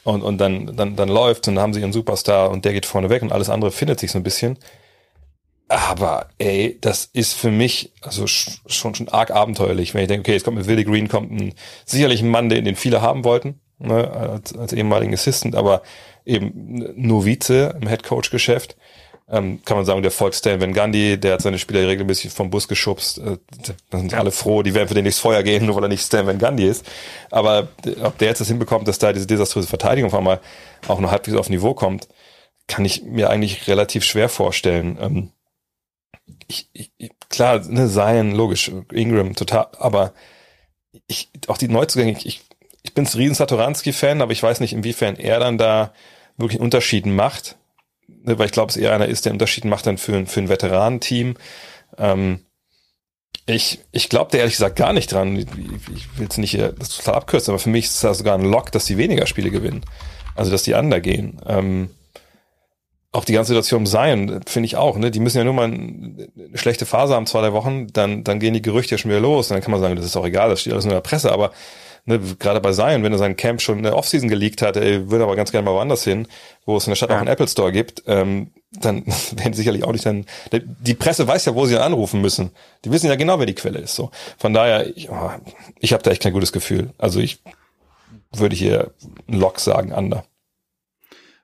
und, und dann, dann, dann läuft und dann haben sie ihren Superstar und der geht vorne weg und alles andere findet sich so ein bisschen. Aber ey, das ist für mich also sch- schon schon arg abenteuerlich, wenn ich denke, okay, jetzt kommt mit Willie Green kommt ein sicherlich ein Mann, den, den viele haben wollten, ne, als, als ehemaligen Assistant, aber eben Novize im Headcoach-Geschäft. Ähm, kann man sagen, der folgt Stan Van Gundy, der hat seine Spieler regelmäßig vom Bus geschubst. Äh, da sind alle froh, die werden für den nicht ins Feuer gehen, nur weil er nicht Stan Van Gundy ist. Aber d- ob der jetzt das hinbekommt, dass da diese desaströse Verteidigung auf einmal auch noch halbwegs auf Niveau kommt, kann ich mir eigentlich relativ schwer vorstellen. Ähm, ich, ich, klar, ne, Zion, logisch, Ingram, total, aber ich, auch die Neuzugänge, ich, ich, bin ein riesen Satoranski-Fan, aber ich weiß nicht, inwiefern er dann da wirklich einen Unterschied macht, ne, weil ich glaube, es eher einer ist, der Unterschied macht dann für, ein- für ein Veteranenteam. Ähm, ich, ich glaube da ehrlich gesagt gar nicht dran. Ich, ich will es nicht äh, das total abkürzen, aber für mich ist das sogar ein Lock, dass die weniger Spiele gewinnen. Also, dass die undergehen. Ähm, auch die ganze Situation im Zion, finde ich auch, ne? Die müssen ja nur mal ein- eine schlechte Phase haben, zwei, drei Wochen, dann, dann gehen die Gerüchte ja schon wieder los. Und dann kann man sagen, das ist auch egal, das steht alles nur in der Presse, aber ne, gerade bei Zion, wenn er sein Camp schon in der Offseason geleakt hat, ey, würde aber ganz gerne mal woanders hin, wo es in der Stadt Ja. auch einen Apple Store gibt, ähm, dann [LAUGHS] werden sie sicherlich auch nicht dann. Die Presse weiß ja, wo sie anrufen müssen. Die wissen ja genau, wer die Quelle ist. So, von daher, ich, oh, ich habe da echt kein gutes Gefühl. Also ich würde hier ein Lock sagen, under.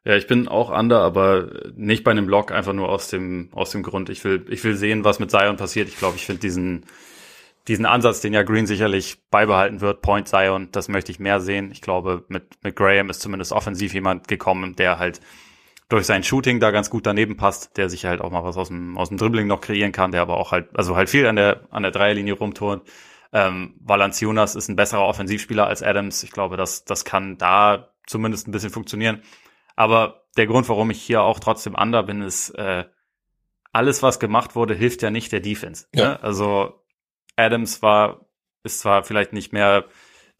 Ja, ich bin auch under, aber nicht bei einem Lock, einfach nur aus dem aus dem Grund. Ich will ich will sehen, was mit Zion passiert. Ich glaube, ich finde diesen diesen Ansatz, den ja Green sicherlich beibehalten wird, Point Zion, das möchte ich mehr sehen. Ich glaube, mit, mit Graham ist zumindest offensiv jemand gekommen, der halt durch sein Shooting da ganz gut daneben passt, der sich halt auch mal was aus dem, aus dem Dribbling noch kreieren kann, der aber auch halt, also halt viel an der, an der Dreierlinie rumturnt. Ähm, Valanciunas ist ein besserer Offensivspieler als Adams. Ich glaube, das, das kann da zumindest ein bisschen funktionieren. Aber der Grund, warum ich hier auch trotzdem under bin, ist, äh, alles, was gemacht wurde, hilft ja nicht der Defense. Ja. Ne? Also Adams war, ist zwar vielleicht nicht mehr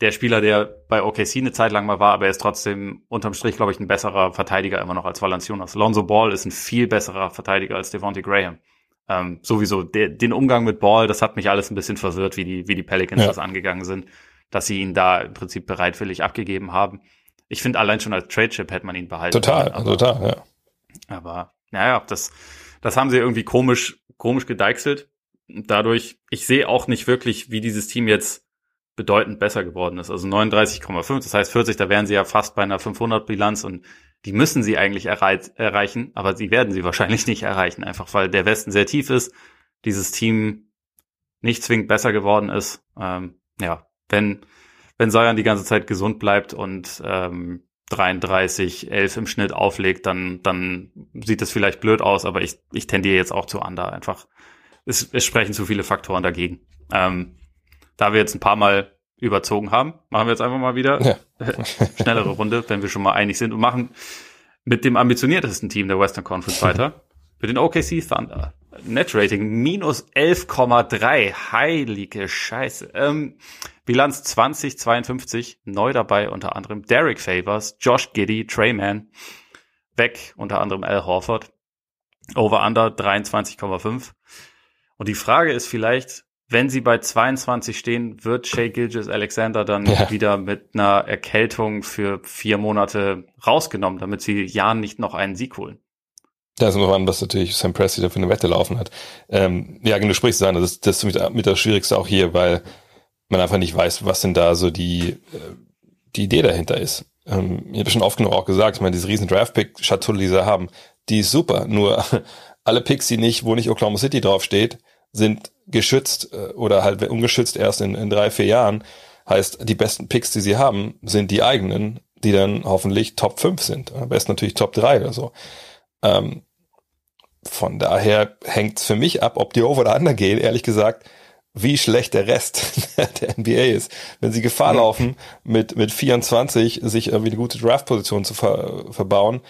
der Spieler, der bei OKC eine Zeit lang mal war, aber er ist trotzdem unterm Strich, glaube ich, ein besserer Verteidiger immer noch als Valanciunas. Lonzo Ball ist ein viel besserer Verteidiger als Devontae Graham. Ähm, sowieso der, den Umgang mit Ball, das hat mich alles ein bisschen verwirrt, wie die, wie die Pelicans ja. das angegangen sind, dass sie ihn da im Prinzip bereitwillig abgegeben haben. Ich finde, allein schon als Trade-Chip hätte man ihn behalten. Total, aber, total, ja. Aber, naja, das, das haben sie irgendwie komisch, komisch gedeichselt dadurch, ich sehe auch nicht wirklich, wie dieses Team jetzt bedeutend besser geworden ist. Also 39,5, das heißt 40, da wären sie ja fast bei einer 500 Bilanz und die müssen sie eigentlich erreichen, aber sie werden sie [LAUGHS] wahrscheinlich nicht erreichen, einfach weil der Westen sehr tief ist, dieses Team nicht zwingend besser geworden ist. Ähm, ja, wenn, wenn Sayern die ganze Zeit gesund bleibt und ähm, 33, 11 im Schnitt auflegt, dann, dann sieht das vielleicht blöd aus, aber ich, ich tendiere jetzt auch zu Under einfach es, es sprechen zu viele Faktoren dagegen. Ähm, da wir jetzt ein paar Mal überzogen haben, machen wir jetzt einfach mal wieder ja. [LAUGHS] schnellere Runde, wenn wir schon mal einig sind und machen mit dem ambitioniertesten Team der Western Conference weiter. [LAUGHS] Mit den OKC Thunder. Net Rating minus 11,3. Heilige Scheiße. Ähm, Bilanz 2052. Neu dabei unter anderem Derek Favors, Josh Giddy, Trey Mann. Weg unter anderem Al Horford. Over Under 23,5. Und die Frage ist vielleicht, wenn sie bei 22 stehen, wird Shay Gilgis Alexander dann ja. wieder mit einer Erkältung für vier Monate rausgenommen, damit sie Jan nicht noch einen Sieg holen. Da ist noch an, was natürlich Sam Presti da für eine Wette laufen hat. Ähm, ja, du sprichst es an, das ist, das ist mit, mit das Schwierigste auch hier, weil man einfach nicht weiß, was denn da so die, äh, die Idee dahinter ist. Ähm, ich habe schon oft genug auch gesagt, ich meine, diese riesen Draft-Pick-Schatulle, die sie haben, die ist super, nur [LAUGHS] alle Picks, die nicht, wo nicht Oklahoma City draufsteht, sind geschützt äh, oder halt ungeschützt erst in, in drei, vier Jahren. Heißt, die besten Picks, die sie haben, sind die eigenen, die dann hoffentlich Top 5 sind. Am besten natürlich Top 3 oder so. Ähm, von daher hängt es für mich ab, ob die Over oder Under gehen, ehrlich gesagt, wie schlecht der Rest [LAUGHS] der NBA ist. Wenn sie Gefahr mhm. laufen, mit, mit 24 sich irgendwie eine gute Draft-Position zu ver, verbauen,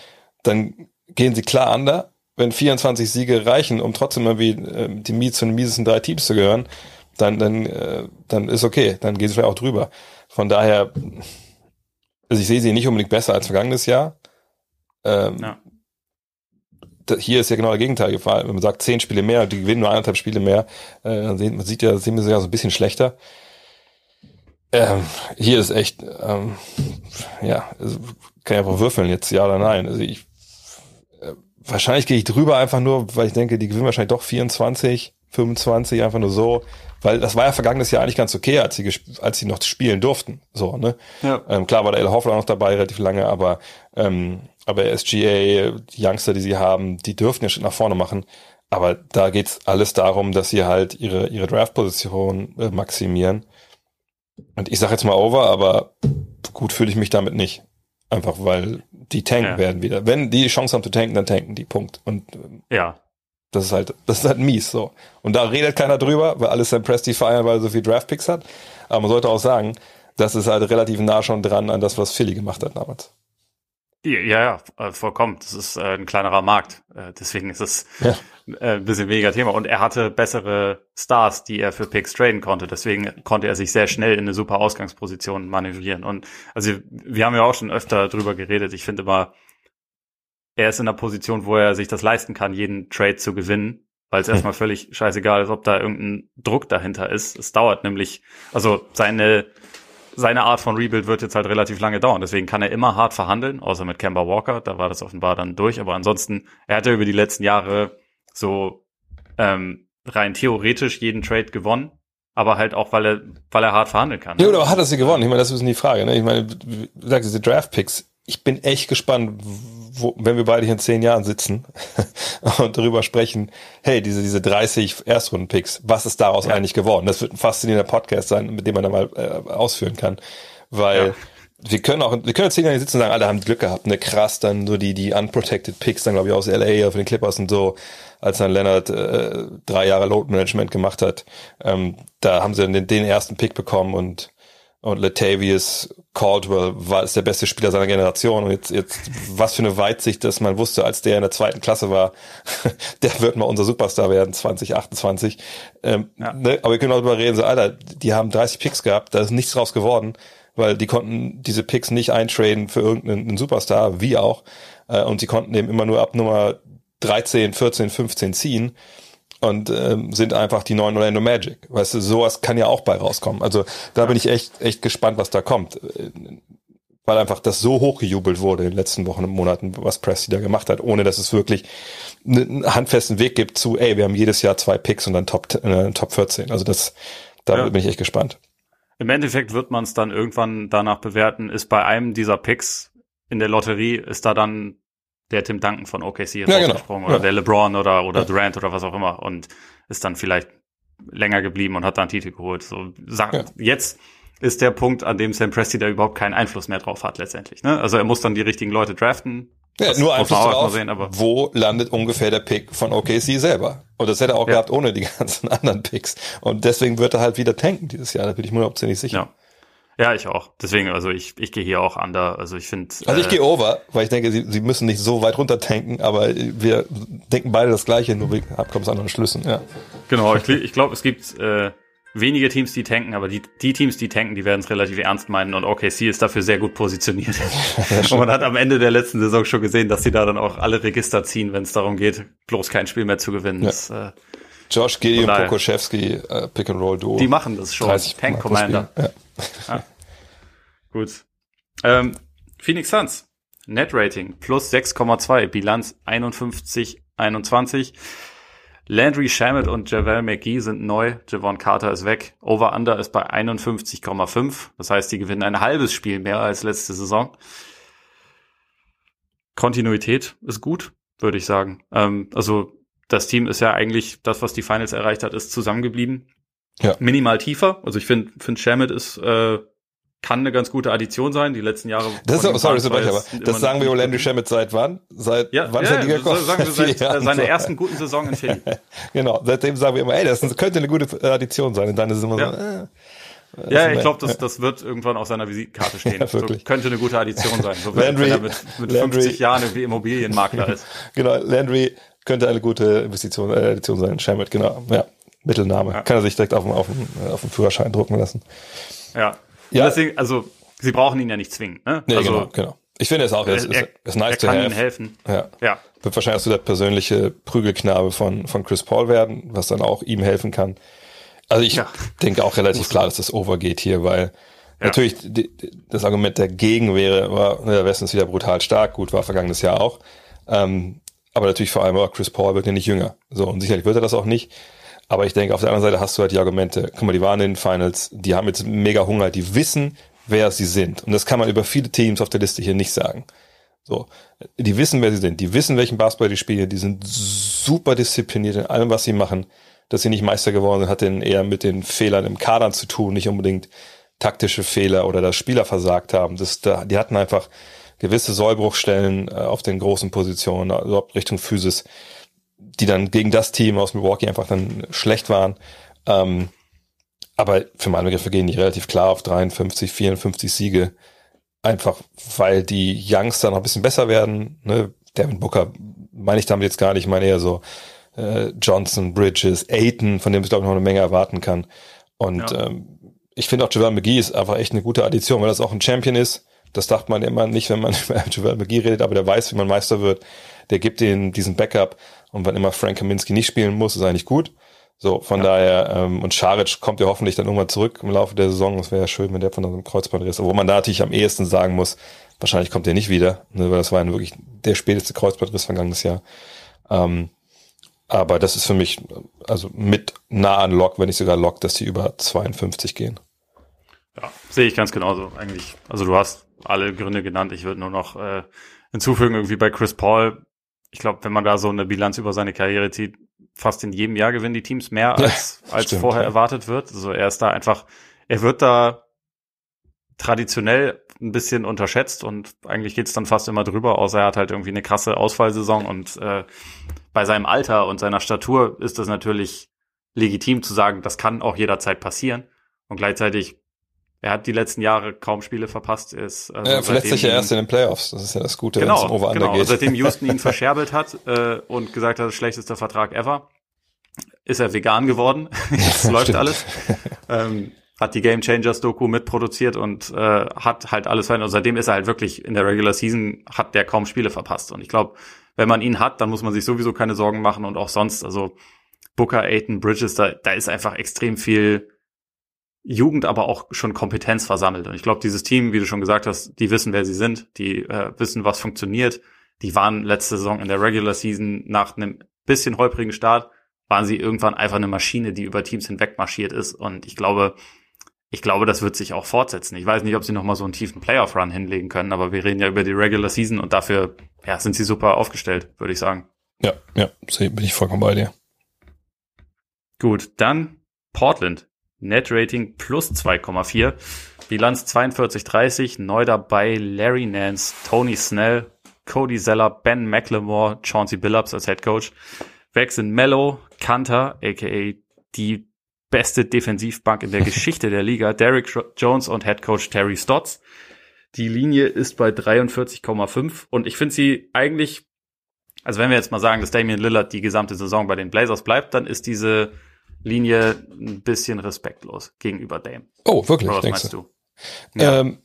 dann gehen sie klar under wenn 24 Siege reichen, um trotzdem irgendwie äh, die Mies zu den miesesten drei Teams zu gehören, dann, dann, äh, dann ist okay, dann geht es vielleicht auch drüber. Von daher, also ich sehe sie nicht unbedingt besser als vergangenes Jahr. Ähm, ja. Hier ist ja genau der Gegenteil gefallen. Wenn man sagt, zehn Spiele mehr, die gewinnen nur anderthalb Spiele mehr, äh, dann sieht man sieht ja, sehen wir ja so ein bisschen schlechter. Ähm, hier ist echt, ähm, ja, also kann ich einfach würfeln jetzt, ja oder nein. Also ich wahrscheinlich gehe ich drüber einfach nur, weil ich denke, die gewinnen wahrscheinlich doch 24, 25, einfach nur so. Weil das war ja vergangenes Jahr eigentlich ganz okay, als sie, als sie noch spielen durften. So, ne? Ja. Ähm, klar war der El Hoffler noch dabei, relativ lange, aber, ähm, aber SGA, die Youngster, die sie haben, die dürften ja schon nach vorne machen. Aber da geht's alles darum, dass sie halt ihre, ihre Draft-Position äh, maximieren. Und ich sage jetzt mal over, aber gut fühle ich mich damit nicht. Einfach weil die tanken ja. werden wieder. Wenn die die Chance haben zu tanken, dann tanken die. Punkt. Und ähm, ja. Das ist halt, das ist halt mies so. Und da redet keiner drüber, weil alles sein Presti feiern, weil er so viel Draftpicks hat. Aber man sollte auch sagen, das ist halt relativ nah schon dran an das, was Philly gemacht hat damals. Ja, ja, äh, vollkommen. Das ist äh, ein kleinerer Markt. Äh, deswegen ist es ja. ein bisschen weniger Thema. Und er hatte bessere Stars, die er für Picks traden konnte. Deswegen konnte er sich sehr schnell in eine super Ausgangsposition manövrieren. Und also wir haben ja auch schon öfter drüber geredet. Ich finde immer, er ist in einer Position, wo er sich das leisten kann, jeden Trade zu gewinnen, weil es hm. erstmal völlig scheißegal ist, ob da irgendein Druck dahinter ist. Es dauert nämlich, also seine seine Art von Rebuild wird jetzt halt relativ lange dauern. Deswegen kann er immer hart verhandeln, außer mit Kemba Walker. Da war das offenbar dann durch. Aber ansonsten, er hatte über die letzten Jahre so ähm, rein theoretisch jeden Trade gewonnen. Aber halt auch, weil er, weil er hart verhandeln kann. Ja, oder hat er sie gewonnen? Ich meine, das ist die Frage. Ne? Ich meine, du sagst, diese Draft-Picks. Ich bin echt gespannt, wo, wenn wir beide hier in zehn Jahren sitzen [LAUGHS] und darüber sprechen, hey, diese, diese 30 Erstrunden-Picks, was ist daraus ja. eigentlich geworden? Das wird ein faszinierender Podcast sein, mit dem man dann mal äh, ausführen kann. Weil ja. wir können auch, wir können zehn Jahre sitzen und sagen, alle haben Glück gehabt, ne, krass, dann so die, die unprotected Picks, dann glaube ich aus LA auf den Clippers und so, als dann Leonard äh, drei Jahre Load Management gemacht hat, ähm, da haben sie dann den, den ersten Pick bekommen und und Latavius Caldwell war ist der beste Spieler seiner Generation und jetzt jetzt was für eine Weitsicht, dass man wusste, als der in der zweiten Klasse war, [LAUGHS] der wird mal unser Superstar werden 2028. Ähm, ja. ne? Aber wir können auch darüber reden, so Alter, die haben 30 Picks gehabt, da ist nichts draus geworden, weil die konnten diese Picks nicht eintraden für irgendeinen Superstar, wie auch, äh, und sie konnten eben immer nur ab Nummer 13, 14, 15 ziehen und ähm, sind einfach die neuen Orlando Magic. Weißt du, sowas kann ja auch bei rauskommen. Also da bin ich echt, echt gespannt, was da kommt. Weil einfach das so hochgejubelt wurde in den letzten Wochen und Monaten, was Presti da gemacht hat, ohne dass es wirklich einen handfesten Weg gibt zu, ey, wir haben jedes Jahr zwei Picks und dann Top, äh, Top 14. Also das, da ja. bin ich echt gespannt. Im Endeffekt wird man es dann irgendwann danach bewerten, ist bei einem dieser Picks in der Lotterie, ist da dann der Tim Duncan von OKC jetzt ja, genau. oder ja. der LeBron oder, oder ja. Durant oder was auch immer und ist dann vielleicht länger geblieben und hat dann Titel geholt. So, sag, ja. jetzt ist der Punkt, an dem Sam Presti da überhaupt keinen Einfluss mehr drauf hat letztendlich. Ne? Also er muss dann die richtigen Leute draften. Ja, nur Einfluss drauf, sehen, aber wo landet ungefähr der Pick von OKC selber? Und das hätte er auch ja. gehabt ohne die [LAUGHS] ganzen anderen Picks. Und deswegen wird er halt wieder tanken dieses Jahr, da bin ich mir überhaupt nicht sicher. Ja. Ja, ich auch. Deswegen, also ich, ich gehe hier auch under. Also ich finde. Also ich äh, gehe over, weil ich denke, sie, sie müssen nicht so weit runter tanken, aber wir denken beide das Gleiche, nur kommen aus anderen Schlüssen, ja. Genau, ich, ich glaube, es gibt äh, wenige Teams, die tanken, aber die, die Teams, die tanken, die werden es relativ ernst meinen und OKC ist dafür sehr gut positioniert. [LAUGHS] und man hat am Ende der letzten Saison schon gesehen, dass sie da dann auch alle Register ziehen, wenn es darum geht, bloß kein Spiel mehr zu gewinnen. Ja. Das, äh, Josh Giddy und Pokoschewski, äh, Pick and Roll Duo. Die machen das schon. Tank Commander. Ja. Ja. Gut. Ähm, Phoenix Suns. Net Rating plus 6,2, Bilanz 51, 21. Landry Shamet und Javel McGee sind neu, Javon Carter ist weg. Over-Under ist bei 51,5. Das heißt, die gewinnen ein halbes Spiel mehr als letzte Saison. Kontinuität ist gut, würde ich sagen. Ähm, also das Team ist ja eigentlich das, was die Finals erreicht hat, ist zusammengeblieben. Ja. Minimal tiefer. Also ich finde, find Shamet ist äh, kann eine ganz gute Addition sein. Die letzten Jahre. Das ist, sorry, Sebastian, aber das sagen wir Landry Shamet seit wann? Seit ja, wann ja, ist er Liga gekommen? Sagen wir [LAUGHS] seit äh, seiner ersten guten Saison in Philly. [LAUGHS] genau, seitdem sagen wir immer, ey, das könnte eine gute Addition sein. Und dann ist es immer ja. so, äh, ja, ich glaube, das, das wird irgendwann auf seiner Visitenkarte stehen. [LAUGHS] Ja, so, könnte eine gute Addition sein. So, wenn, Landry, wenn er mit, mit Landry, 50 Jahren irgendwie Immobilienmakler ist. genau, Landry könnte eine gute Investition, äh, Addition sein. Shamet, genau. Ja, Mittelname. Ja. Kann er sich direkt auf dem, auf dem, auf dem Führerschein drucken lassen. Ja, ja. Deswegen, also sie brauchen ihn ja nicht zwingen. Ne? Nee, also, genau, genau. Ich finde es auch, es ist, ist nice er kann ihnen helfen. Ja. ja. Wird wahrscheinlich so der persönliche Prügelknabe von, von Chris Paul werden, was dann auch ihm helfen kann. Also ich ja. denke auch relativ [LAUGHS] klar, dass das overgeht hier, weil ja. natürlich die, das Argument dagegen wäre, war, der Westen ist wieder brutal stark, gut, war vergangenes Jahr auch. Ähm, aber natürlich vor allem, Chris Paul wird ja nicht jünger. So, und sicherlich wird er das auch nicht. Aber ich denke, auf der anderen Seite hast du halt die Argumente, guck mal, die waren in den Finals, die haben jetzt mega Hunger, die wissen, wer sie sind. Und das kann man über viele Teams auf der Liste hier nicht sagen. So, die wissen, wer sie sind, die wissen, welchen Basketball die spielen, die sind super diszipliniert in allem, was sie machen. Dass sie nicht Meister geworden sind, hat denn eher mit den Fehlern im Kadern zu tun, nicht unbedingt taktische Fehler oder dass Spieler versagt haben. Das, da, die hatten einfach gewisse Sollbruchstellen äh, auf den großen Positionen, also Richtung Physis die dann gegen das Team aus Milwaukee einfach dann schlecht waren. Ähm, aber für meine Begriffe gehen die relativ klar auf 53, 54 Siege. Einfach weil die Youngster noch ein bisschen besser werden. Ne? Devin Booker meine ich damit jetzt gar nicht, ich meine eher so äh, Johnson, Bridges, Aiton, von dem ich glaube ich noch eine Menge erwarten kann. Und ja. ähm, ich finde auch Javel McGee ist einfach echt eine gute Addition, weil das auch ein Champion ist. Das dachte man immer nicht, wenn man [LAUGHS] über Javel McGee redet, aber der weiß, wie man Meister wird. Der gibt ihnen diesen Backup und wann immer Frank Kaminski nicht spielen muss, ist eigentlich gut. So, von ja. daher, ähm, und Scharic kommt ja hoffentlich dann irgendwann zurück im Laufe der Saison. Es wäre ja schön, wenn der von einem Kreuzbandriss, wo man da natürlich am ehesten sagen muss, wahrscheinlich kommt der nicht wieder, ne, weil das war ja wirklich der späteste Kreuzbandriss vergangenes Jahr. Ähm, aber das ist für mich, also mit nah an Lock, wenn nicht sogar Lock, dass die über 52 gehen. Ja, sehe ich ganz genauso eigentlich. Also du hast alle Gründe genannt. Ich würde nur noch äh, hinzufügen, irgendwie bei Chris Paul. Ich glaube, wenn man da so eine Bilanz über seine Karriere zieht, fast in jedem Jahr gewinnen die Teams mehr, als, [LAUGHS] ja, als stimmt, vorher ja. erwartet wird. Also er ist da einfach, er wird da traditionell ein bisschen unterschätzt und eigentlich geht's dann fast immer drüber, außer er hat halt irgendwie eine krasse Ausfallsaison und äh, bei seinem Alter und seiner Statur ist das natürlich legitim zu sagen, das kann auch jederzeit passieren. Und gleichzeitig, er hat die letzten Jahre kaum Spiele verpasst. Ist, also er verletzt sich ja erst in den Playoffs. Das ist ja das Gute, genau, wenn es genau. geht. Seitdem Houston ihn [LAUGHS] verscherbelt hat äh, und gesagt hat, schlechtester Vertrag ever, ist er vegan geworden. [LAUGHS] Jetzt läuft alles. Ähm, hat die Game Changers Doku mitproduziert und äh, hat halt alles verändert. Und seitdem ist er halt wirklich in der Regular Season, hat der kaum Spiele verpasst. Und ich glaube, wenn man ihn hat, dann muss man sich sowieso keine Sorgen machen und auch sonst, also Booker, Aiton, Bridges, da, da ist einfach extrem viel Jugend, aber auch schon Kompetenz versammelt. Und ich glaube, dieses Team, wie du schon gesagt hast, die wissen, wer sie sind, die äh, wissen, was funktioniert. Die waren letzte Saison in der Regular Season nach einem bisschen holprigen Start, waren sie irgendwann einfach eine Maschine, die über Teams hinweg marschiert ist. Und ich glaube, ich glaube, das wird sich auch fortsetzen. Ich weiß nicht, ob sie noch mal so einen tiefen Playoff-Run hinlegen können, aber wir reden ja über die Regular Season und dafür ja, sind sie super aufgestellt, würde ich sagen. Ja, ja, bin ich vollkommen bei dir. Gut, dann Portland. Net Rating plus 2,4. Bilanz 42,30. Neu dabei Larry Nance, Tony Snell, Cody Zeller, Ben McLemore, Chauncey Billups als Head Coach. Weg sind Mello, Kanter, aka die beste Defensivbank in der [LAUGHS] Geschichte der Liga, Derrick Jones und Head Coach Terry Stotts. Die Linie ist bei 43,5 und ich finde sie eigentlich, also wenn wir jetzt mal sagen, dass Damian Lillard die gesamte Saison bei den Blazers bleibt, dann ist diese Linie ein bisschen respektlos gegenüber Dame. Oh, wirklich? Oder was meinst du? du? Ja. Ähm,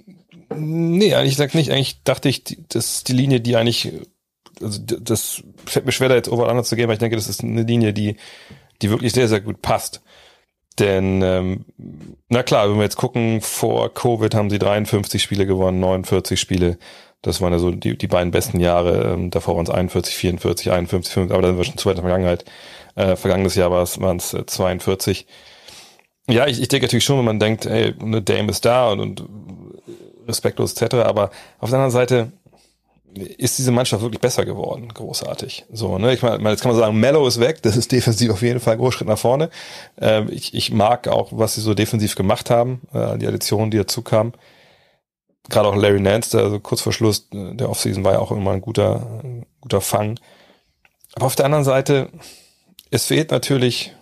nee, eigentlich sag nicht. Eigentlich dachte ich, dass die Linie, die eigentlich, also das fällt mir schwer, da jetzt overall zu gehen, aber ich denke, das ist eine Linie, die, die wirklich sehr, sehr gut passt. Denn, ähm, na klar, wenn wir jetzt gucken, vor Covid haben sie 53 Spiele gewonnen, 49 Spiele. Das waren ja so die, die beiden besten Jahre. Ähm, davor waren es 41, 44, 51, 55, aber dann sind wir schon zu weit in der Vergangenheit. Äh, vergangenes Jahr waren es äh, 42. Ja, ich, ich denke natürlich schon, wenn man denkt, ey, eine Dame ist da und, und respektlos etc., aber auf der anderen Seite, ist diese Mannschaft wirklich besser geworden. Großartig. So, ne? Ich meine, jetzt kann man sagen, Mellow ist weg, das ist defensiv auf jeden Fall ein Großschritt nach vorne. Ähm, ich, ich mag auch, was sie so defensiv gemacht haben, äh, die Additionen, die dazu kamen. Gerade auch Larry Nance, der also kurz vor Schluss äh, der Offseason war ja auch immer ein guter, ein guter Fang. Aber auf der anderen Seite, es fehlt natürlich,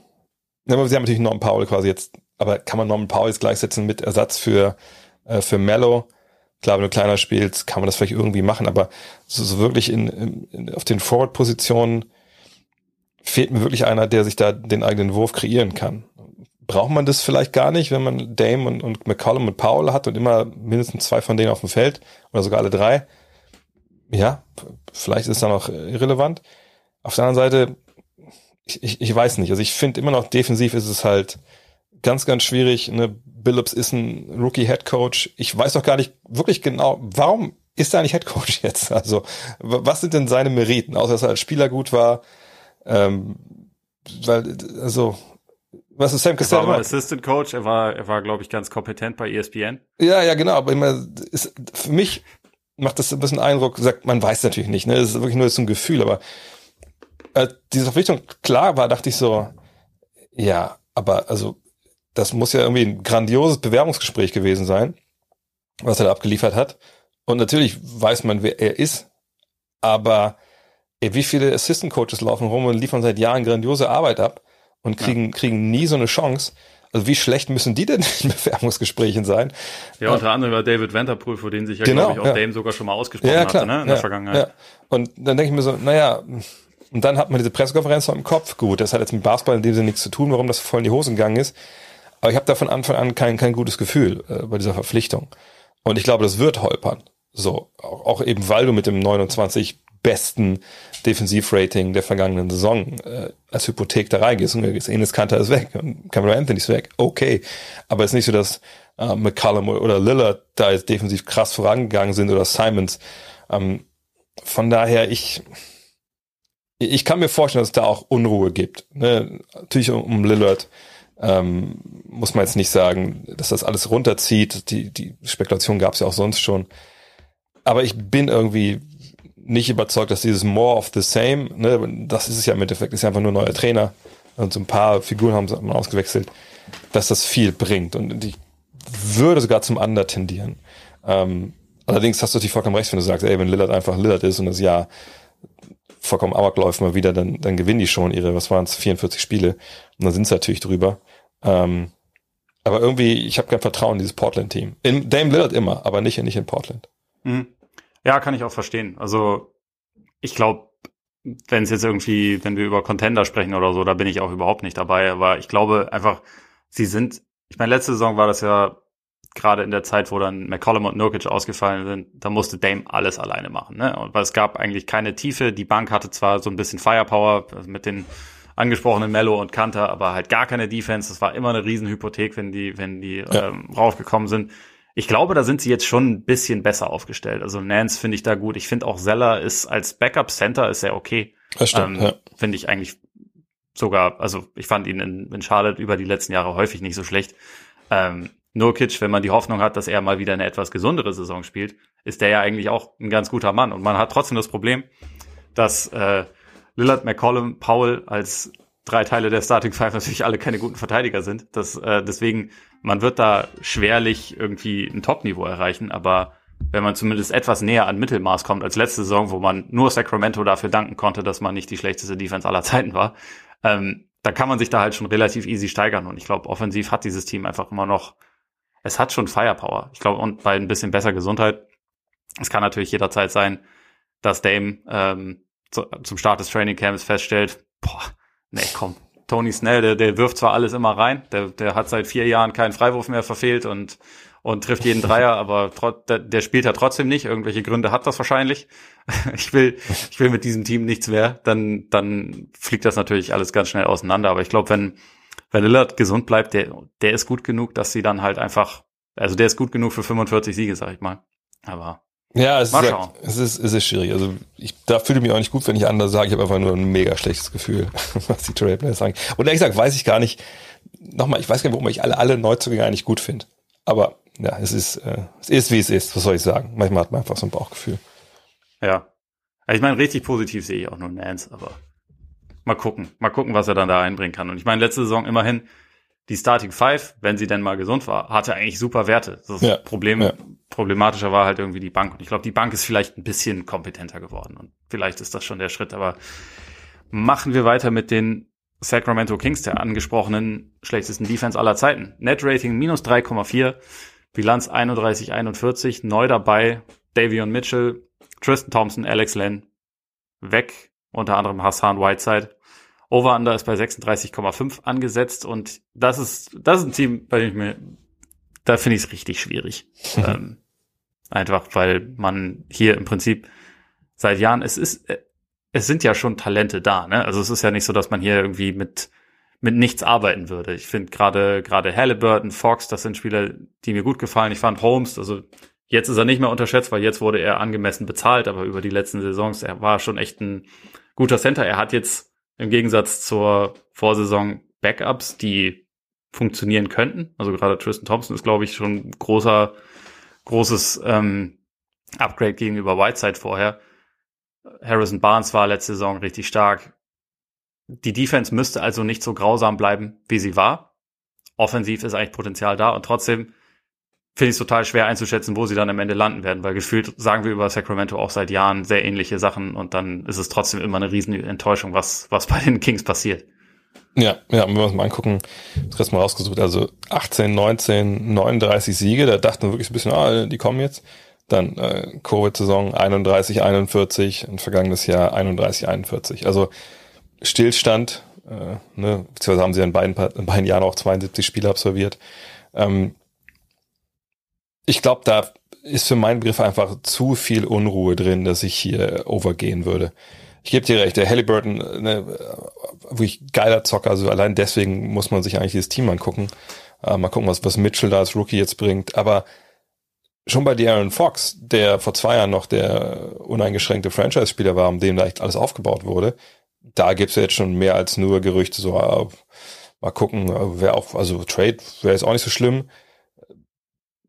sie haben natürlich Norman Powell quasi jetzt, aber kann man Norman Powell jetzt gleichsetzen mit Ersatz für, äh, für Mellow? Klar, wenn du kleiner spielst, kann man das vielleicht irgendwie machen, aber so, so wirklich in, in, auf den Forward-Positionen fehlt mir wirklich einer, der sich da den eigenen Wurf kreieren kann. Braucht man das vielleicht gar nicht, wenn man Dame und, und McCollum und Paul hat und immer mindestens zwei von denen auf dem Feld oder sogar alle drei? Ja, vielleicht ist es dann auch irrelevant. Auf der anderen Seite, ich, ich, ich weiß nicht. Also ich finde immer noch defensiv ist es halt ganz, ganz schwierig. Ne? Billups ist ein Rookie-Head Coach. Ich weiß doch gar nicht wirklich genau, warum ist er eigentlich Head Coach [LAUGHS] jetzt? Also, was sind denn seine Meriten, außer dass er als Spieler gut war? Ähm, weil, also, was ist Sam Cassell? Er war Assistant Coach, er war, er war, glaube ich, ganz kompetent bei ESPN. Ja, ja, genau, aber immer, ist, für mich macht das ein bisschen Eindruck, sagt, man weiß natürlich nicht, ne, das ist wirklich nur so ein Gefühl, aber als diese Verpflichtung klar war, dachte ich so, ja, aber also das muss ja irgendwie ein grandioses Bewerbungsgespräch gewesen sein, was er da abgeliefert hat. Und natürlich weiß man, wer er ist, aber ey, wie viele Assistant Coaches laufen rum und liefern seit Jahren grandiose Arbeit ab und kriegen, ja. kriegen nie so eine Chance. Also wie schlecht müssen die denn [LAUGHS] in Bewerbungsgesprächen sein? Ja, unter anderem war David Vanderpool, für den sich ja, genau, glaube ich, auch ja. Dame sogar schon mal ausgesprochen ja, klar, hatte, ne, in der Vergangenheit. Und dann denke ich mir so, naja, und dann hat man diese Pressekonferenz noch im Kopf. Gut, das hat jetzt mit Basketball in dem Sinne nichts zu tun, warum das voll in die Hosen gegangen ist. Aber ich habe da von Anfang an kein, kein gutes Gefühl äh, bei dieser Verpflichtung. Und ich glaube, das wird holpern. So, auch, auch eben weil du mit dem 29 besten Defensivrating der vergangenen Saison äh, als Hypothek da reingehst und gehst, Enes Kanter ist weg Cameron Anthony ist weg. Okay. Aber es ist nicht so, dass äh, McCallum oder Lillard da jetzt defensiv krass vorangegangen sind oder Simons. Ähm, von daher, ich, ich kann mir vorstellen, dass es da auch Unruhe gibt. Ne? Natürlich um, um Lillard ähm, muss man jetzt nicht sagen, dass das alles runterzieht. Die, die Spekulation gab es ja auch sonst schon. Aber ich bin irgendwie nicht überzeugt, dass dieses More of the Same, ne, das ist es ja im Endeffekt, ist ja einfach nur neuer Trainer und so ein paar Figuren haben sie ausgewechselt, dass das viel bringt. Und ich würde sogar zum Under tendieren. Ähm, allerdings hast du natürlich vollkommen recht, wenn du sagst, ey, wenn Lillard einfach Lillard ist und das Jahr vollkommen Amok läuft mal wieder, dann, dann gewinnen die schon ihre, was waren es, 44 Spiele. Und dann sind sie natürlich drüber. Ähm, aber irgendwie, ich habe kein Vertrauen in dieses Portland-Team. In Dame Lillard immer, aber nicht, nicht in Portland. Mhm. Ja, kann ich auch verstehen. Also ich glaube, wenn es jetzt irgendwie, wenn wir über Contender sprechen oder so, da bin ich auch überhaupt nicht dabei. Aber ich glaube einfach, sie sind, ich meine, letzte Saison war das ja gerade in der Zeit, wo dann McCollum und Nurkic ausgefallen sind, da musste Dame alles alleine machen. Ne? Und weil es gab eigentlich keine Tiefe. Die Bank hatte zwar so ein bisschen Firepower mit den angesprochenen Mello und Kanter, aber halt gar keine Defense. Das war immer eine Riesenhypothek, wenn die, wenn die ja. ähm, rausgekommen sind. Ich glaube, da sind sie jetzt schon ein bisschen besser aufgestellt. Also Nance finde ich da gut. Ich finde auch Zeller ist als Backup Center ist er okay. Das stimmt, ähm, ja. Finde ich eigentlich sogar, also ich fand ihn in, in Charlotte über die letzten Jahre häufig nicht so schlecht. Ähm, Nurkic, wenn man die Hoffnung hat, dass er mal wieder eine etwas gesundere Saison spielt, ist der ja eigentlich auch ein ganz guter Mann. Und man hat trotzdem das Problem, dass äh, Lillard, McCollum, Powell als drei Teile der Starting Five natürlich alle keine guten Verteidiger sind. Das, äh, deswegen, man wird da schwerlich irgendwie ein Top-Niveau erreichen, aber wenn man zumindest etwas näher an Mittelmaß kommt als letzte Saison, wo man nur Sacramento dafür danken konnte, dass man nicht die schlechteste Defense aller Zeiten war, ähm, da kann man sich da halt schon relativ easy steigern. Und ich glaube, offensiv hat dieses Team einfach immer noch, es hat schon Firepower. Ich glaube, und bei ein bisschen besser Gesundheit, es kann natürlich jederzeit sein, dass Dame ähm, zu, zum Start des Training Camps feststellt, boah, Nee, komm. Tony Snell, der, der wirft zwar alles immer rein, der, der hat seit vier Jahren keinen Freiwurf mehr verfehlt und, und trifft jeden [LAUGHS] Dreier, aber trot, der, der spielt ja trotzdem nicht. Irgendwelche Gründe hat das wahrscheinlich. [LAUGHS] Ich will, ich will mit diesem Team nichts mehr. Dann, dann fliegt das natürlich alles ganz schnell auseinander. Aber ich glaube, wenn, wenn Lillard gesund bleibt, der, der ist gut genug, dass sie dann halt einfach, also der ist gut genug für 45 Siege, sag ich mal. Aber ja, es, ist, ja, es, ist, es ist schwierig. Also ich da fühle mich auch nicht gut, wenn ich anders sage. Ich habe einfach nur ein mega schlechtes Gefühl, [LAUGHS] was die Trailblazers sagen. Und ehrlich gesagt weiß ich gar nicht, nochmal, ich weiß gar nicht, warum ich alle, alle Neuzugänge eigentlich gut finde. Aber ja, es ist, äh, es ist, wie es ist. Was soll ich sagen? Manchmal hat man einfach so ein Bauchgefühl. Ja. Ich meine, richtig positiv sehe ich auch nur Nance, aber mal gucken. Mal gucken, was er dann da einbringen kann. Und ich meine, letzte Saison immerhin die Starting Five, wenn sie denn mal gesund war, hatte eigentlich super Werte. Das ja, Problem, ja. problematischer war halt irgendwie die Bank. Und ich glaube, die Bank ist vielleicht ein bisschen kompetenter geworden. Und vielleicht ist das schon der Schritt. Aber machen wir weiter mit den Sacramento Kings, der angesprochenen schlechtesten Defense aller Zeiten. Net Rating minus 3,4, Bilanz 31-41, neu dabei Davion Mitchell, Tristan Thompson, Alex Len, weg, unter anderem Hassan Whiteside. Over-Under ist bei 36,5 angesetzt und das ist, das ist ein Team, bei dem ich mir, da finde ich es richtig schwierig. ähm, einfach, weil man hier im Prinzip seit Jahren, es ist, es sind ja schon Talente da, ne? Also es ist ja nicht so, dass man hier irgendwie mit, mit nichts arbeiten würde. Ich finde gerade, gerade Halliburton, Fox, das sind Spieler, die mir gut gefallen. Ich fand Holmes, also jetzt ist er nicht mehr unterschätzt, weil jetzt wurde er angemessen bezahlt, aber über die letzten Saisons, er war schon echt ein guter Center. Er hat jetzt im Gegensatz zur Vorsaison Backups, die funktionieren könnten. Also gerade Tristan Thompson ist, glaube ich, schon ein großer, großes ähm, Upgrade gegenüber Whiteside vorher. Harrison Barnes war letzte Saison richtig stark. Die Defense müsste also nicht so grausam bleiben, wie sie war. Offensiv ist eigentlich Potenzial da und trotzdem finde ich total schwer einzuschätzen, wo sie dann am Ende landen werden, weil gefühlt sagen wir über Sacramento auch seit Jahren sehr ähnliche Sachen und dann ist es trotzdem immer eine riesen Enttäuschung, was, was bei den Kings passiert. Ja, ja, wenn wir uns mal angucken, das mal rausgesucht, also 18, 19, 39 Siege, da dachten wir wirklich ein bisschen, ah, die kommen jetzt. Dann äh, Covid-Saison 31, 41 und vergangenes Jahr 31, 41. Also Stillstand, äh, ne, beziehungsweise haben sie in beiden, in beiden Jahren auch 72 Spiele absolviert. Ähm, ich glaube, da ist für meinen Begriff einfach zu viel Unruhe drin, dass ich hier overgehen würde. Ich gebe dir recht, der Halliburton, ne, wirklich geiler Zocker, also allein deswegen muss man sich eigentlich dieses Team angucken. Äh, mal gucken, was, was Mitchell da als Rookie jetzt bringt. Aber schon bei De'Aaron Fox, der vor zwei Jahren noch der uneingeschränkte Franchise-Spieler war, um den da echt alles aufgebaut wurde, da gibt's ja jetzt schon mehr als nur Gerüchte, so äh, mal gucken, äh, wer auch, also Trade wäre jetzt auch nicht so schlimm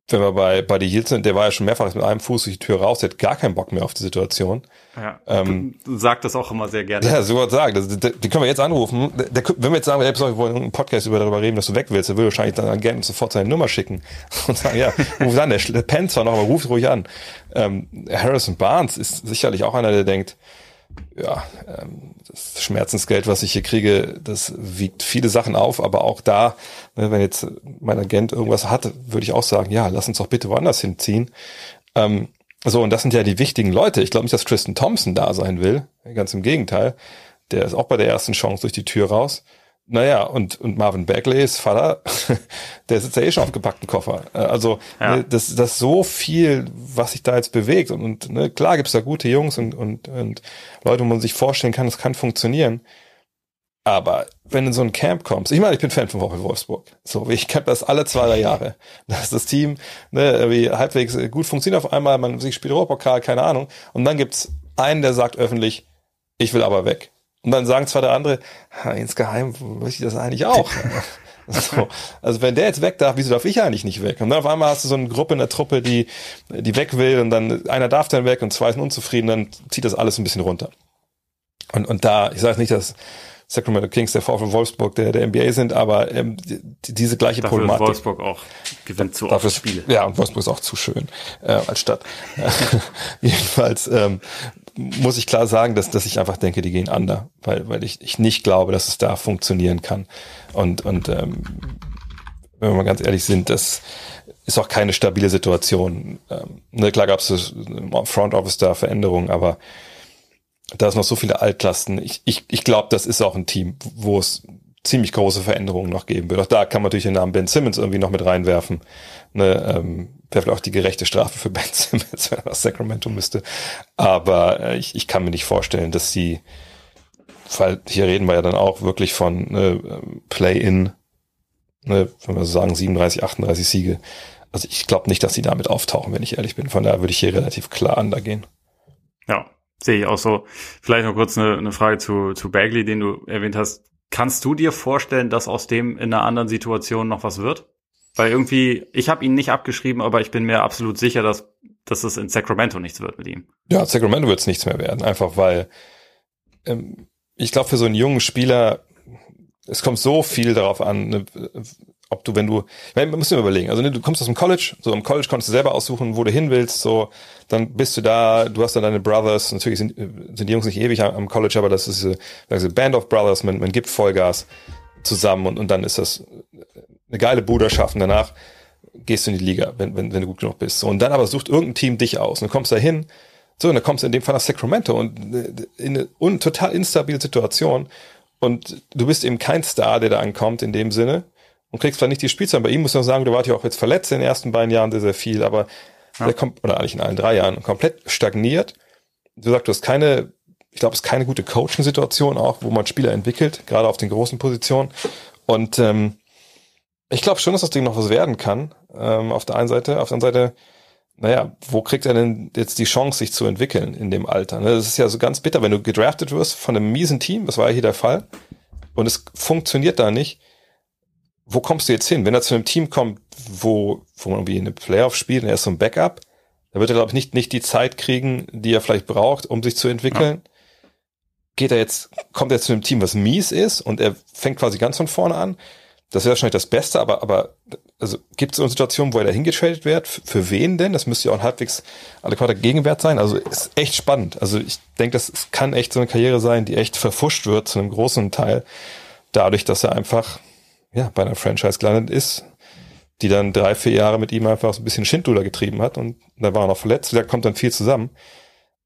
wenn wir bei, bei die Yield sind, der war ja schon mehrfach mit einem Fuß durch die Tür raus, der hat gar keinen Bock mehr auf die Situation. Ja, ähm, du sagst das auch immer sehr gerne. Ja, so was sagen. Das, das, die können wir jetzt anrufen. Der, der, wenn wir jetzt sagen, wir wollen einen Podcast über darüber reden, dass du weg willst, der würde wahrscheinlich dann Agenten sofort seine Nummer schicken [LAUGHS] und sagen, ja, ruf an, der, der pennt zwar noch, aber ruf ruhig an. Ähm, Harrison Barnes ist sicherlich auch einer, der denkt, ja, ähm, das Schmerzensgeld, was ich hier kriege, das wiegt viele Sachen auf, aber auch da, ne, wenn jetzt mein Agent irgendwas hat, würde ich auch sagen, ja, lass uns doch bitte woanders hinziehen. Ähm, so, und das sind ja die wichtigen Leute. Ich glaube nicht, dass Tristan Thompson da sein will. Ganz im Gegenteil. Der ist auch bei der ersten Chance durch die Tür raus. Naja, und, und Marvin Bagleys Vater, [LAUGHS] der sitzt ja eh schon auf gepackten Koffer. Äh, also ja. ne, das, das ist so viel, was sich da jetzt bewegt. Und, und ne, klar gibt's da gute Jungs und, und, und Leute, wo man sich vorstellen kann, es kann funktionieren. Aber wenn du in so ein Camp kommst, ich meine, ich bin Fan von VfL Wolfsburg. So, ich kenne das alle zwei, drei Jahre. [LAUGHS] Dass das Team ne, wie halbwegs gut funktioniert auf einmal, man sich spielt Europapokal, keine Ahnung. Und dann gibt's einen, der sagt öffentlich, ich will aber weg. Und dann sagen zwar der andere, insgeheim möchte ich das eigentlich auch. [LAUGHS] So. Also wenn der jetzt weg darf, wieso darf ich eigentlich nicht weg? Und dann auf einmal hast du so eine Gruppe in der Truppe, die, die weg will und dann einer darf dann weg und zwei sind unzufrieden, dann zieht das alles ein bisschen runter. Und, und da, ich sage nicht, dass Sacramento Kings der VfL Wolfsburg der, der NBA sind, aber ähm, die, diese gleiche dafür Problematik. Wolfsburg auch gewinnt zu oft Spiele. Ja, und Wolfsburg ist auch zu schön äh, als Stadt. [LAUGHS] Jedenfalls ähm, muss ich klar sagen, dass, dass ich einfach denke, die gehen under, weil, weil ich, ich nicht glaube, dass es da funktionieren kann. Und, und ähm, wenn wir mal ganz ehrlich sind, das ist auch keine stabile Situation. Ähm, ne, klar gab es im Front Office da Veränderungen, aber da ist noch so viele Altlasten. Ich, ich, ich glaube, das ist auch ein Team, wo es ziemlich große Veränderungen noch geben wird. Auch da kann man natürlich den Namen Ben Simmons irgendwie noch mit reinwerfen. Ne, ähm, wäre auch die gerechte Strafe für Ben Simmons, [LAUGHS] wenn er nach Sacramento müsste. Aber äh, ich, ich kann mir nicht vorstellen, dass sie, weil hier reden wir ja dann auch wirklich von ne, Play-in, ne, wenn wir so sagen 37, 38 Siege. Also ich glaube nicht, dass sie damit auftauchen, wenn ich ehrlich bin. Von daher würde ich hier relativ klar undergehen. Ja, sehe ich auch so. Vielleicht noch kurz eine, eine Frage zu, zu Bagley, den du erwähnt hast. Kannst du dir vorstellen, dass aus dem in einer anderen Situation noch was wird? Weil irgendwie, ich habe ihn nicht abgeschrieben, aber ich bin mir absolut sicher, dass, dass es in Sacramento nichts wird mit ihm. Ja, Sacramento wird es nichts mehr werden, einfach weil ähm, ich glaube, für so einen jungen Spieler, es kommt so viel darauf an, ne, ob du, wenn du, man muss dir überlegen, also ne, du kommst aus dem College, so im College konntest du selber aussuchen, wo du hin willst, so, dann bist du da, du hast dann deine Brothers, natürlich sind, sind die Jungs nicht ewig am College, aber das ist diese, diese Band of Brothers, man, man gibt Vollgas zusammen und, und dann ist das eine geile Bude schaffen, danach gehst du in die Liga, wenn, wenn, wenn du gut genug bist. So, und dann aber sucht irgendein Team dich aus und du kommst da hin, so, und dann kommst du in dem Fall nach Sacramento und in eine un, total instabile Situation und du bist eben kein Star, der da ankommt in dem Sinne und kriegst zwar nicht die Spielzeit. Bei ihm muss man sagen, du warst ja auch jetzt verletzt in den ersten beiden Jahren sehr, sehr viel, aber ja. der kommt, oder eigentlich in allen drei Jahren, komplett stagniert. Du sagst, du hast keine, ich glaube, es ist keine gute Coaching-Situation auch, wo man Spieler entwickelt, gerade auf den großen Positionen. Und ähm, ich glaube schon, dass das Ding noch was werden kann. Ähm, auf der einen Seite, auf der anderen Seite, naja, wo kriegt er denn jetzt die Chance, sich zu entwickeln in dem Alter? Ne? Das ist ja so ganz bitter, wenn du gedraftet wirst von einem miesen Team, das war ja hier der Fall, und es funktioniert da nicht. Wo kommst du jetzt hin? Wenn er zu einem Team kommt, wo, wo man irgendwie eine Playoff spielt und er ist so ein Backup, da wird er, glaube ich, nicht, nicht die Zeit kriegen, die er vielleicht braucht, um sich zu entwickeln. Ja. Geht er jetzt, kommt er zu einem Team, was mies ist und er fängt quasi ganz von vorne an, das wäre wahrscheinlich das Beste, aber, aber also gibt es so eine Situation, wo er da hingetradet wird? Für, für wen denn? Das müsste ja auch ein halbwegs adäquater Gegenwert sein. Also ist echt spannend. Also ich denke, das kann echt so eine Karriere sein, die echt verfuscht wird zu einem großen Teil, dadurch, dass er einfach ja bei einer Franchise gelandet ist, die dann drei, vier Jahre mit ihm einfach so ein bisschen Schindluder getrieben hat und da war er noch verletzt. Da kommt dann viel zusammen.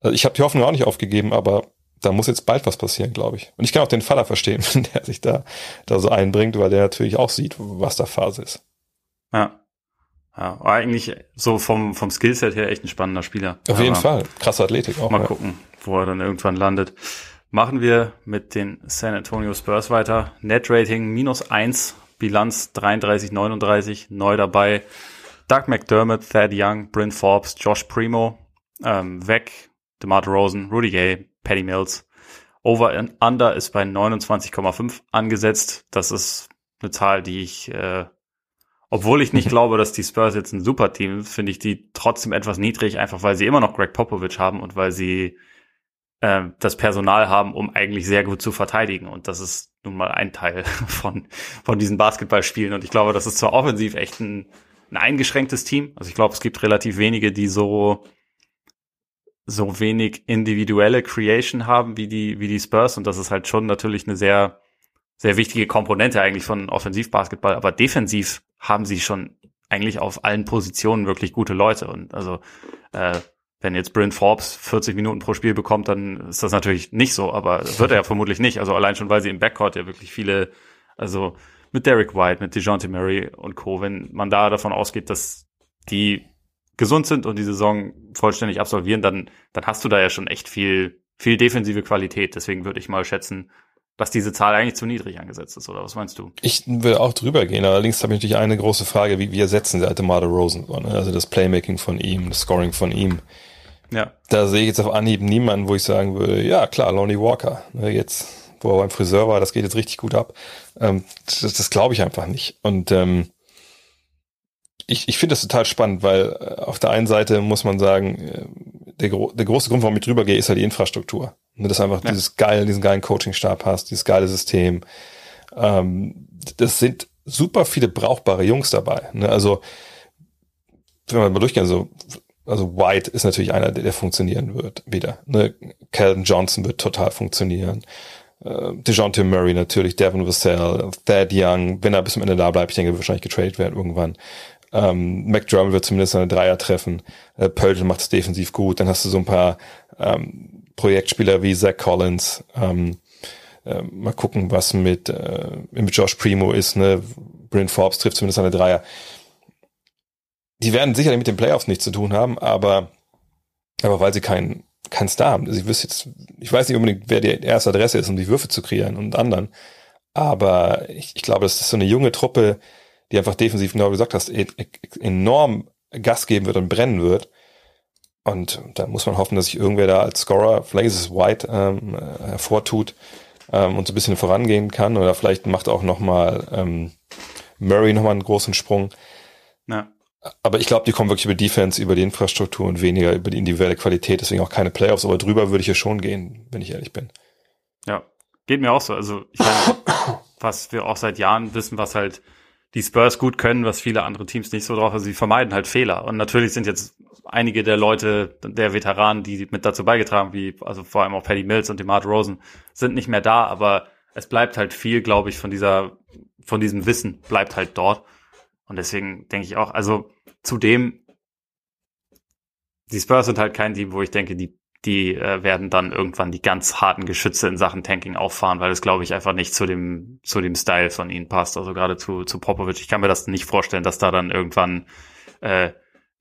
Also ich habe die Hoffnung auch nicht aufgegeben, aber da muss jetzt bald was passieren, glaube ich. Und ich kann auch den Vater verstehen, [LAUGHS] der sich da, da so einbringt, weil der natürlich auch sieht, was da Phase ist. Ja. Ja, eigentlich so vom, vom Skillset her echt ein spannender Spieler. Auf jeden Fall. Krasse Athletik auch. Mal ja. gucken, wo er dann irgendwann landet. Machen wir mit den San Antonio Spurs weiter. Net Rating minus eins, Bilanz 33, 39, neu dabei. Doug McDermott, Thad Young, Bryn Forbes, Josh Primo, ähm, weg, DeMar Rosen, Rudy Gay, Patty Mills. Over and Under ist bei 29,5 angesetzt. Das ist eine Zahl, die ich, äh, obwohl ich nicht [LAUGHS] glaube, dass die Spurs jetzt ein super Team ist, finde ich die trotzdem etwas niedrig, einfach weil sie immer noch Greg Popovich haben und weil sie äh, das Personal haben, um eigentlich sehr gut zu verteidigen. Und das ist nun mal ein Teil [LAUGHS] von, von diesen Basketballspielen. Und ich glaube, das ist zwar offensiv echt ein, ein eingeschränktes Team. Also ich glaube, es gibt relativ wenige, die so so wenig individuelle Creation haben wie die wie die Spurs und das ist halt schon natürlich eine sehr sehr wichtige Komponente eigentlich von Offensivbasketball, aber defensiv haben sie schon eigentlich auf allen Positionen wirklich gute Leute und also äh, wenn jetzt Bryn Forbes 40 Minuten pro Spiel bekommt, dann ist das natürlich nicht so, aber wird er ja vermutlich nicht. Also allein schon, weil sie im Backcourt ja wirklich viele, also mit Derek White, mit DeJounte Murray und Co., wenn man da davon ausgeht, dass die gesund sind und die Saison vollständig absolvieren, dann, dann hast du da ja schon echt viel, viel defensive Qualität. Deswegen würde ich mal schätzen, dass diese Zahl eigentlich zu niedrig angesetzt ist, oder was meinst du? Ich würde auch drüber gehen. Allerdings habe ich natürlich eine große Frage, wie wir ersetzen der alte Marder Rosen? Also das Playmaking von ihm, das Scoring von ihm. Ja. Da sehe ich jetzt auf Anhieb niemanden, wo ich sagen würde, ja klar, Lonnie Walker. Ne, jetzt, wo er beim Friseur war, das geht jetzt richtig gut ab. Ähm, das das glaube ich einfach nicht. Und ähm, ich, ich finde das total spannend, weil äh, auf der einen Seite muss man sagen, äh, der, gro der große Grund, warum ich drüber gehe, ist halt die Infrastruktur. Ne, dass einfach ja. dieses geile, diesen geilen Coaching-Stab hast, dieses geile System. Ähm, das sind super viele brauchbare Jungs dabei. Ne? Also, wenn man mal durchgehen, so also White ist natürlich einer, der, der funktionieren wird wieder. Ne? Calvin Johnson wird total funktionieren. Äh, DeJounte Murray natürlich, Devin Vassell, Thad Young, wenn er bis zum Ende da bleibt, ich denke, wird wahrscheinlich getradet werden irgendwann. Ähm, McDermott wird zumindest eine Dreier treffen. Äh, Pöltl macht es defensiv gut. Dann hast du so ein paar ähm, Projektspieler wie Zach Collins. Ähm, äh, mal gucken, was mit, äh, mit Josh Primo ist. Ne? Bryn Forbes trifft zumindest eine Dreier die werden sicherlich mit den Playoffs nichts zu tun haben, aber, aber weil sie keinen kein Star haben. Also ich wüsste jetzt, ich weiß nicht unbedingt, wer die erste Adresse ist, um die Würfe zu kreieren und anderen. Aber ich, ich glaube, das ist so eine junge Truppe, die einfach defensiv, genau wie du gesagt hast, e, e, enorm Gas geben wird und brennen wird. Und da muss man hoffen, dass sich irgendwer da als Scorer, vielleicht ist es White, ähm, hervortut ähm, und so ein bisschen vorangehen kann. Oder vielleicht macht auch nochmal ähm, Murray nochmal einen großen Sprung. Ja. Aber ich glaube, die kommen wirklich über Defense, über die Infrastruktur und weniger über die individuelle Qualität. Deswegen auch keine Playoffs. Aber drüber würde ich ja schon gehen, wenn ich ehrlich bin. Ja, geht mir auch so. Also ich meine, [COUGHS] was wir auch seit Jahren wissen, was halt die Spurs gut können, was viele andere Teams nicht so drauf. Also sie vermeiden halt Fehler. Und natürlich sind jetzt einige der Leute, der Veteranen, die mit dazu beigetragen, wie also vor allem auch Paddy Mills und DeMar Rosen, sind nicht mehr da. Aber es bleibt halt viel, glaube ich, von dieser, von diesem Wissen bleibt halt dort. Und deswegen denke ich auch, also zudem, die Spurs sind halt kein Team, wo ich denke, die, die äh, werden dann irgendwann die ganz harten Geschütze in Sachen Tanking auffahren, weil es, glaube ich, einfach nicht zu dem, zu dem Style von ihnen passt. Also gerade zu, zu Popovic. Ich kann mir das nicht vorstellen, dass da dann irgendwann äh,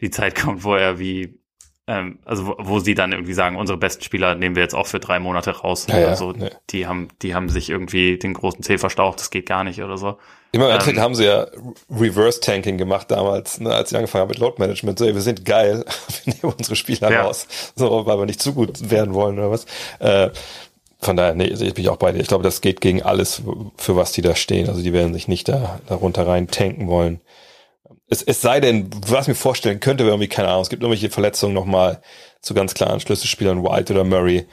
die Zeit [LAUGHS] kommt, wo er wie ähm, also wo, wo sie dann irgendwie sagen, unsere besten Spieler nehmen wir jetzt auch für drei Monate raus. Ja, also ja. die haben, die haben sich irgendwie den großen Zeh verstaucht, das geht gar nicht oder so. Immer im Endeffekt ähm, haben sie ja Reverse Tanking gemacht damals, ne, als sie angefangen haben mit Load Management. So, ey, wir sind geil, [LAUGHS] wir nehmen unsere Spieler ja. raus, so, weil wir nicht zu gut werden wollen oder was. Äh, von daher, nee, ich bin auch bei dir. Ich glaube, das geht gegen alles, für was die da stehen. Also die werden sich nicht da darunter rein tanken wollen. Es, es sei denn, was mir vorstellen könnte, wäre irgendwie, keine Ahnung, es gibt irgendwelche Verletzungen nochmal zu ganz klaren Schlüsselspielern, White oder Murray.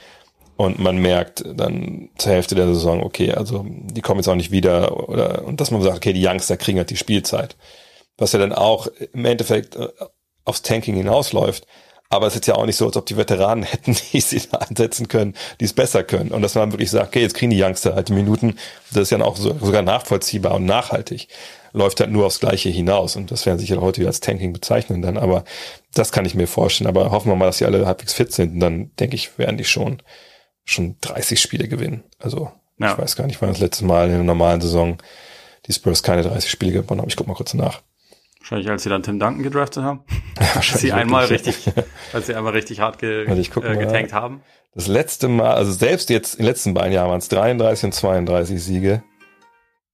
Und man merkt dann zur Hälfte der Saison, okay, also die kommen jetzt auch nicht wieder. Oder, und dass man sagt, okay, die Youngster kriegen halt die Spielzeit. Was ja dann auch im Endeffekt äh, aufs Tanking hinausläuft. Aber es ist ja auch nicht so, als ob die Veteranen [LAUGHS] hätten, die sie da einsetzen können, die es besser können. Und dass man wirklich sagt, okay, jetzt kriegen die Youngster halt die Minuten. Das ist ja auch so, sogar nachvollziehbar und nachhaltig läuft halt nur aufs Gleiche hinaus. Und das werden sicher heute wieder als Tanking bezeichnen dann. Aber das kann ich mir vorstellen. Aber hoffen wir mal, dass sie alle halbwegs fit sind. Und dann denke ich, werden die schon, schon 30 Spiele gewinnen. Also, ja. ich weiß gar nicht, wann das letzte Mal in einer normalen Saison die Spurs keine 30 Spiele gewonnen haben. Ich guck mal kurz nach. Wahrscheinlich, als sie dann Tim Duncan gedraftet haben. [LAUGHS] als sie einmal richtig, als sie einmal richtig hart ge, äh, getankt haben. Das letzte Mal, also selbst jetzt in den letzten beiden Jahren waren es 33 und 32 Siege.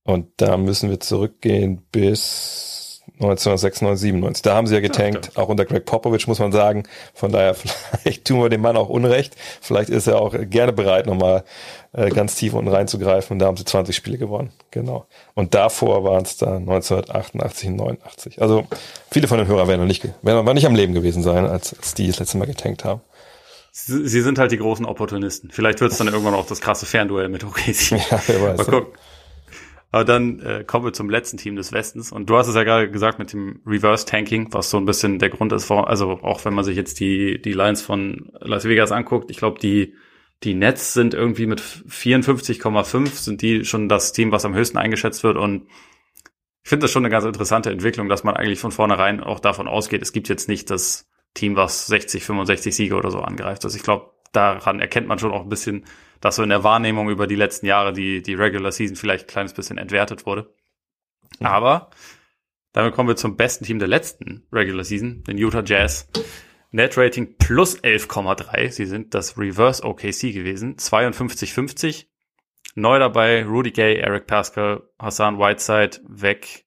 Und da müssen wir zurückgehen bis 1996, 97. Da haben sie ja getankt, ja, auch unter Greg Popovich, muss man sagen. Von daher, [LAUGHS] vielleicht tun wir dem Mann auch Unrecht. Vielleicht ist er auch gerne bereit, nochmal äh, ganz tief unten reinzugreifen. Und da haben sie 20 Spiele gewonnen. Genau. Und davor waren es dann 1988 und 89. Also viele von den Hörern werden noch nicht, werden aber nicht am Leben gewesen sein, als, als die das letzte Mal getankt haben. Sie sind halt die großen Opportunisten. Vielleicht wird es dann irgendwann auch das krasse Fernduell mit OKC. [LAUGHS] Ja, wer weiß. Mal gucken. Aber dann äh, kommen wir zum letzten Team des Westens. Und du hast es ja gerade gesagt mit dem Reverse Tanking, was so ein bisschen der Grund ist, also auch wenn man sich jetzt die, die Lines von Las Vegas anguckt, ich glaube, die, die Nets sind irgendwie mit 54,5 sind die schon das Team, was am höchsten eingeschätzt wird. Und ich finde das schon eine ganz interessante Entwicklung, dass man eigentlich von vornherein auch davon ausgeht, es gibt jetzt nicht das Team, was 60, 65 Siege oder so angreift. Also ich glaube, daran erkennt man schon auch ein bisschen, dass so in der Wahrnehmung über die letzten Jahre die, die Regular Season vielleicht ein kleines bisschen entwertet wurde. Mhm. Aber damit kommen wir zum besten Team der letzten Regular Season, den Utah Jazz. Net Rating plus 11,3. Sie sind das Reverse OKC gewesen. 52,50. Neu dabei Rudy Gay, Eric Pascal, Hassan Whiteside weg.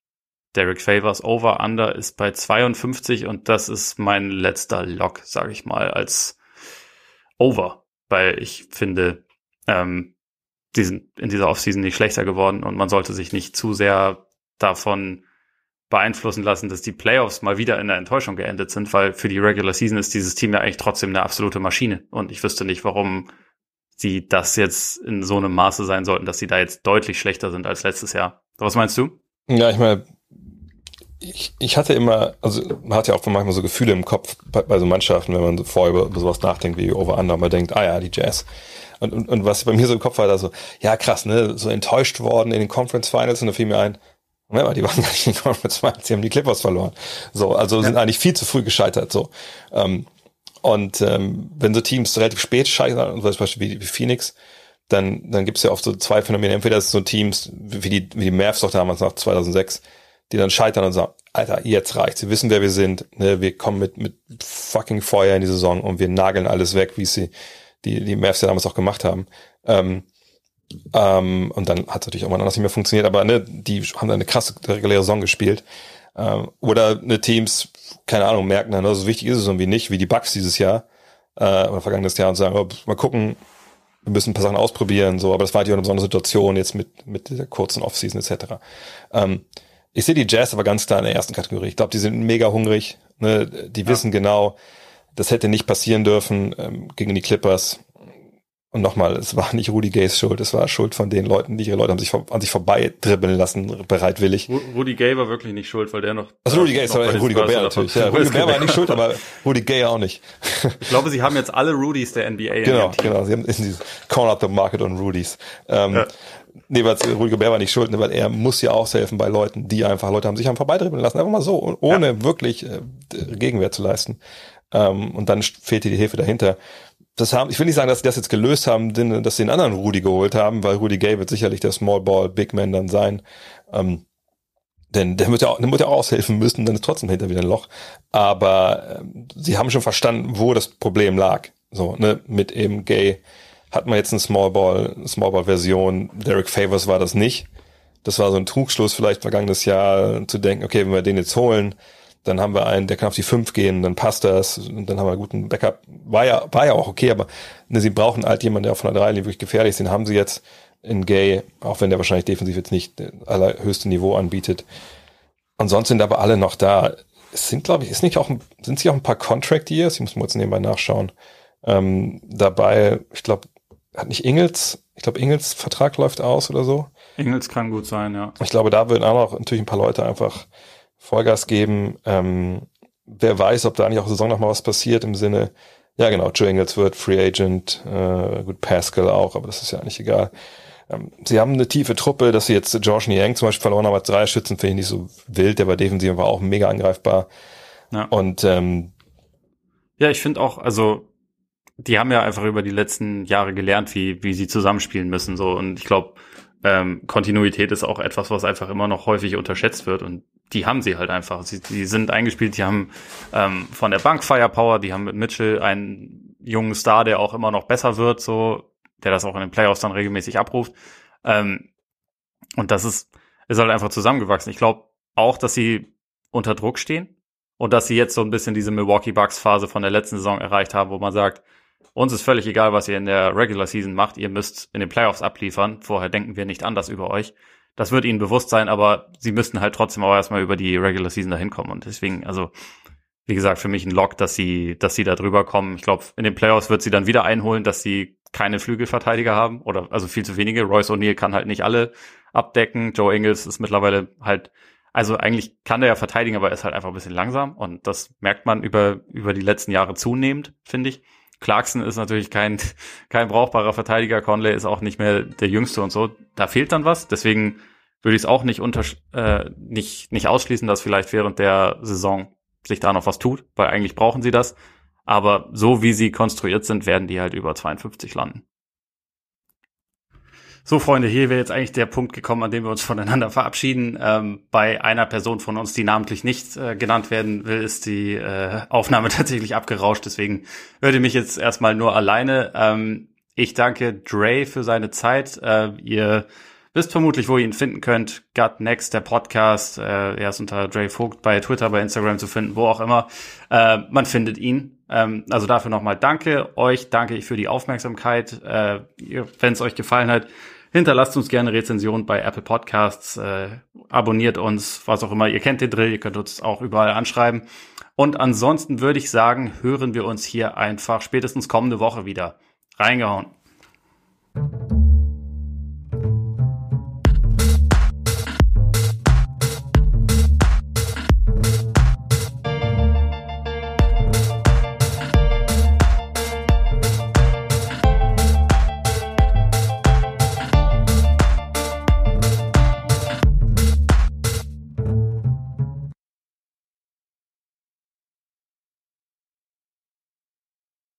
Derek Favors Over Under ist bei 52 und das ist mein letzter Lock, sage ich mal, als Over, weil ich finde, ähm, die sind in dieser Offseason nicht schlechter geworden und man sollte sich nicht zu sehr davon beeinflussen lassen, dass die Playoffs mal wieder in der Enttäuschung geendet sind, weil für die Regular Season ist dieses Team ja eigentlich trotzdem eine absolute Maschine und ich wüsste nicht, warum sie das jetzt in so einem Maße sein sollten, dass sie da jetzt deutlich schlechter sind als letztes Jahr. Was meinst du? Ja, ich meine, ich, ich hatte immer, also man hat ja auch manchmal so Gefühle im Kopf bei, bei so Mannschaften, wenn man so vorher über, über sowas nachdenkt wie Over-Under, man denkt, ah ja, die Jazz und, und, und was bei mir so im Kopf war, da so, ja krass, ne, so enttäuscht worden in den Conference Finals und da fiel mir ein, Moment mal, die waren [LAUGHS] gar nicht in den Conference Finals, die haben die Clippers verloren. So, also ja. sind eigentlich viel zu früh gescheitert, so. Ähm, und ähm, wenn so Teams relativ spät scheitern, zum Beispiel wie, wie Phoenix, dann, dann gibt's ja oft so zwei Phänomene. Entweder ist es so Teams wie die, wie die Mavs doch damals nach 2006, die dann scheitern und sagen, Alter, jetzt reicht's. Wir wissen, wer wir sind. Ne? Wir kommen mit, mit fucking Feuer in die Saison und wir nageln alles weg, wie sie, die, die Mavs ja damals auch gemacht haben. Ähm, ähm, und dann hat es natürlich auch mal anders nicht mehr funktioniert, aber ne, die haben dann eine krasse reguläre Saison gespielt. Ähm, oder ne Teams, keine Ahnung, merken dann, so wichtig ist es irgendwie nicht, wie die Bucks dieses Jahr äh, oder vergangenes Jahr und sagen, oh, mal gucken, wir müssen ein paar Sachen ausprobieren, so, aber das war halt eine besondere Situation jetzt mit, mit dieser kurzen Offseason etc. Ähm, ich sehe die Jazz aber ganz klar in der ersten Kategorie. Ich glaube, die sind mega hungrig, ne? die ja. wissen genau, das hätte nicht passieren dürfen ähm, gegen die Clippers. Und nochmal, es war nicht Rudy Gays Schuld, es war Schuld von den Leuten, die ihre Leute haben sich an sich vorbei dribbeln lassen, bereitwillig. Rudy Gay war wirklich nicht schuld, weil der noch. Also Rudy Gay ist aber Rudy Gobert natürlich. Ja, Rudy [LAUGHS] Gobert war nicht schuld, aber Rudy Gay auch nicht. [LAUGHS] Ich glaube, sie haben jetzt alle Rudys der NBA. Genau, genau. Sie haben in dieses Corner up the Market on Rudys. Ähm, ja. Nee, weil Rudy Gobert war nicht schuld, ne, weil er muss ja aushelfen bei Leuten, die einfach Leute haben sich haben vorbeidribbeln lassen, einfach mal so, ohne ja. wirklich äh, Gegenwehr zu leisten. Ähm, und dann fehlte die Hilfe dahinter. Das haben, ich will nicht sagen, dass sie das jetzt gelöst haben, denn, dass sie einen anderen Rudy geholt haben, weil Rudy Gay wird sicherlich der Small Ball Big Man dann sein. Ähm, denn der wird ja auch, der wird ja auch aushelfen müssen, dann ist trotzdem hinter wieder ein Loch. Aber ähm, sie haben schon verstanden, wo das Problem lag. So, ne, mit eben Gay hat man jetzt eine Small Ball, Small Ball Version. Derek Favors war das nicht. Das war so ein Trugschluss vielleicht vergangenes Jahr zu denken, okay, wenn wir den jetzt holen, dann haben wir einen, der kann auf die 5 gehen, dann passt das, und dann haben wir einen guten Backup. War ja, war ja auch okay, aber ne, sie brauchen halt jemanden, der auf von der 3 wirklich gefährlich ist. Den haben sie jetzt in Gay, auch wenn der wahrscheinlich defensiv jetzt nicht allerhöchste Niveau anbietet. Ansonsten sind aber alle noch da. Es sind, glaube ich, ist nicht auch, sind sie auch ein paar Contract Years? Ich muss mal jetzt nebenbei nachschauen. Ähm, dabei, ich glaube, hat nicht Ingels, ich glaube, Ingels Vertrag läuft aus oder so. Ingels kann gut sein, ja. Ich glaube, da würden auch noch natürlich ein paar Leute einfach Vollgas geben. Ähm, wer weiß, ob da eigentlich auch Saison noch mal was passiert im Sinne, ja genau, Joe Ingles wird Free Agent, äh, gut, Pascal auch, aber das ist ja eigentlich egal. Ähm, sie haben eine tiefe Truppe, dass sie jetzt George Niang zum Beispiel verloren haben als drei Schützen, finde ich nicht so wild, der war defensiv war auch mega angreifbar. Ja. Und ähm, ja, ich finde auch, also die haben ja einfach über die letzten Jahre gelernt, wie, wie sie zusammenspielen müssen. So und ich glaube, ähm, Kontinuität ist auch etwas, was einfach immer noch häufig unterschätzt wird und die haben sie halt einfach. Sie, die sind eingespielt, die haben ähm, von der Bank Firepower, die haben mit Mitchell einen jungen Star, der auch immer noch besser wird, so, der das auch in den Playoffs dann regelmäßig abruft. Ähm, und das ist, ist halt einfach zusammengewachsen. Ich glaube auch, dass sie unter Druck stehen und dass sie jetzt so ein bisschen diese Milwaukee Bucks Phase von der letzten Saison erreicht haben, wo man sagt, uns ist völlig egal, was ihr in der Regular Season macht. Ihr müsst in den Playoffs abliefern. Vorher denken wir nicht anders über euch. Das wird ihnen bewusst sein, aber sie müssten halt trotzdem auch erstmal über die Regular Season dahin kommen. Und deswegen, also, wie gesagt, für mich ein Lock, dass sie, dass sie da drüber kommen. Ich glaube, in den Playoffs wird sie dann wieder einholen, dass sie keine Flügelverteidiger haben oder also viel zu wenige. Royce O'Neill kann halt nicht alle abdecken. Joe Ingles ist mittlerweile halt, also eigentlich kann der ja verteidigen, aber er ist halt einfach ein bisschen langsam und das merkt man über, über die letzten Jahre zunehmend, finde ich. Clarkson ist natürlich kein, [LAUGHS] kein brauchbarer Verteidiger. Conley ist auch nicht mehr der Jüngste und so. Da fehlt dann was. Deswegen würde ich es auch nicht, unter, äh, nicht, nicht ausschließen, dass vielleicht während der Saison sich da noch was tut, weil eigentlich brauchen sie das. Aber so wie sie konstruiert sind, werden die halt über 52 landen. So, Freunde, hier wäre jetzt eigentlich der Punkt gekommen, an dem wir uns voneinander verabschieden. Ähm, bei einer Person von uns, die namentlich nicht äh, genannt werden will, ist die äh, Aufnahme [LAUGHS] tatsächlich abgerauscht. Deswegen hört ihr mich jetzt erstmal nur alleine. Ähm, ich danke Dre für seine Zeit. Äh, ihr wisst vermutlich, wo ihr ihn finden könnt. Gut Next, der Podcast. Äh, er ist unter Dre Vogt bei Twitter, bei Instagram zu finden, wo auch immer. Äh, man findet ihn. Ähm, also dafür nochmal danke. Euch danke ich für die Aufmerksamkeit. Äh, Wenn es euch gefallen hat, Hinterlasst uns gerne Rezension bei Apple Podcasts, äh, abonniert uns, was auch immer. Ihr kennt den Drill, ihr könnt uns auch überall anschreiben. Und ansonsten würde ich sagen, hören wir uns hier einfach spätestens kommende Woche wieder. Reingehauen.